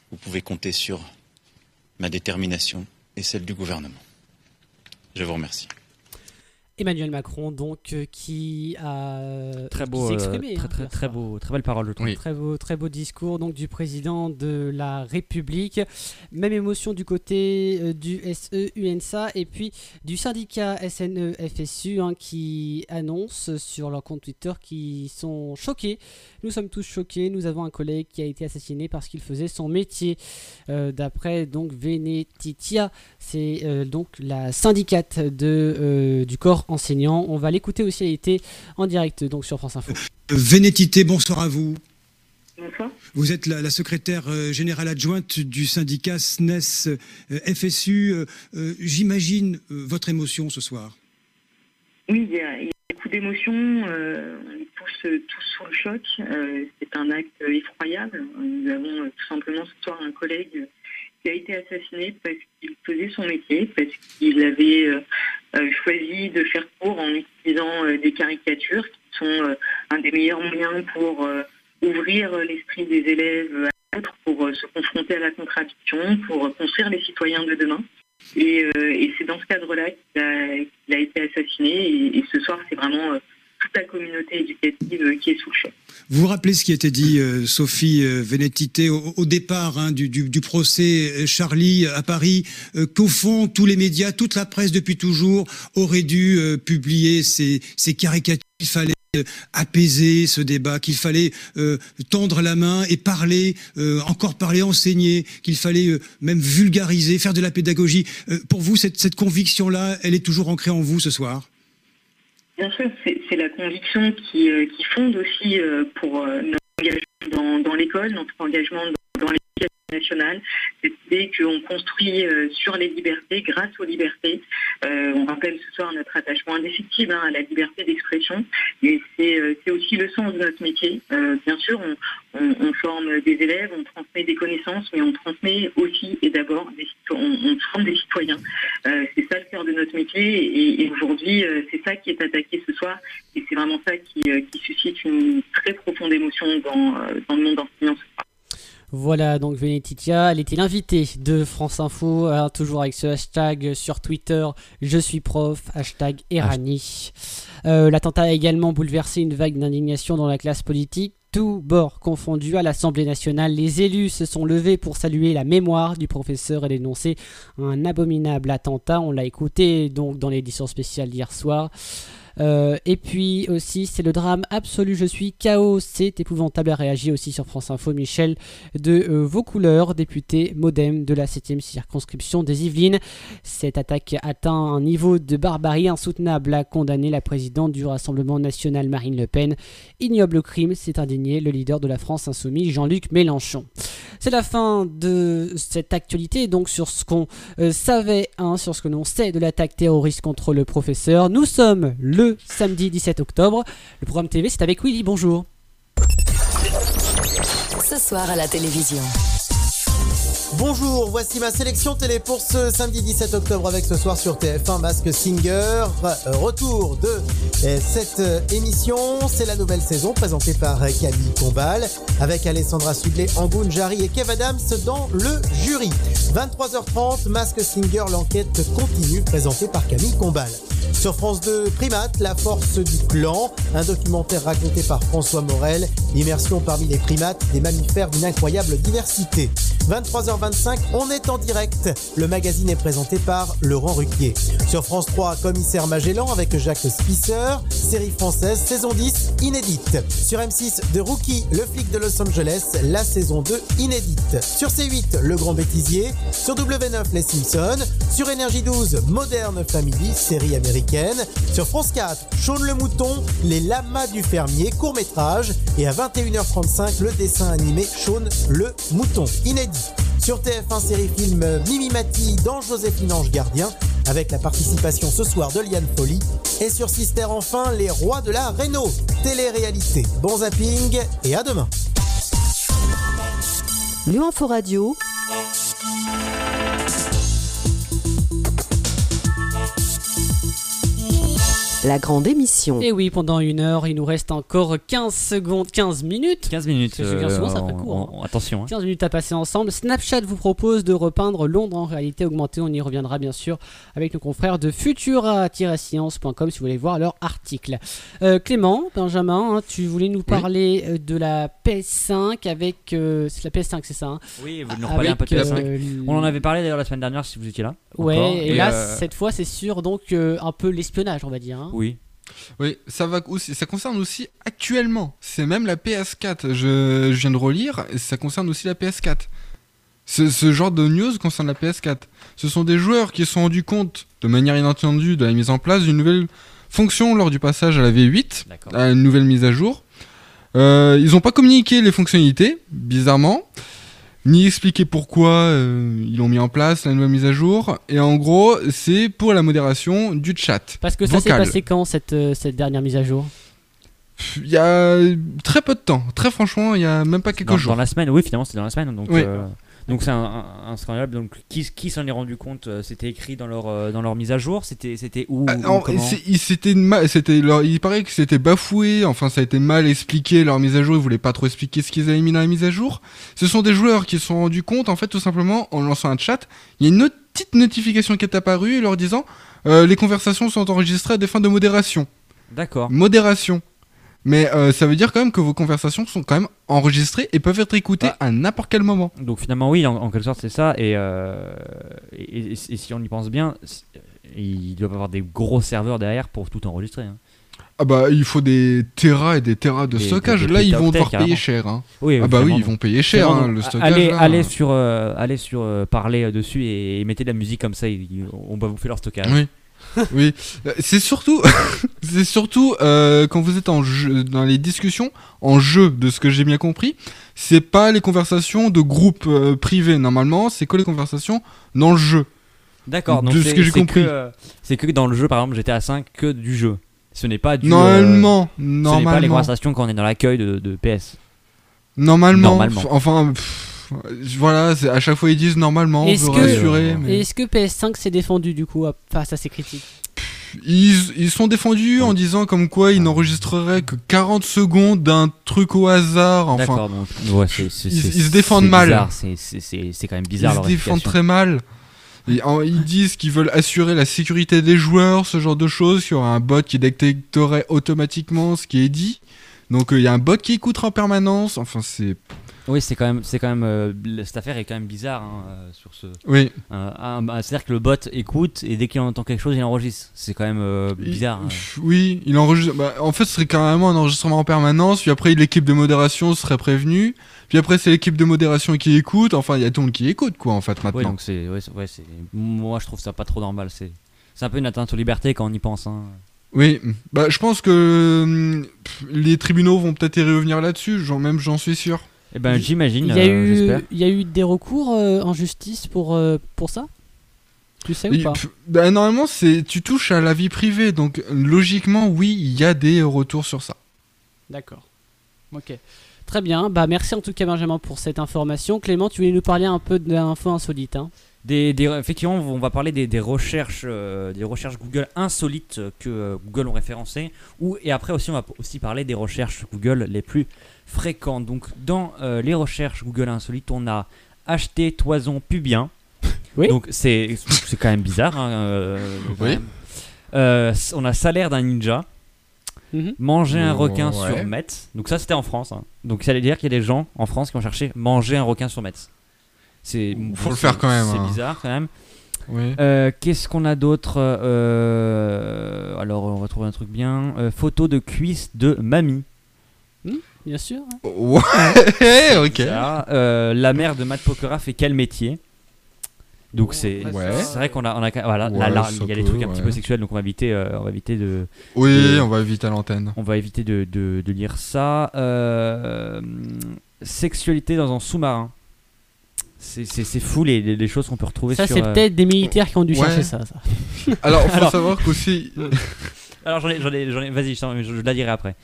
Vous pouvez compter sur ma détermination et celle du gouvernement. Je vous remercie. Emmanuel Macron, donc, euh, qui a Très qui beau, euh, exprimé, très, hein, très, très beau, très belle parole, je trouve. Très beau, très beau discours donc du président de la République. Même émotion du côté euh, du SE UNSA et puis du syndicat SNE FSU hein, qui annonce sur leur compte Twitter qu'ils sont choqués. Nous sommes tous choqués. Nous avons un collègue qui a été assassiné parce qu'il faisait son métier. Euh, D'après donc Venetitia, c'est euh, donc la syndicate de, euh, du corps enseignant. On va l'écouter aussi. Elle était en direct donc sur France Info. Vénétité, bonsoir à vous. Bonsoir. Vous êtes la, la secrétaire euh, générale adjointe du syndicat SNES euh, FSU. J'imagine votre émotion ce soir. Oui, il y a, il y a beaucoup d'émotions. euh, on est tous, tous sous le choc. Euh, c'est un acte effroyable. Nous avons tout simplement ce soir un collègue a été assassiné parce qu'il faisait son métier, parce qu'il avait euh, euh, choisi de faire cours en utilisant euh, des caricatures qui sont un des meilleurs moyens pour ouvrir l'esprit des élèves à l'autre, pour se confronter à la contradiction, pour construire les citoyens de demain. Et, c'est dans ce cadre-là qu'il a, a été assassiné. Et, ce soir, c'est vraiment toute la communauté éducative euh, qui est sous le. Vous vous rappelez ce qui était dit, euh, Sophie euh, Vénétité, au, départ hein, du, procès Charlie à Paris, qu'au fond, tous les médias, toute la presse depuis toujours auraient dû publier ces, caricatures. Il fallait apaiser ce débat, qu'il fallait tendre la main et parler, encore parler, enseigner, qu'il fallait même vulgariser, faire de la pédagogie. Pour vous, cette conviction-là, elle est toujours ancrée en vous ce soir? Bien sûr, c'est la conviction qui, euh, qui fonde aussi euh, pour euh, notre engagement dans, dans l'école, notre engagement dans, nationale, cette idée qu'on construit euh, sur les libertés, grâce aux libertés. Euh, on rappelle ce soir notre attachement indéfectible hein, à la liberté d'expression, et c'est euh, c'est aussi le sens de notre métier. Bien sûr, on, forme des élèves, on transmet des connaissances, mais on transmet aussi et d'abord on, on forme des citoyens. C'est ça le cœur de notre métier, et, aujourd'hui, c'est ça qui est attaqué ce soir, et c'est vraiment ça qui, qui suscite une très profonde émotion dans, dans le monde enseignant. Voilà, donc Venetitia, elle était l'invitée de France Info, hein, toujours avec ce hashtag sur Twitter, je suis prof, hashtag Erani. Euh, L'attentat a également bouleversé une vague d'indignation dans la classe politique. Tout bord confondu à l'Assemblée nationale, les élus se sont levés pour saluer la mémoire du professeur et dénoncer un abominable attentat. On l'a écouté donc dans l'édition spéciale d'hier soir. Euh, et puis aussi, c'est le drame absolu. Je suis chaos. C'est épouvantable à réagir aussi sur France Info. Michel de euh, député modem de la 7e circonscription des Yvelines. Cette attaque atteint un niveau de barbarie insoutenable, a condamné la présidente du Rassemblement national Marine Le Pen. Ignoble crime, s'est indigné le leader de la France insoumise Jean-Luc Mélenchon. C'est la fin de cette actualité, donc sur ce qu'on euh, savait, hein, sur ce que l'on sait de l'attaque terroriste contre le professeur. Nous sommes le samedi 17 octobre. Le programme TV, c'est avec Willy. Bonjour. Ce soir à la télévision. Bonjour, voici ma sélection télé pour ce samedi 17 octobre avec ce soir sur TF1 Mask Singer. Euh, Retour de euh, cette euh, émission, c'est la nouvelle saison présentée par Camille Combal avec Alessandra Sublet, Angoun Jarry et Kev Adams dans le jury. 23h30, Mask Singer, l'enquête continue présentée par Camille Combal. Sur France 2, Primate, la force du clan, un documentaire raconté par François Morel, immersion parmi les primates, des mammifères d'une incroyable diversité. 23h25, on est en direct. Le magazine est présenté par Laurent Ruquier. Sur France 3, Commissaire Magellan avec Jacques Spisser, série française, saison 10, inédite. Sur M6, de Rookie, le flic de Los Angeles, la saison 2, inédite. Sur C8, Le Grand Bêtisier. Sur W9, Les Simpsons. Sur Énergie 12, Modern Family, série américaine. Sur France 4, Shaun le Mouton, Les Lamas du Fermier, court métrage. Et à 21h35, le dessin animé Shaun le Mouton, inédit. Sur TF1 série film Mimi Mati dans Joséphine Ange Gardien avec la participation ce soir de Liane Folly et sur Sister enfin Les Rois de la Réno télé-réalité. Bon zapping et à demain. Lyon Radio. La grande émission. Et oui, pendant une heure, il nous reste encore 15 secondes, 15 minutes. 15 minutes. Parce que 15 secondes, ça euh, fait court. hein. on- on- attention. hein. 15 minutes à passer ensemble. Snapchat vous propose de repeindre Londres en réalité augmentée. On y reviendra bien sûr avec nos confrères de futura-science.com si vous voulez voir leur article. Euh, Clément, Benjamin, hein, tu voulais nous parler euh, de la PS5 avec. euh, c'est la PS5, c'est ça hein? Oui, vous nous reparlez un peu de Avec, PS5. euh, On en avait parlé d'ailleurs la semaine dernière si vous étiez là. Ouais, encore. et, là, euh, cette fois, c'est sur donc euh, un peu l'espionnage, on va dire. hein. Oui. Oui, ça va aussi, ça concerne aussi actuellement. C'est même la PS4. Je, je viens de relire, ça concerne aussi la PS4. Ce, ce genre de news concerne la PS4. Ce sont des joueurs qui se sont rendus compte, de manière inattendue, de la mise en place d'une nouvelle fonction lors du passage à la V8, à une nouvelle mise à jour. Euh, ils n'ont pas communiqué les fonctionnalités, bizarrement, ni expliqué pourquoi euh, ils l'ont mis en place, la nouvelle mise à jour. Et en gros, c'est pour la modération du chat. Parce que ça s'est vocal. passé quand cette, euh, cette dernière mise à jour? Il y a très peu de temps. Très franchement, il y a même pas quelques dans, jours. dans la semaine, oui, finalement, c'était dans la semaine. Donc, Oui. euh, donc c'est un, un, un scandale. Donc, qui, qui s'en est rendu compte euh, C'était écrit dans leur, euh, dans leur mise à jour? C'était c'était où, Ah, c'était ma- c'était leur- il paraît que c'était bafoué, enfin ça a été mal expliqué leur mise à jour, ils voulaient pas trop expliquer ce qu'ils avaient mis dans la mise à jour. Ce sont des joueurs qui se sont rendus compte, en fait, tout simplement, en lançant un chat, il y a une petite notification qui est apparue leur disant euh, les conversations sont enregistrées à des fins de modération. D'accord. Modération. Mais euh, ça veut dire quand même que vos conversations sont quand même enregistrées et peuvent être écoutées à n'importe quel moment. Donc finalement, oui, en, en quelque sorte, c'est ça. Et, euh, et, et- et si on y pense bien, il doit y avoir des gros serveurs derrière pour tout enregistrer. hein. Ah bah il faut des terras et des terras de Des- stockage. des- des Là ils vont devoir payer cher. Hein. Oui, ah bah oui ils vont payer cher hein, le stockage. Allez, là. allez sur, euh, allez sur euh, parler dessus et, et mettez de la musique comme ça. ils- on va vous faire leur stockage. Oui. *laughs* oui, Euh, c'est surtout, *laughs* c'est surtout euh, quand vous êtes en jeu, dans les discussions en jeu, de ce que j'ai bien compris, c'est pas les conversations de groupe euh, privés normalement, c'est que les conversations dans le jeu. D'accord. Donc de c'est- ce que j'ai compris. euh, C'est que dans le jeu, par exemple, GTA 5, que du jeu. Ce n'est pas du. Normalement, euh, Ce n'est pas normalement. les conversations quand on est dans l'accueil de, de PS. Normalement, Normalement. enfin, pff, voilà, c'est- à chaque fois ils disent normalement, on Est-ce veut que, rassurer, mais est-ce que PS5 s'est défendu du coup face à ces critiques? Ils, ils sont défendus en disant comme quoi ils n'enregistreraient que 40 secondes d'un truc au hasard. Enfin. Donc, ouais, ils, se défendent mal. bizarre, C'est c'est- c'est- c'est quand même bizarre. Ils leur se défendent très mal. Et en- ils disent qu'ils veulent assurer la sécurité des joueurs, ce genre de choses, qu'il y aura un bot qui détecterait automatiquement ce qui est dit. Donc euh, il y a un bot qui écoutera en permanence. Enfin, c'est. Oui, c'est quand même, c'est quand même, euh, cette affaire est quand même bizarre hein, euh, sur ce. Oui. Euh, C'est-à-dire que le bot écoute et dès qu'il entend quelque chose, il enregistre. C'est quand même bizarre. hein. Oui, il enregistre. bah, en fait, ce serait carrément un enregistrement en permanence. Puis après, l'équipe de modération serait prévenue. Puis après, c'est l'équipe de modération qui écoute. Enfin, il y a tout le monde qui écoute, quoi, en fait, maintenant. donc c'est, ouais, c'est- ouais, moi je trouve ça pas trop normal. C'est, c'est un peu une atteinte aux libertés quand on y pense. Hein. Oui, bah, je pense que hum, pff, les tribunaux vont peut-être y revenir là-dessus. Même, j'en suis sûr. Eh ben, j'imagine. Il y, a euh, eu, j'espère. il y a eu des recours euh, en justice pour, euh, pour ça? Tu sais ou pas? pff, bah, normalement, c'est tu touches à la vie privée, donc logiquement, oui, il y a des retours sur ça. D'accord. Ok. Très bien. Bah, merci en tout cas, Benjamin, pour cette information. Clément, tu voulais nous parler un peu d'infos insolites. Hein? Des, des- effectivement, on va parler des, des recherches, euh, des recherches Google insolites que euh, Google ont référencées. Ou, et après aussi, on va aussi parler des recherches Google les plus fréquentes. Donc, dans euh, les recherches Google insolites, on a acheté toison pubien. Oui. Donc, c'est c'est quand même bizarre. hein, euh, Oui. même. Euh, on a salaire d'un ninja. Mhm. Manger un Oh, requin ouais. sur Metz. Donc ça c'était en France. hein. Donc ça veut dire qu'il y a des gens en France qui ont cherché manger un requin sur Metz. C'est Faut le faire quand même, C'est hein. bizarre quand même. Oui. Euh, Qu'est-ce qu'on a d'autre Euh, Alors on va trouver un truc bien. Euh, photo de cuisse de mamie. Bien sûr. hein. Ouais, *laughs* ok. Euh, la mère de Matt Pokora fait quel métier? Donc c'est Ouais. c'est vrai qu'on a, on a voilà Ouais, là, là, ça il y a des trucs un petit peu sexuels donc on va éviter euh, on va éviter de Oui, de- on va éviter à l'antenne. on va éviter de, de- de lire ça. Euh, sexualité dans un sous-marin. C'est- fou les, les- les choses qu'on peut retrouver Ça, sur. c'est euh, peut-être des militaires qui ont dû Ouais. chercher ça. ça. *laughs* Alors, faut Alors- savoir qu'aussi. *laughs* Alors j'en ai, j'en ai, j'en ai- vas-y, je, je- je la dirai après.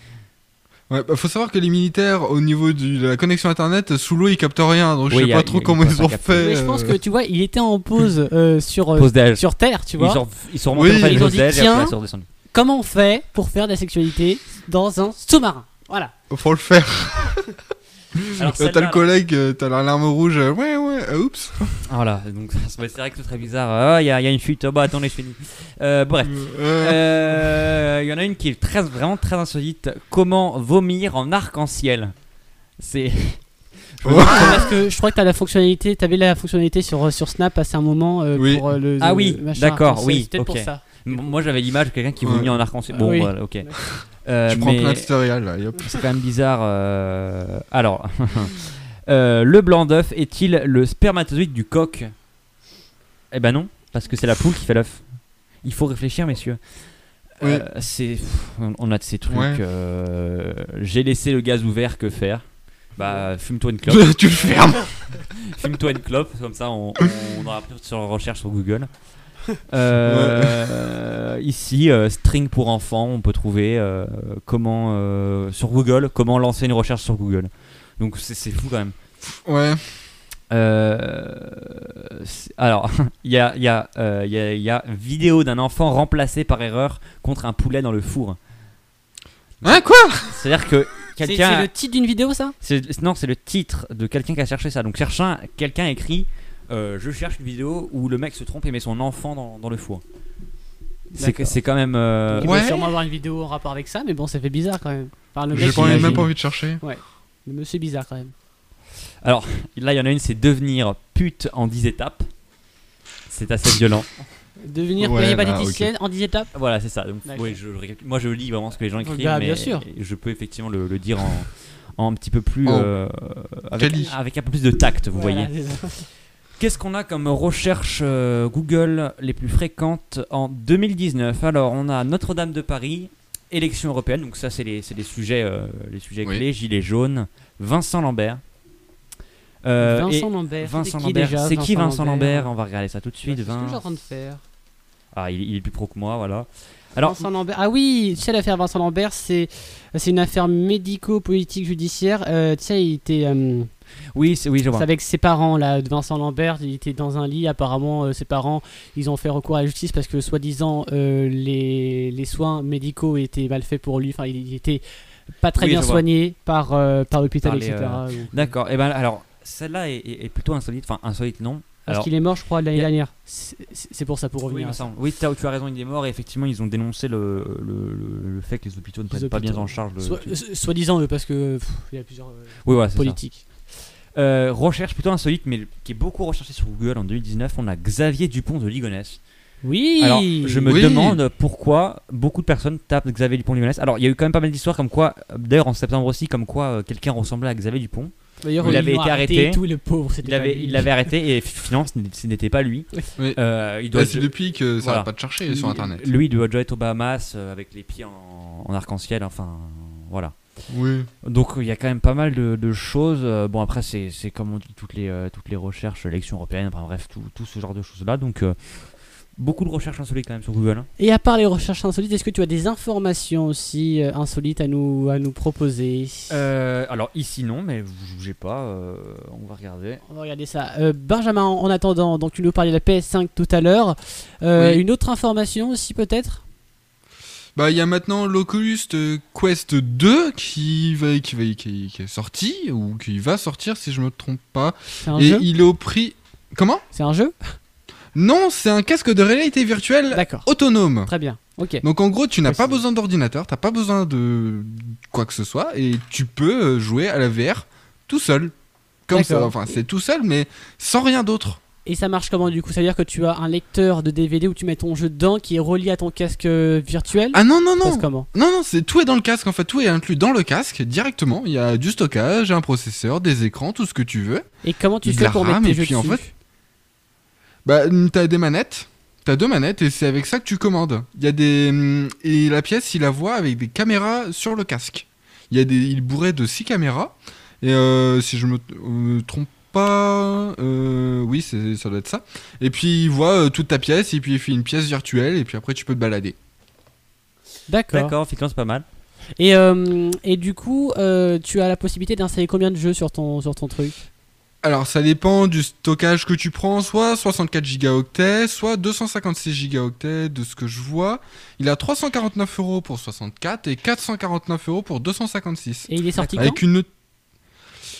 Ouais, bah, faut savoir que les militaires, au niveau du- de la connexion internet, sous l'eau, ils captent rien. Donc, je Oui, sais y a- pas trop a- comment ils ont capter. fait. Mais je pense euh, que tu vois, il était en pause euh, sur, Pause sur Terre, tu vois. Ils sont, ils sont remontés Oui. faire Ils ont pause dit, tiens, après ils sont redescendus. Comment on fait pour faire de la sexualité dans un sous-marin? Voilà. Faut le faire. *laughs* Alors, Euh, T'as le collègue, euh, t'as l'alarme rouge. euh, Ouais, ouais, oups. *laughs* Voilà, donc c'est vrai que c'est très bizarre. Ah, Il y, a- il y a une fuite. Oh, bah attendez, je finis. Euh, bref. Euh, Euh, Il y en a une qui est très, vraiment très insolite. Comment vomir en arc-en-ciel C'est. *laughs* Parce que je crois que t'as la fonctionnalité, t'avais la fonctionnalité sur, sur Snap à un moment euh, Oui. pour euh, le. Ah oui, d'accord, oui, pour ça. M- Moi j'avais l'image de quelqu'un qui Ouais. vomit en arc-en-ciel. Ah Bon, oui. voilà, ok. Euh, tu prends mais plein de céréales là. c'est quand même bizarre. euh, Alors, *laughs* euh, le blanc d'œuf est-il le spermatozoïde du coq? Eh ben non, parce que c'est la poule qui fait l'œuf. Il faut réfléchir, messieurs. Euh, c'est, pff, on- a de ces trucs. Ouais. euh, J'ai laissé le gaz ouvert, que faire? Bah, fume-toi une clope. *laughs* tu le fermes. *laughs* fume-toi une clope, comme ça on, on aura plus sur la recherche sur Google. Euh, Ici, euh, string pour enfants, on peut trouver euh, comment euh, sur Google, comment lancer une recherche sur Google. Donc c'est c'est fou quand même. Ouais. Euh, alors, *laughs* il y a, il y, a, euh, il y, a, y a vidéo d'un enfant remplacé par erreur contre un poulet dans le four. Hein, quoi? C'est-à-dire que C'est quelqu'un. c'est le titre d'une vidéo, ça? C'est- Non, c'est le titre de quelqu'un qui a cherché ça. Donc, cherchant, quelqu'un écrit euh, Je cherche une vidéo où le mec se trompe et met son enfant dans, dans le four. C'est quand même. euh, Il Ouais. sûrement avoir une vidéo en rapport avec ça, mais bon, ça fait bizarre quand même. Enfin, le J'ai même pas envie de chercher. le monsieur est bizarre quand même. Alors, là, il y en a une c'est devenir pute en 10 étapes. C'est assez violent. Devenir Ouais, péripatéticienne en 10 étapes Voilà, c'est ça. Donc, je, je moi, je lis vraiment ce que les gens écrivent, Bah, mais bien sûr. je peux effectivement le, le dire en, en un petit peu plus. En euh, avec, un peu plus de tact, vous Voilà, voyez. Qu'est-ce qu'on a comme recherche euh, Google les plus fréquentes en 2019 Alors, on a Notre-Dame de Paris, élection européenne, donc ça, c'est les, c'est les sujets, euh, les sujets Oui. clés, Gilets jaunes, Vincent Lambert. Euh, Vincent Lambert. Vincent qui Lambert, déjà, c'est qui Vincent Lambert On va regarder ça tout de Bah, suite. Ce que je suis Vin- en train de faire. Ah, il, il est plus pro que moi, voilà. Alors, Vincent Lambert. Ah oui, tu sais l'affaire Vincent Lambert, c'est c'est une affaire médico-politique judiciaire. Euh, tu sais, il était euh, oui, c'est oui, je c'est vois. avec ses parents là, de Vincent Lambert. Il était dans un lit. Apparemment, euh, ses parents, ils ont fait recours à la justice parce que soi-disant euh, les, les soins médicaux étaient mal faits pour lui. Enfin, il, il était pas très Oui, bien soigné par euh, par l'hôpital, etc. D'accord. Et ben alors, celle-là est, est- est plutôt insolite. Enfin, insolite non. Parce qu'il est mort, je crois, l'année a- dernière. C'est c'est pour ça, pour revenir. à ça. Oui, tu as raison, il est mort et effectivement ils ont dénoncé le, le, le- le fait que les hôpitaux ne prennent pas bien en charge le. Soi-disant, eux, parce que pff, il y a plusieurs euh, Oui, c'est ça. Euh, recherche plutôt insolite, mais qui est beaucoup recherché sur Google en 2019. On a Xavier Dupont de Ligonnès. Oui. Alors, je me Oui. demande pourquoi beaucoup de personnes tapent Xavier Dupont de Ligonnès. Alors, il y a eu quand même pas mal d'histoires comme quoi, d'ailleurs en septembre aussi, comme quoi euh, quelqu'un ressemblait à Xavier Dupont. D'ailleurs, il avait été arrêté arrêté. et tout, le pauvre, c'était Il avait, il l'avait arrêté et finalement, ce n'était- pas lui. Oui. Euh, il doit Bah, c'est depuis que ça voilà. va pas de chercher sur internet. Lui, il doit déjà être aux Bahamas euh, avec les pieds en, en arc-en-ciel. Enfin, voilà. Oui. Donc il y a quand même pas mal de, de choses. Euh, bon après c'est c'est comme on dit toutes les euh, toutes les recherches, l'élection européenne, enfin bref tout, tout ce genre de choses là. Donc euh, beaucoup de recherches insolites quand même sur Google. hein. Et à part les recherches insolites, est-ce que tu as des informations aussi euh, insolites à nous, à nous proposer? Euh, alors ici non, mais vous bougez pas. euh, on va regarder. On va regarder ça. Euh, Benjamin, en attendant, donc tu nous parlais de la PS5 tout à l'heure. Euh, Oui. Une autre information aussi peut-être? Bah, il y a maintenant l'Oculus Quest 2 qui va, qui va, qui, qui est sorti ou qui va sortir si je me trompe pas. C'est un Et jeu il est au prix. Comment? C'est un jeu? Non, c'est un casque de réalité virtuelle autonome. Très bien. Ok. Donc en gros, tu n'as pas besoin d'ordinateur, t'as pas besoin de quoi que ce soit, et tu peux euh, jouer à la VR tout seul. Comme ça, enfin c'est tout seul, mais sans rien d'autre. Et ça marche comment du coup? Ça veut dire que tu as un lecteur de DVD où tu mets ton jeu dedans qui est relié à ton casque euh, virtuel? Ah non, non, non comment? Non, non, c'est tout est dans le casque, en fait, tout est inclus dans le casque directement. Il y a du stockage, un processeur, des écrans, tout ce que tu veux. Et comment tu fais pour mettre tes et jeux puis, en fait, Bah, mm, t'as des manettes. T'as deux manettes et c'est avec ça que tu commandes. Il y a des hum, et la pièce, il la voit avec des caméras sur le casque. Il y a des, il bourré de six caméras et euh, si je me euh, trompe pas, euh, oui, c'est ça doit être ça. Et puis il voit euh, toute ta pièce et puis il fait une pièce virtuelle et puis après tu peux te balader. D'accord. D'accord, effectivement c'est pas mal. Et, euh, et du coup, euh, tu as la possibilité d'installer combien de jeux sur ton, sur ton truc? Alors ça dépend du stockage que tu prends, soit 64 gigaoctets, soit 256 gigaoctets de ce que je vois. Il a 349 euros pour 64 et 449 euros pour 256. Et il est sorti Avec quand? une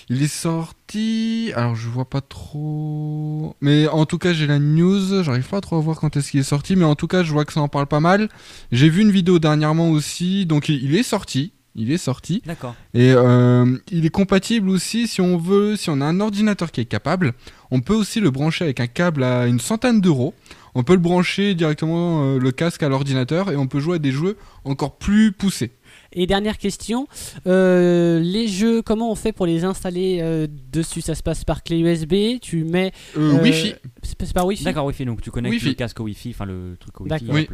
il est sorti. Alors je vois pas trop. Mais en tout cas j'ai la news. J'arrive pas trop à voir quand est-ce qu'il est sorti. Mais en tout cas je vois que ça en parle pas mal. J'ai vu une vidéo dernièrement aussi. Donc il il est sorti. Il est sorti. D'accord. Et euh, il est compatible aussi si on veut, si on a un ordinateur qui est capable, on peut aussi le brancher avec un câble à une centaine d'euros. On peut le brancher directement euh, le casque à l'ordinateur et on peut jouer à des jeux encore plus poussés. Et dernière question, euh, les jeux, comment on fait pour les installer euh, dessus? Ça se passe par clé USB Tu mets. Euh, Wi-Fi. C'est c'est par Wi-Fi? D'accord, Wi-Fi, donc tu connectes Wi-Fi. le casque au Wi-Fi, enfin le truc au Wi-Fi.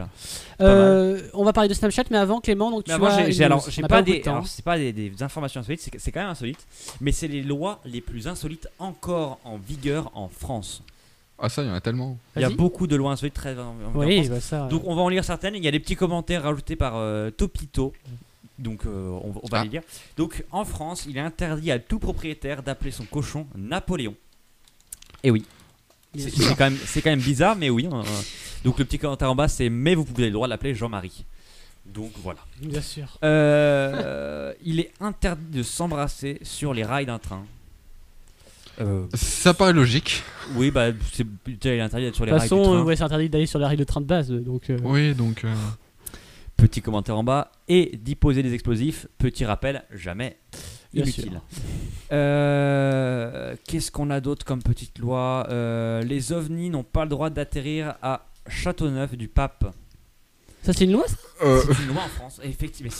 Euh, on va parler de Snapchat, mais avant Clément, donc Mais tu as j'ai- alors j'ai pas beaucoup des, de temps. alors, c'est pas des, des informations insolites, c'est c'est quand même insolite, mais c'est les lois les plus insolites encore en vigueur en France. Ah ça, il y en a tellement. Il y a Vas-y. beaucoup de lois insolites très en, Oui, bah ça. Donc on va en lire certaines. Il y a des petits commentaires rajoutés par euh, Topito. Donc euh, on, on va Ah. les lire. Donc en France, il est interdit à tout propriétaire d'appeler son cochon Napoléon. Et oui. Bien C'est quand, même- c'est quand même bizarre, mais oui. euh, donc le petit commentaire en bas, c'est mais vous avez le droit de l'appeler Jean-Marie. Donc voilà. Bien sûr. Euh, il est interdit de s'embrasser sur les rails d'un train. Euh, Ça paraît logique. oui, bah c'est putain, il est interdit d'être sur De les toute rails du façon, train. euh, ouais, c'est interdit d'aller sur les rails de train de base. Donc, euh, Oui, donc. Petit commentaire en bas. Et d'y poser des explosifs. Petit rappel, jamais inutile. Euh, Qu'est-ce qu'on a d'autre comme petite loi Euh, Les ovnis n'ont pas le droit d'atterrir à Châteauneuf du Pape. Ça, c'est une loi ça euh, C'est une loi en France, effectivement.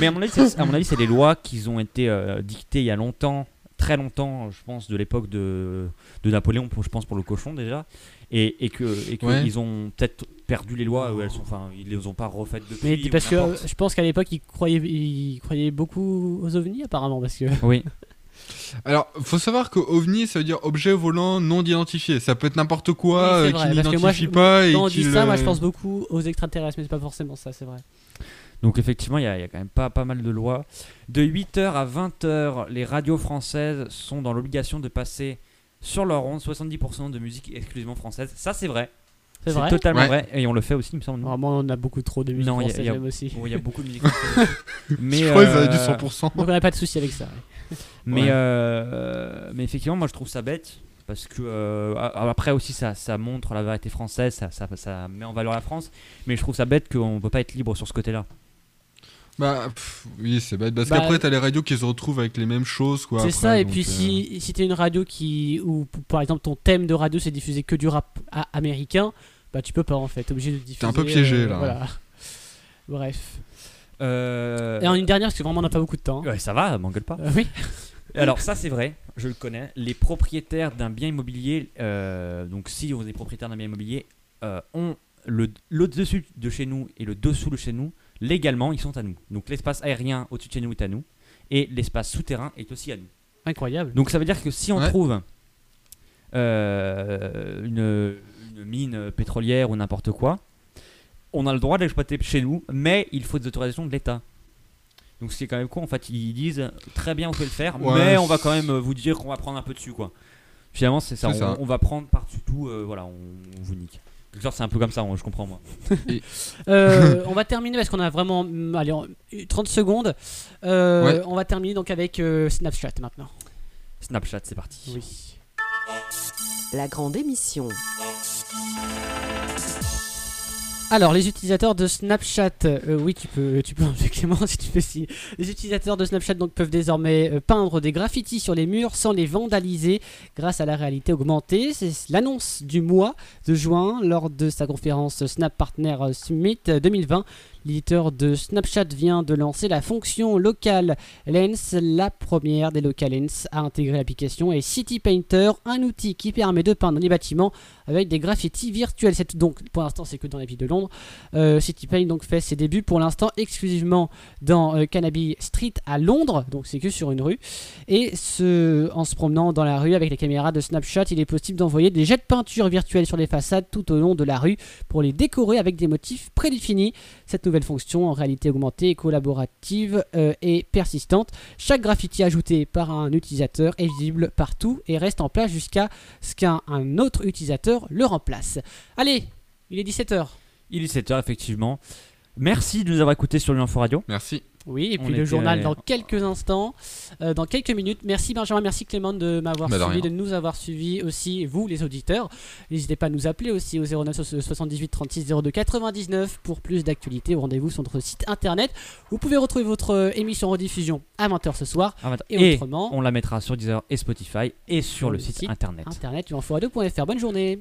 Mais à mon avis, c'est- à mon avis, c'est des lois qui ont été euh, dictées il y a longtemps, très longtemps, je pense, de l'époque de, de Napoléon, pour, je pense pour le cochon déjà, et, et que et que Ouais. ils ont peut-être perdu les lois ou elles sont, enfin, ils les ont pas refaites depuis. Mais parce que euh, je pense qu'à l'époque, ils croyaient, ils croyaient beaucoup aux ovnis, apparemment. Parce que. Oui. *laughs* Alors, faut savoir que ovni, ça veut dire objet volant non identifié. Ça peut être n'importe quoi Oui, euh, qui n'identifie pas et on dit ça, moi je pense beaucoup aux extraterrestres, mais c'est pas forcément ça, c'est vrai. Donc effectivement, il y, a il y a quand même pas, pas mal de lois. De 8h à 20h, les radios françaises sont dans l'obligation de passer sur leur onde 70% de musique exclusivement française. Ça, c'est vrai. C'est vrai totalement Ouais. vrai. Et on le fait aussi, il me semble. non? Vraiment, on a beaucoup trop de musique Non, il y a- française, y a- aussi. Oui, il y a beaucoup de musique *laughs* française. mais, Je crois qu'ils avaient euh, du 100%. Donc on n'a pas de souci avec ça. ouais. *laughs* Mais, Ouais. euh, mais effectivement, moi je trouve ça bête. Parce que euh, après aussi ça, ça montre la vérité française, ça, ça, ça met en valeur la France. Mais je trouve ça bête qu'on ne peut pas être libre sur ce côté-là. Bah, pff, oui, c'est bête. Parce Bah, qu'après, t'as les radios qui se retrouvent avec les mêmes choses, quoi. C'est ça, et puis euh, si, si t'es une radio qui. ou par exemple ton thème de radio c'est diffuser que du rap a- américain, bah tu peux pas en fait, t'es obligé de diffuser. un peu piégé, euh, là. Voilà. *laughs* Bref. Euh, Et en une dernière, parce que vraiment on n'a pas beaucoup de temps. Ouais, ça va, m'engueule pas. Euh, oui. Alors ça c'est vrai, je le connais. Les propriétaires d'un bien immobilier, euh, donc si on est propriétaire d'un bien immobilier, euh, ont le, le dessus de chez nous et le dessous de chez nous, légalement ils sont à nous. Donc l'espace aérien au-dessus de chez nous est à nous et l'espace souterrain est aussi à nous. Incroyable. Donc ça veut dire que si on Ouais. trouve euh, une, une mine pétrolière ou n'importe quoi, on a le droit d'exploiter chez nous, mais il faut des autorisations de l'État. Donc ce qui est quand même con, en fait, ils disent très bien, on peut le faire, Ouais, mais on c'est- va quand même vous dire qu'on va prendre un peu dessus, quoi. Finalement, c'est ça, C'est on, ça. on va prendre par-dessus tout, euh, voilà, on, on vous nique. Quelque sorte, c'est un peu comme ça, moi, je comprends, moi. *laughs* Euh, on va terminer parce qu'on a vraiment. mm, Allez, en- 30 secondes. Euh, Ouais. On va terminer donc avec euh, Snapchat maintenant. Snapchat, c'est parti. Oui. La grande émission. Alors, les utilisateurs de Snapchat, euh, oui, tu peux, tu peux *laughs* si tu fais si. Les utilisateurs de Snapchat donc peuvent désormais euh, peindre des graffitis sur les murs sans les vandaliser grâce à la réalité augmentée. C'est l'annonce du mois de juin lors de sa conférence Snap Partner Summit 2020. L'éditeur de Snapchat vient de lancer la fonction Local Lens, la première des Local Lens à intégrer l'application et City Painter, un outil qui permet de peindre les bâtiments avec des graffitis virtuels. Donc pour l'instant c'est que dans la ville de Londres. Euh, City Paint donc fait ses débuts pour l'instant exclusivement dans euh, Street à Londres, donc c'est que sur une rue. Et ce, en se promenant dans la rue avec les caméras de Snapchat, il est possible d'envoyer des jets de peinture virtuels sur les façades tout au long de la rue pour les décorer avec des motifs prédéfinis. Cette fonction en réalité augmentée, collaborative euh, et persistante. Chaque graffiti ajouté par un utilisateur est visible partout et reste en place jusqu'à ce qu'un un autre utilisateur le remplace. Allez, il est 17h. Il est 7h, effectivement. Merci de nous avoir écoutés sur l'Info Radio. Merci. Oui, et On puis le journal dans quelques instants, euh, dans quelques minutes. Merci Benjamin, merci Clément de m'avoir Bah, suivi, de nous avoir suivis aussi, vous les auditeurs. N'hésitez pas à nous appeler aussi au 09 78 36 02 99 pour plus d'actualités. Rendez-vous sur notre site internet. Vous pouvez retrouver votre euh, émission en rediffusion à 20h ce soir. Ah. Et, Et autrement, on la mettra sur Deezer et Spotify et sur le site internet. internet, info.fr. Bonne journée.